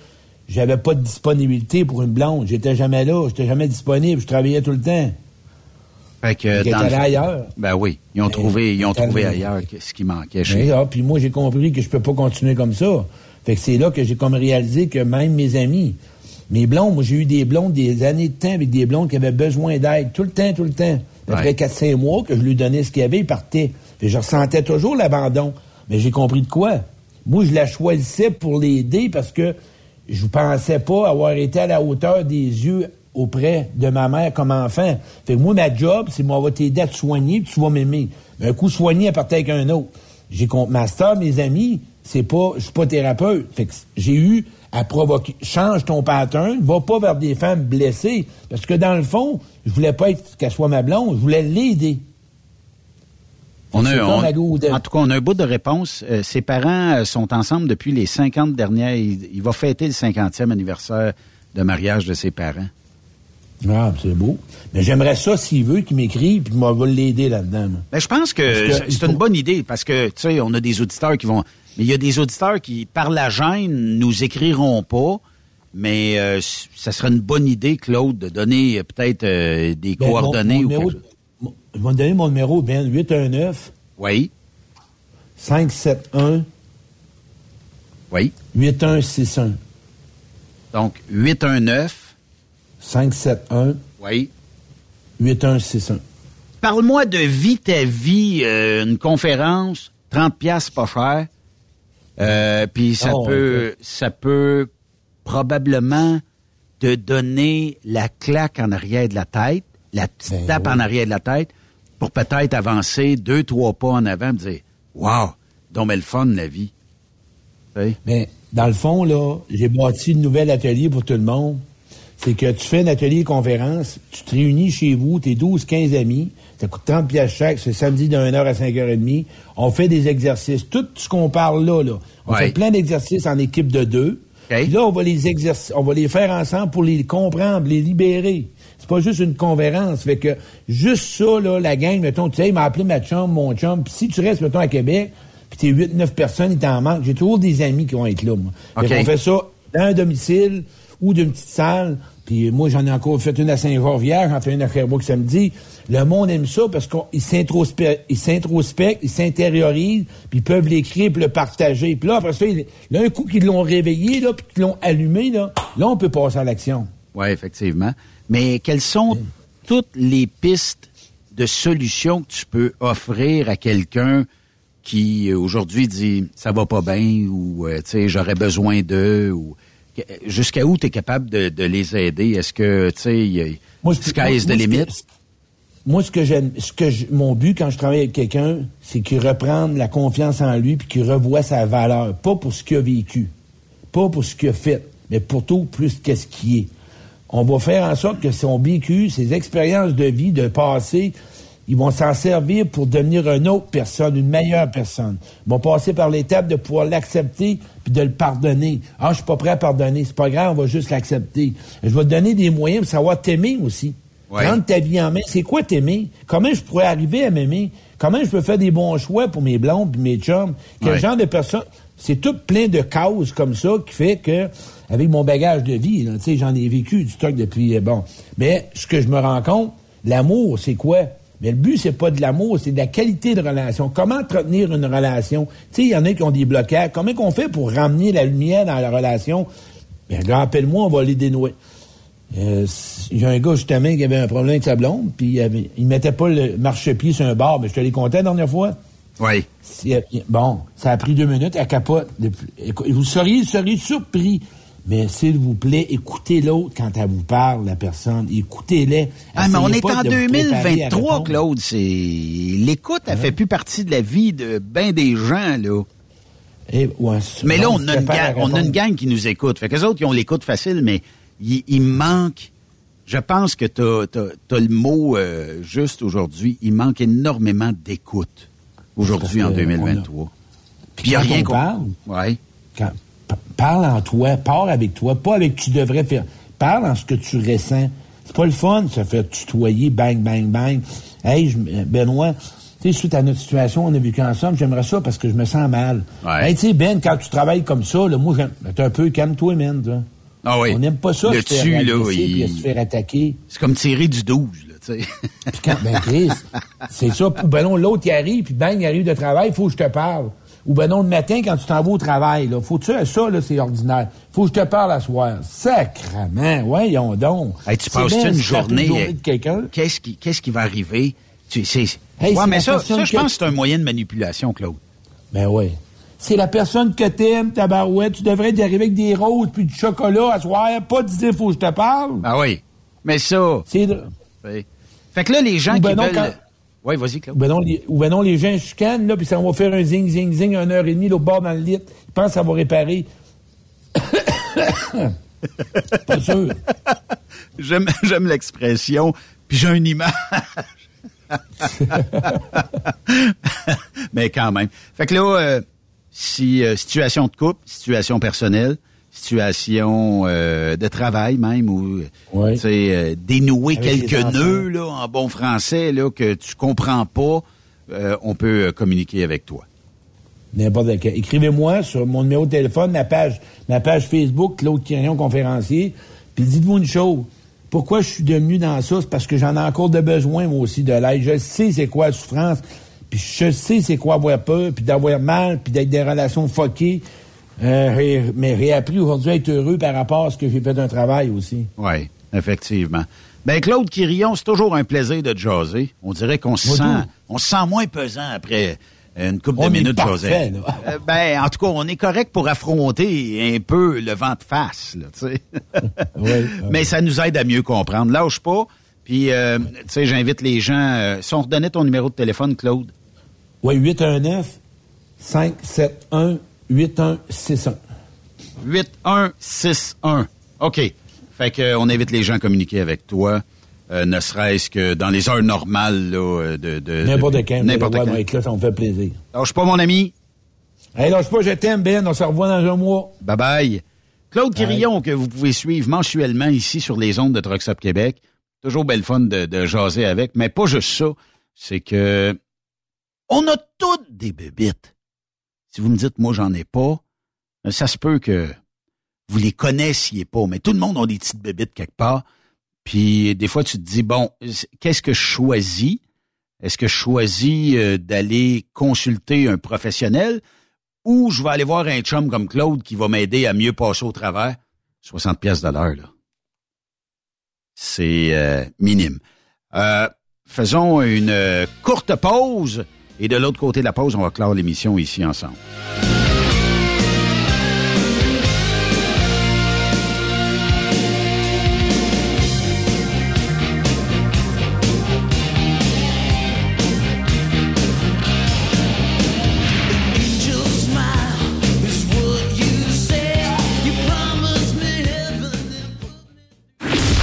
j'avais pas de disponibilité pour une blonde. J'étais jamais là, j'étais jamais disponible, je travaillais tout le temps. Fait que, Ils dans étaient le- ailleurs. Ben oui, ils ont trouvé, ils ont trouvé ailleurs que- ce qui manquait chez ah, puis moi, j'ai compris que je peux pas continuer comme ça. Fait que c'est là que j'ai comme réalisé que même mes amis, mes blondes, moi, j'ai eu des blondes des années de temps avec des blondes qui avaient besoin d'aide, tout le temps, tout le temps. Après Ouais. 4-5 mois que je lui donnais ce qu'il y avait, il partait. Puis je ressentais toujours l'abandon. Mais j'ai compris de quoi? Moi, je la choisissais pour l'aider parce que je pensais pas avoir été à la hauteur des yeux auprès de ma mère comme enfant. Fait que moi, ma job, c'est moi, on va t'aider à te soigner, puis tu vas m'aimer. Mais un coup soigné, elle partait avec un autre. J'ai compris. Master, mes amis, c'est pas, je suis pas thérapeute. Fait que j'ai eu à provoquer, change ton pattern, va pas vers des femmes blessées. Parce que dans le fond, je voulais pas être qu'elle soit ma blonde, je voulais l'aider. On a, on- en tout cas, on a un bout de réponse. Euh, ses parents euh, sont ensemble depuis les 50 dernières. Il, il va fêter le 50e anniversaire de mariage de ses parents. Ah, c'est beau. Mais j'aimerais ça, s'il veut, qu'il m'écrive, puis moi, vais l'aider là-dedans. moi. Ben, je pense que, c'est une bonne idée parce que, tu sais, on a des auditeurs qui vont. Mais il y a des auditeurs qui, par la gêne, nous écriront pas. Mais euh, ça serait une bonne idée, Claude, de donner euh, peut-être euh, des Ben, coordonnées mon ou numéro- mon- Je vais te donner mon numéro, Ben, 819 Oui, 571 oui. 8161. Donc, 819, 571 oui. 8161. Parle-moi de Vie ta vie, euh, une conférence, 30 pièces pas cher. Euh, Puis ça Oh, peut ça peut probablement te donner la claque en arrière de la tête, la petite Ben tape oui. en arrière de la tête pour peut-être avancer deux, trois pas en avant et dire Wow, donc le fun la vie. Mais dans le fond, là, j'ai bâti une nouvel atelier pour tout le monde. C'est que tu fais un atelier conférence, tu te réunis chez vous, t'es 12, 15 amis, ça coûte 30 pièces chaque, c'est samedi de 1h à 5h30. On fait des exercices. Tout ce qu'on parle là, là. On Ouais. fait plein d'exercices en équipe de deux. OK. Puis là, on va les exercer, on va les faire ensemble pour les comprendre, les libérer. C'est pas juste une conférence. Fait que, juste ça, là, la gang, mettons, tu sais, il m'a appelé ma chum, mon chum, puis si tu restes, mettons, à Québec, puis t'es 8, 9 personnes, il t'en manque. J'ai toujours des amis qui vont être là, moi. Fait OK. qu'on fait ça dans un domicile ou d'une petite salle. Puis moi, j'en ai encore fait une à Saint-Georges hier, j'en fais une à Sherbrooke samedi. Le monde aime ça parce qu'ils s'introspectent, ils s'intériorisent, puis ils peuvent l'écrire puis le partager. Puis là, après ça, là, un coup qu'ils l'ont réveillé, là, puis qu'ils l'ont allumé, là, là, on peut passer à l'action. Oui, effectivement. Mais quelles sont toutes les pistes de solutions que tu peux offrir à quelqu'un qui euh, aujourd'hui dit ça va pas bien ou euh, tu sais j'aurais besoin d'eux ou jusqu'à où tu es capable de, de les aider? Est-ce que tu sais il y a- Moi, sky moi- is the moi, ce que- limit Moi, ce que j'aime, ce que je- mon but quand je travaille avec quelqu'un, c'est qu'il reprenne la confiance en lui puis qu'il revoie sa valeur. Pas pour ce qu'il a vécu, pas pour ce qu'il a fait, mais pour tout plus qu'est-ce qui est. on va faire en sorte que son vécu, ses expériences de vie, de passé, ils vont s'en servir pour devenir une autre personne, une meilleure personne. Ils vont passer par l'étape de pouvoir l'accepter puis de le pardonner. Ah, je suis pas prêt à pardonner. C'est pas grave, on va juste l'accepter. Je vais te donner des moyens pour savoir t'aimer aussi. Prendre ta vie en main. C'est quoi t'aimer? Comment je pourrais arriver à m'aimer? Comment je peux faire des bons choix pour mes blondes puis mes chums? Quel Ouais. genre de personne? C'est tout plein de causes comme ça qui fait que, avec mon bagage de vie, j'en ai vécu du stock depuis, euh, bon. Mais ce que je me rends compte, l'amour, c'est quoi? Mais le but, c'est pas de l'amour, c'est de la qualité de relation. Comment entretenir une relation? Tu sais, il y en a qui ont des blocages. Comment qu'on fait pour ramener la lumière dans la relation? Ben, rappelle-moi, on va les dénouer. Euh, a un gars, justement, qui avait un problème avec sa blonde, puis il, avait, il mettait pas le marchepied sur un bar. Mais je te l'ai conté la dernière fois. Oui. Bon, ça a pris deux minutes, elle capote. Vous seriez, seriez surpris. Mais s'il vous plaît, écoutez l'autre quand elle vous parle, la personne. Écoutez-les. Ah, mais on est en de vous préparer à 2023, répondre. Claude. C'est l'écoute, elle fait plus partie de la vie de ben des gens là. Eh, mais là, on a, une gang, on a une gang qui nous écoute. Fait que autres, ils ont l'écoute facile, mais il, il manque. Je pense que tu as, le mot euh, juste aujourd'hui. Il manque énormément d'écoute aujourd'hui en Parce que 2023. Puis Puis a quand rien on parle, Ouais. quand- parle en toi, parle avec toi, pas avec tu devrais faire. Parle en ce que tu ressens. C'est pas le fun de se faire tutoyer, bang, bang, bang. Hey, je- Benoît, tu sais, suite à notre situation, on a vécu ensemble, j'aimerais ça parce que je me sens mal. Ouais. Hey, tu sais, Ben, quand tu travailles comme ça, là, moi, t'es un peu calme-toi, man, toi. Ah oui. On n'aime pas ça, Le se faire dessus, là, il- puis se faire attaquer. C'est comme tirer du 12, là, tu sais. Puis quand, ben Chris, c'est ça. Ou ben non, l'autre, il arrive, puis bang, il arrive de travail, il faut que je te parle. Ou ben non, le matin, quand tu t'en vas au travail, là, faut tu ça, là, c'est ordinaire. Faut que je te parle à soir. Sacrement, voyons donc. Hey, tu passes une de journée, de quelqu'un? Qu'est-ce qui, qu'est-ce qui va arriver? Tu, c'est, Hey, ouais, mais ça, ça je que- pense que c'est un moyen de manipulation, Claude. Ben oui. C'est la personne que t'aimes, tabarouette. Tu devrais y arriver avec des roses puis du chocolat à soir, pas te dire faut que je te parle. Ah oui. Mais ça. C'est... Oui. Fait que là, les gens Ou ben qui non, veulent. quand- Oui, vas-y, Claude. Ou ben non, les, ou ben non, les gens chicanent, là, puis ça va faire un zing, zing, zing, une heure et demie, l'autre bord dans le lit. Ils pensent que ça va réparer. pas sûr. J'aime, j'aime l'expression, puis j'ai une image. Mais quand même. Fait que là, euh, si euh, situation de couple, situation personnelle, situation euh, de travail même, ou tu sais, euh, dénouer Avec quelques nœuds là, en bon français là, que tu comprends pas, euh, on peut euh, communiquer avec toi. N'importe lequel. Écrivez-moi sur mon numéro de téléphone, ma page, ma page Facebook, Claude Quirion, conférencier. Puis dites-vous une chose. Pourquoi je suis devenu dans ça? C'est parce que j'en ai encore de besoin, moi aussi, de l'aide. Je sais c'est quoi la souffrance. Puis je sais c'est quoi avoir peur, puis d'avoir mal, puis d'être des relations fuckées. Euh, mais réappris aujourd'hui à être heureux par rapport à ce que j'ai fait d'un travail aussi. Oui, effectivement. Ben Claude Quirion, c'est toujours un plaisir de te jaser. On dirait qu'on se sent, on se sent moins pesant après une couple On de minutes là. Euh, ben, en tout cas, on est correct pour affronter un peu le vent de face, là, tu sais. Mais ça nous aide à mieux comprendre. Lâche pas. Puis, euh, tu sais, j'invite les gens. euh, si on redonnait ton numéro de téléphone, Claude. Oui, 819-571-8161. 8161. OK. Fait que, euh, on invite les gens à communiquer avec toi, euh, ne serait-ce que dans les heures normales là, euh, de, de N'importe de- quand. N'importe quand. là, ça me fait plaisir. Lâche pas, mon ami. Hey, lâche pas, je t'aime, Ben. On se revoit dans un mois. Bye bye. Claude Quirillon, que vous pouvez suivre mensuellement ici sur les ondes de Trucks Up Québec. Toujours belle fun de, de jaser avec, mais pas juste ça. C'est que on a toutes des bébites. Si vous me dites, moi, j'en ai pas, ça se peut que vous les connaissiez pas, mais tout le monde a des petites bébites quelque part. Puis des fois, tu te dis, bon, qu'est-ce que je choisis? Est-ce que je choisis euh, d'aller consulter un professionnel ou je vais aller voir un chum comme Claude qui va m'aider à mieux passer au travers? 60 pièces de l'heure, là. C'est euh, minime. Euh, faisons une euh, courte pause et de l'autre côté de la pause, on va clore l'émission ici ensemble.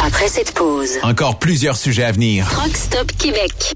Après cette pause, encore plusieurs sujets à venir. Rockstop Québec.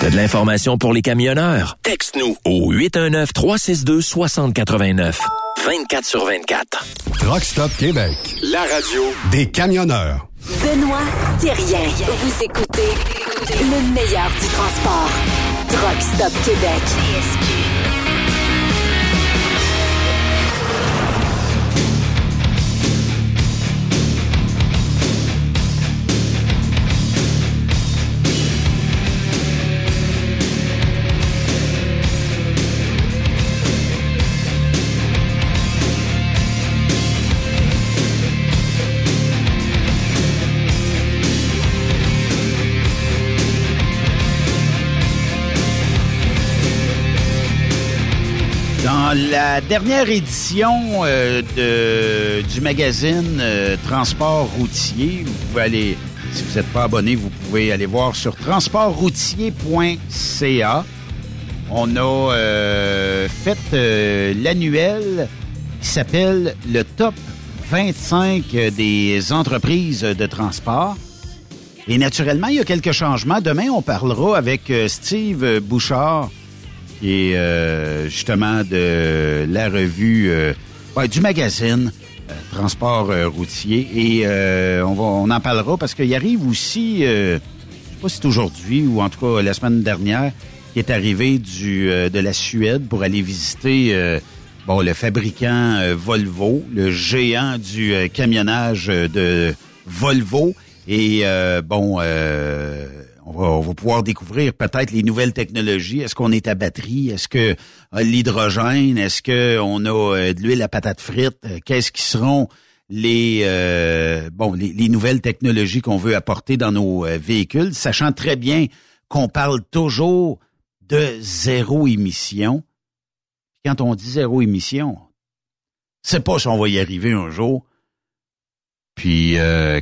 T'as de l'information pour les camionneurs? Texte-nous au 819-362-6089. 24 sur 24. Truck Stop Québec, la radio des camionneurs. Benoît Thérien. Vous écoutez le meilleur du transport. Truck Stop Québec. Dans la dernière édition euh, du magazine euh, Transport routier, vous pouvez aller, si vous n'êtes pas abonné, vous pouvez aller voir sur transportroutier.ca. On a euh, fait l'annuel qui s'appelle le top 25 des entreprises de transport. Et naturellement, il y a quelques changements. Demain, on parlera avec Steve Bouchard qui est euh, justement de la revue euh, du magazine euh, Transport routier. Et on va on en parlera parce qu'il arrive aussi, je sais pas si c'est aujourd'hui ou en tout cas la semaine dernière, qui est arrivé du de la Suède pour aller visiter bon le fabricant Volvo, le géant du camionnage de Volvo. Et bon on va, pouvoir découvrir peut-être les nouvelles technologies. Est-ce qu'on est à batterie? Est-ce que euh, l'hydrogène? Est-ce qu'on a euh, de l'huile à patate frite? Euh, qu'est-ce qui seront les bon les, nouvelles technologies qu'on veut apporter dans nos véhicules, sachant très bien qu'on parle toujours de zéro émission. Quand on dit zéro émission, c'est pas si on va y arriver un jour. Puis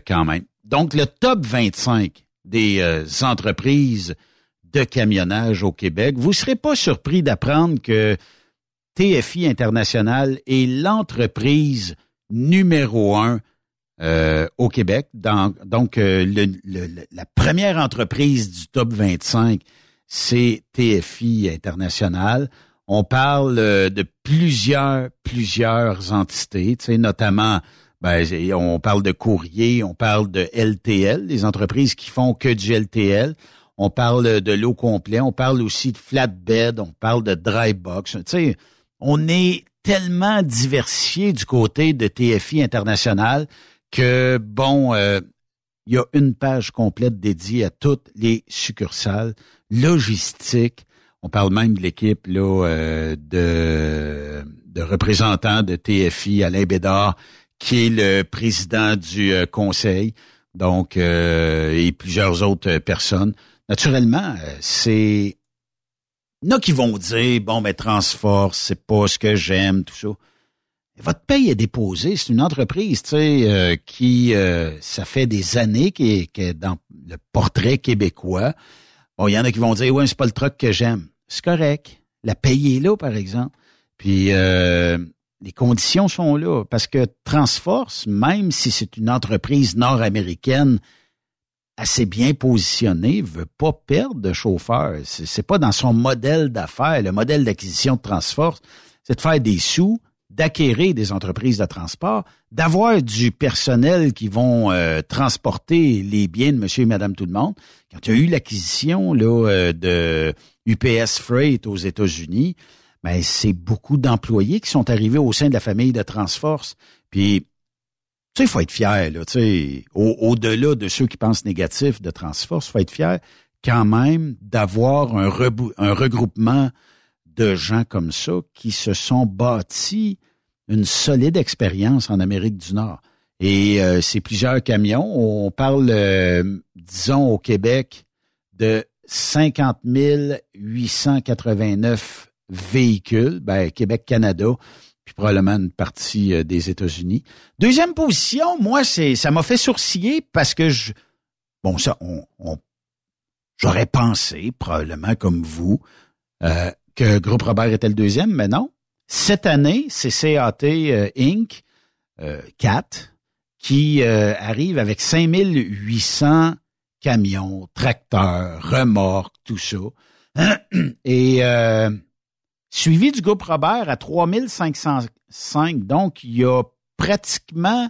quand même. Donc le top 25 des euh, entreprises de camionnage au Québec. Vous ne serez pas surpris d'apprendre que TFI International est l'entreprise numéro un euh, au Québec. donc, euh, la première entreprise du top 25, c'est TFI International. On parle de plusieurs, plusieurs entités, notamment, ben, on parle de courrier, on parle de LTL, des entreprises qui font que du LTL. On parle de l'eau complet, on parle aussi de flatbed, on parle de dry box. Tu on est tellement diversifié du côté de TFI international que, bon, euh, il y a une page complète dédiée à toutes les succursales, logistique. On parle même de l'équipe euh, de, de représentants de TFI, Alain Bédard, qui est le président du euh, conseil, donc et plusieurs autres personnes. Naturellement, c'est il y en a qui vont dire, bon, mais Transforce, c'est pas ce que j'aime, tout ça. Votre paye est déposée, c'est une entreprise, tu sais, euh, qui, euh, ça fait des années qui est, dans le portrait québécois. Bon, il y en a qui vont dire, ouais, c'est pas le truc que j'aime. C'est correct. La paye est là, par exemple. Puis, euh, les conditions sont là. Parce que Transforce, même si c'est une entreprise nord-américaine assez bien positionné, veut pas perdre de chauffeur. C'est pas dans son modèle d'affaires. Le modèle d'acquisition de Transforce, c'est de faire des sous, d'acquérir des entreprises de transport, d'avoir du personnel qui vont euh, transporter les biens de monsieur et madame tout le monde. Quand il y a eu l'acquisition là euh, de UPS Freight aux États-Unis, ben c'est beaucoup d'employés qui sont arrivés au sein de la famille de Transforce. Puis tu sais, faut être fier, là, tu sais, au-delà de ceux qui pensent négatif de Transforce, faut être fier quand même d'avoir un, un regroupement de gens comme ça qui se sont bâtis une solide expérience en Amérique du Nord. Et euh, c'est plusieurs camions. On parle, euh, disons, au Québec de 50 889 véhicules, ben, Québec-Canada, puis probablement une partie euh, des États-Unis. Deuxième position, moi, c'est ça m'a fait sourciller parce que je bon ça, on, j'aurais pensé probablement comme vous euh, que Groupe Robert était le deuxième, mais non. Cette année, c'est CAT euh, Inc. 4 qui arrive avec 5800 camions, tracteurs, remorques, tout ça. Et suivi du groupe Robert à 3505. Donc, il y a pratiquement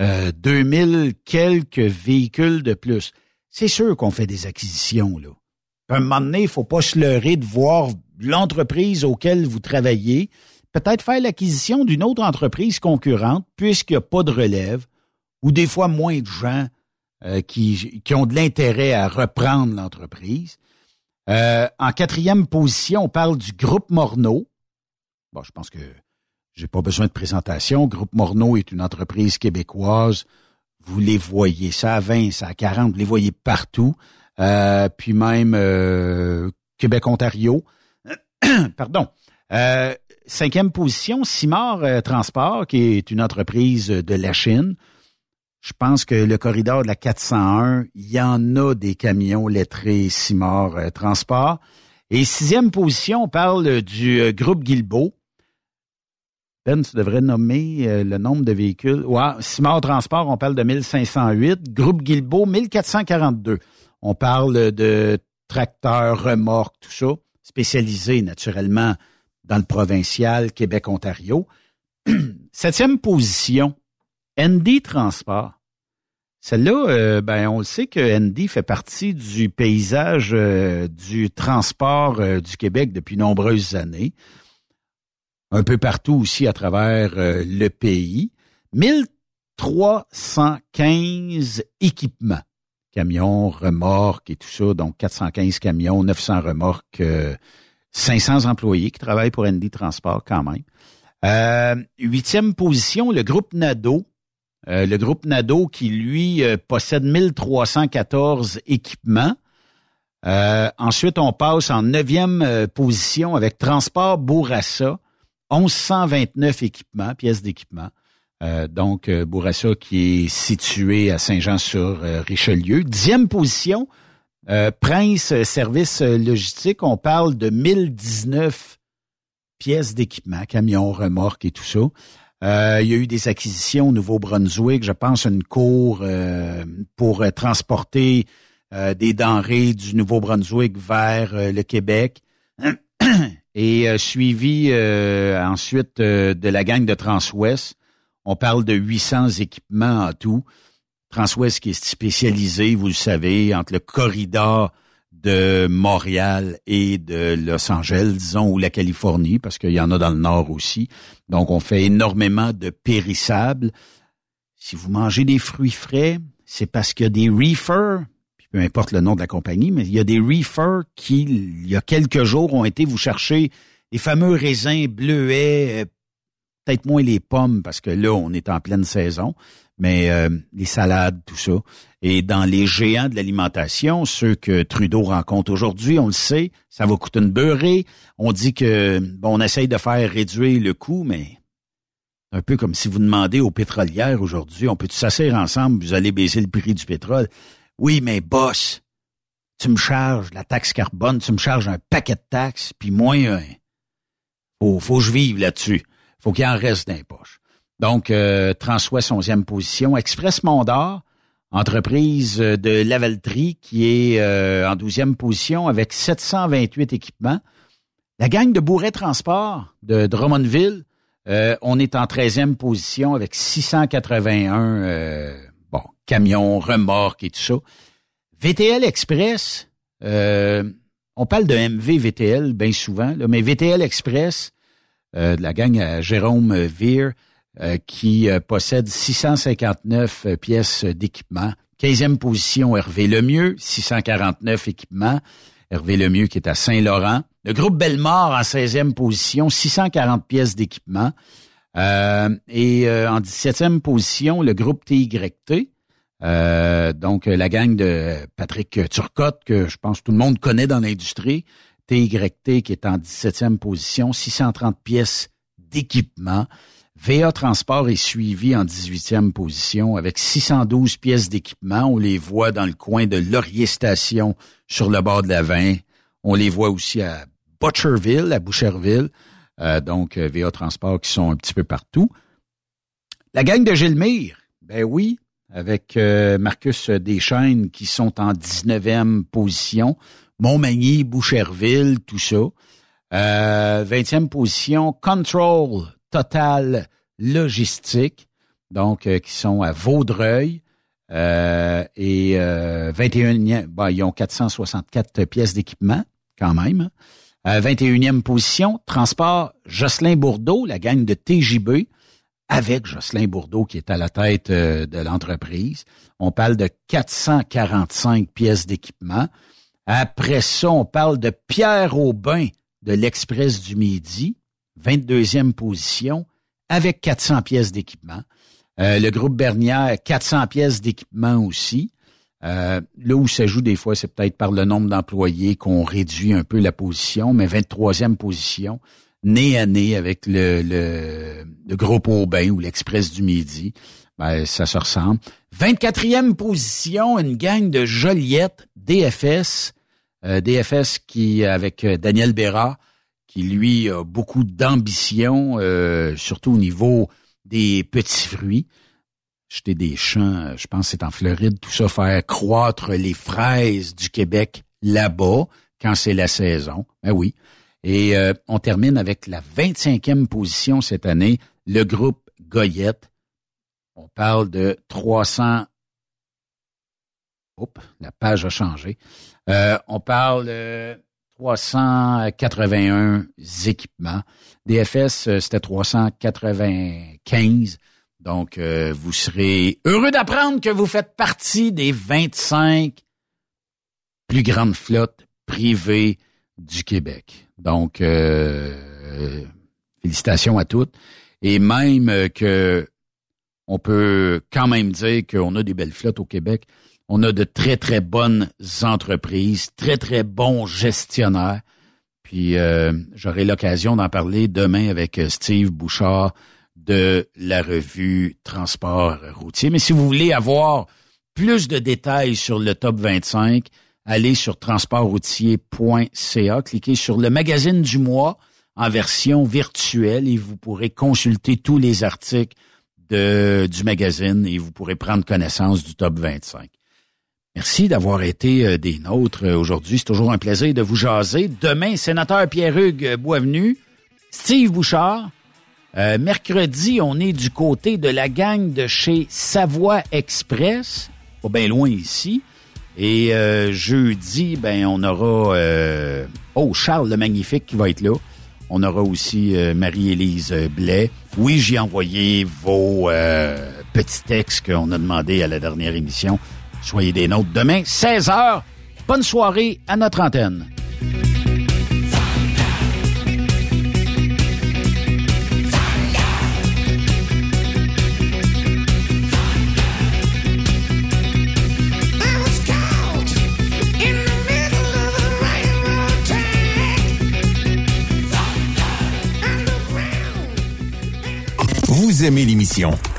euh, 2000 quelques véhicules de plus. C'est sûr qu'on fait des acquisitions, là. À un moment donné, il faut pas se leurrer de voir l'entreprise auquel vous travaillez, peut-être faire l'acquisition d'une autre entreprise concurrente, puisqu'il n'y a pas de relève, ou des fois moins de gens euh, qui ont de l'intérêt à reprendre l'entreprise. Euh, en quatrième position, on parle du groupe Morneau. Bon, je pense que j'ai pas besoin de présentation. Groupe Morneau est une entreprise québécoise. Vous les voyez, ça à 20, ça à 40, vous les voyez partout. Euh, puis même euh, Québec-Ontario. Pardon. cinquième position, Simard Transport, qui est une entreprise de la Chine. Je pense que le corridor de la 401, il y en a des camions lettrés Simard euh, Transport. Et sixième position, on parle du euh, groupe Guilbeault. Ben, tu devrais nommer euh, le nombre de véhicules. Ouais, Simard Transport, on parle de 1508. Groupe Guilbeault, 1442. On parle de tracteurs, remorques, tout ça, spécialisé naturellement dans le provincial Québec-Ontario. Septième position, ND Transport. Celle-là, euh, ben, on le sait que ND fait partie du paysage euh, du transport euh, du Québec depuis nombreuses années. Un peu partout aussi à travers le pays. 1315 équipements. Camions, remorques et tout ça. Donc, 415 camions, 900 remorques, 500 employés qui travaillent pour ND Transport quand même. huitième position, le groupe NADO euh, le groupe Nado qui, lui, euh, possède 1314 équipements. Euh, ensuite, on passe en neuvième position avec Transport Bourassa, 1129 équipements, pièces d'équipement. donc, Bourassa qui est situé à Saint-Jean-sur-Richelieu. Dixième position, Prince Service Logistique, on parle de 1019 pièces d'équipement, camions, remorques et tout ça. Euh, il y a eu des acquisitions au Nouveau-Brunswick, je pense une cour euh, pour euh, transporter des denrées du Nouveau-Brunswick vers le Québec. et euh, suivi euh, ensuite euh, de la gang de Transwest. On parle de 800 équipements en tout. Transwest qui est spécialisé, vous le savez, entre le corridor de Montréal et de Los Angeles, disons, ou la Californie, parce qu'il y en a dans le nord aussi. Donc, on fait énormément de périssables. Si vous mangez des fruits frais, c'est parce qu'il y a des reefers, peu importe le nom de la compagnie, mais il y a des reefers qui, il y a quelques jours, ont été vous chercher les fameux raisins bleuets, euh, peut-être moins les pommes, parce que là, on est en pleine saison, mais euh, les salades, tout ça. Et dans les géants de l'alimentation, ceux que Trudeau rencontre aujourd'hui, on le sait, ça va coûter une beurrée. On dit que bon, on essaye de faire réduire le coût, mais un peu comme si vous demandez aux pétrolières aujourd'hui, on peut s'asseoir ensemble, vous allez baisser le prix du pétrole? Oui, mais boss, tu me charges la taxe carbone, tu me charges un paquet de taxes, puis moi, euh, faut, faut que je vive là-dessus. Faut qu'il en reste dans les poches. Donc, euh, Transwest 11e position. Express Mondor, entreprise de lavellerie qui est euh, en 12e position avec 728 équipements. La gang de Bourret Transport de Drummondville, euh, on est en 13e position avec 681 euh, bon, camions, remorques et tout ça. VTL Express, on parle de MV VTL bien souvent, mais VTL Express, de la gang à Jérôme Veer, euh, qui euh, possède 659 euh, pièces d'équipement. 15e position, Hervé Lemieux, 649 équipements. Hervé Lemieux qui est à Saint-Laurent. Le groupe Bellemare en 16e position, 640 pièces d'équipement. et en 17e position, le groupe TYT. donc, la gang de Patrick Turcotte, que je pense tout le monde connaît dans l'industrie. TYT qui est en 17e position, 630 pièces d'équipement. VA Transport est suivi en 18e position avec 612 pièces d'équipement. On les voit dans le coin de Laurier Station sur le bord de la 20. On les voit aussi à Butcherville, à Boucherville. Euh, donc, euh, VA Transport qui sont un petit peu partout. La gang de Gilmire, ben oui, avec euh, Marcus Deschaines qui sont en 19e position. Montmagny, Boucherville, tout ça. 20e position, Control Total Logistique, donc euh, qui sont à Vaudreuil. Euh, et euh, 21e, ben, ils ont 464 pièces d'équipement quand même. 21e position, transport Jocelyn Bourdeau, la gang de TJB, avec Jocelyn Bourdeau qui est à la tête euh, de l'entreprise. On parle de 445 pièces d'équipement. Après ça, on parle de Pierre Aubin de l'Express du Midi, 22e position, avec 400 pièces d'équipement. Euh, le groupe Bernière, 400 pièces d'équipement aussi. Euh, là où ça joue des fois, c'est peut-être par le nombre d'employés qu'on réduit un peu la position, mais 23e position, nez à nez avec le, le, groupe Aubin ou l'Express du Midi. Ben, ça se ressemble. 24e position, une gang de Joliette, DFS. Euh, DFS qui, avec Daniel Béra, qui lui a beaucoup d'ambition, euh, surtout au niveau des petits fruits. Jeter des champs, je pense c'est en Floride, tout ça, faire croître les fraises du Québec là-bas quand c'est la saison. Ben oui. Et euh, on termine avec la 25e position cette année, le groupe Goyette. On parle de 300... Oups, la page a changé. Euh, on parle 381 équipements. DFS, euh, c'était 395. Donc, euh, vous serez heureux d'apprendre que vous faites partie des 25 plus grandes flottes privées du Québec. Donc, euh, félicitations à toutes. Et même que on peut quand même dire qu'on a des belles flottes au Québec. On a de très, très bonnes entreprises, très, très bons gestionnaires. Puis euh, j'aurai l'occasion d'en parler demain avec euh, Steve Bouchard de la revue Transport routier. Mais si vous voulez avoir plus de détails sur le top 25, allez sur transportroutier.ca, cliquez sur le magazine du mois en version virtuelle et vous pourrez consulter tous les articles du magazine et vous pourrez prendre connaissance du top 25. Merci d'avoir été euh, des nôtres euh, aujourd'hui. C'est toujours un plaisir de vous jaser. Demain, sénateur Pierre-Hugues Boisvenu, Steve Bouchard. Euh, mercredi, on est du côté de la gang de chez Savoie Express, pas bien loin ici. Et jeudi, ben on aura oh Charles le Magnifique qui va être là. On aura aussi Marie-Élise Blais. Oui, j'ai envoyé vos petits textes qu'on a demandé à la dernière émission. Soyez des nôtres demain, 16h. Bonne soirée à notre antenne. Vous aimez l'émission?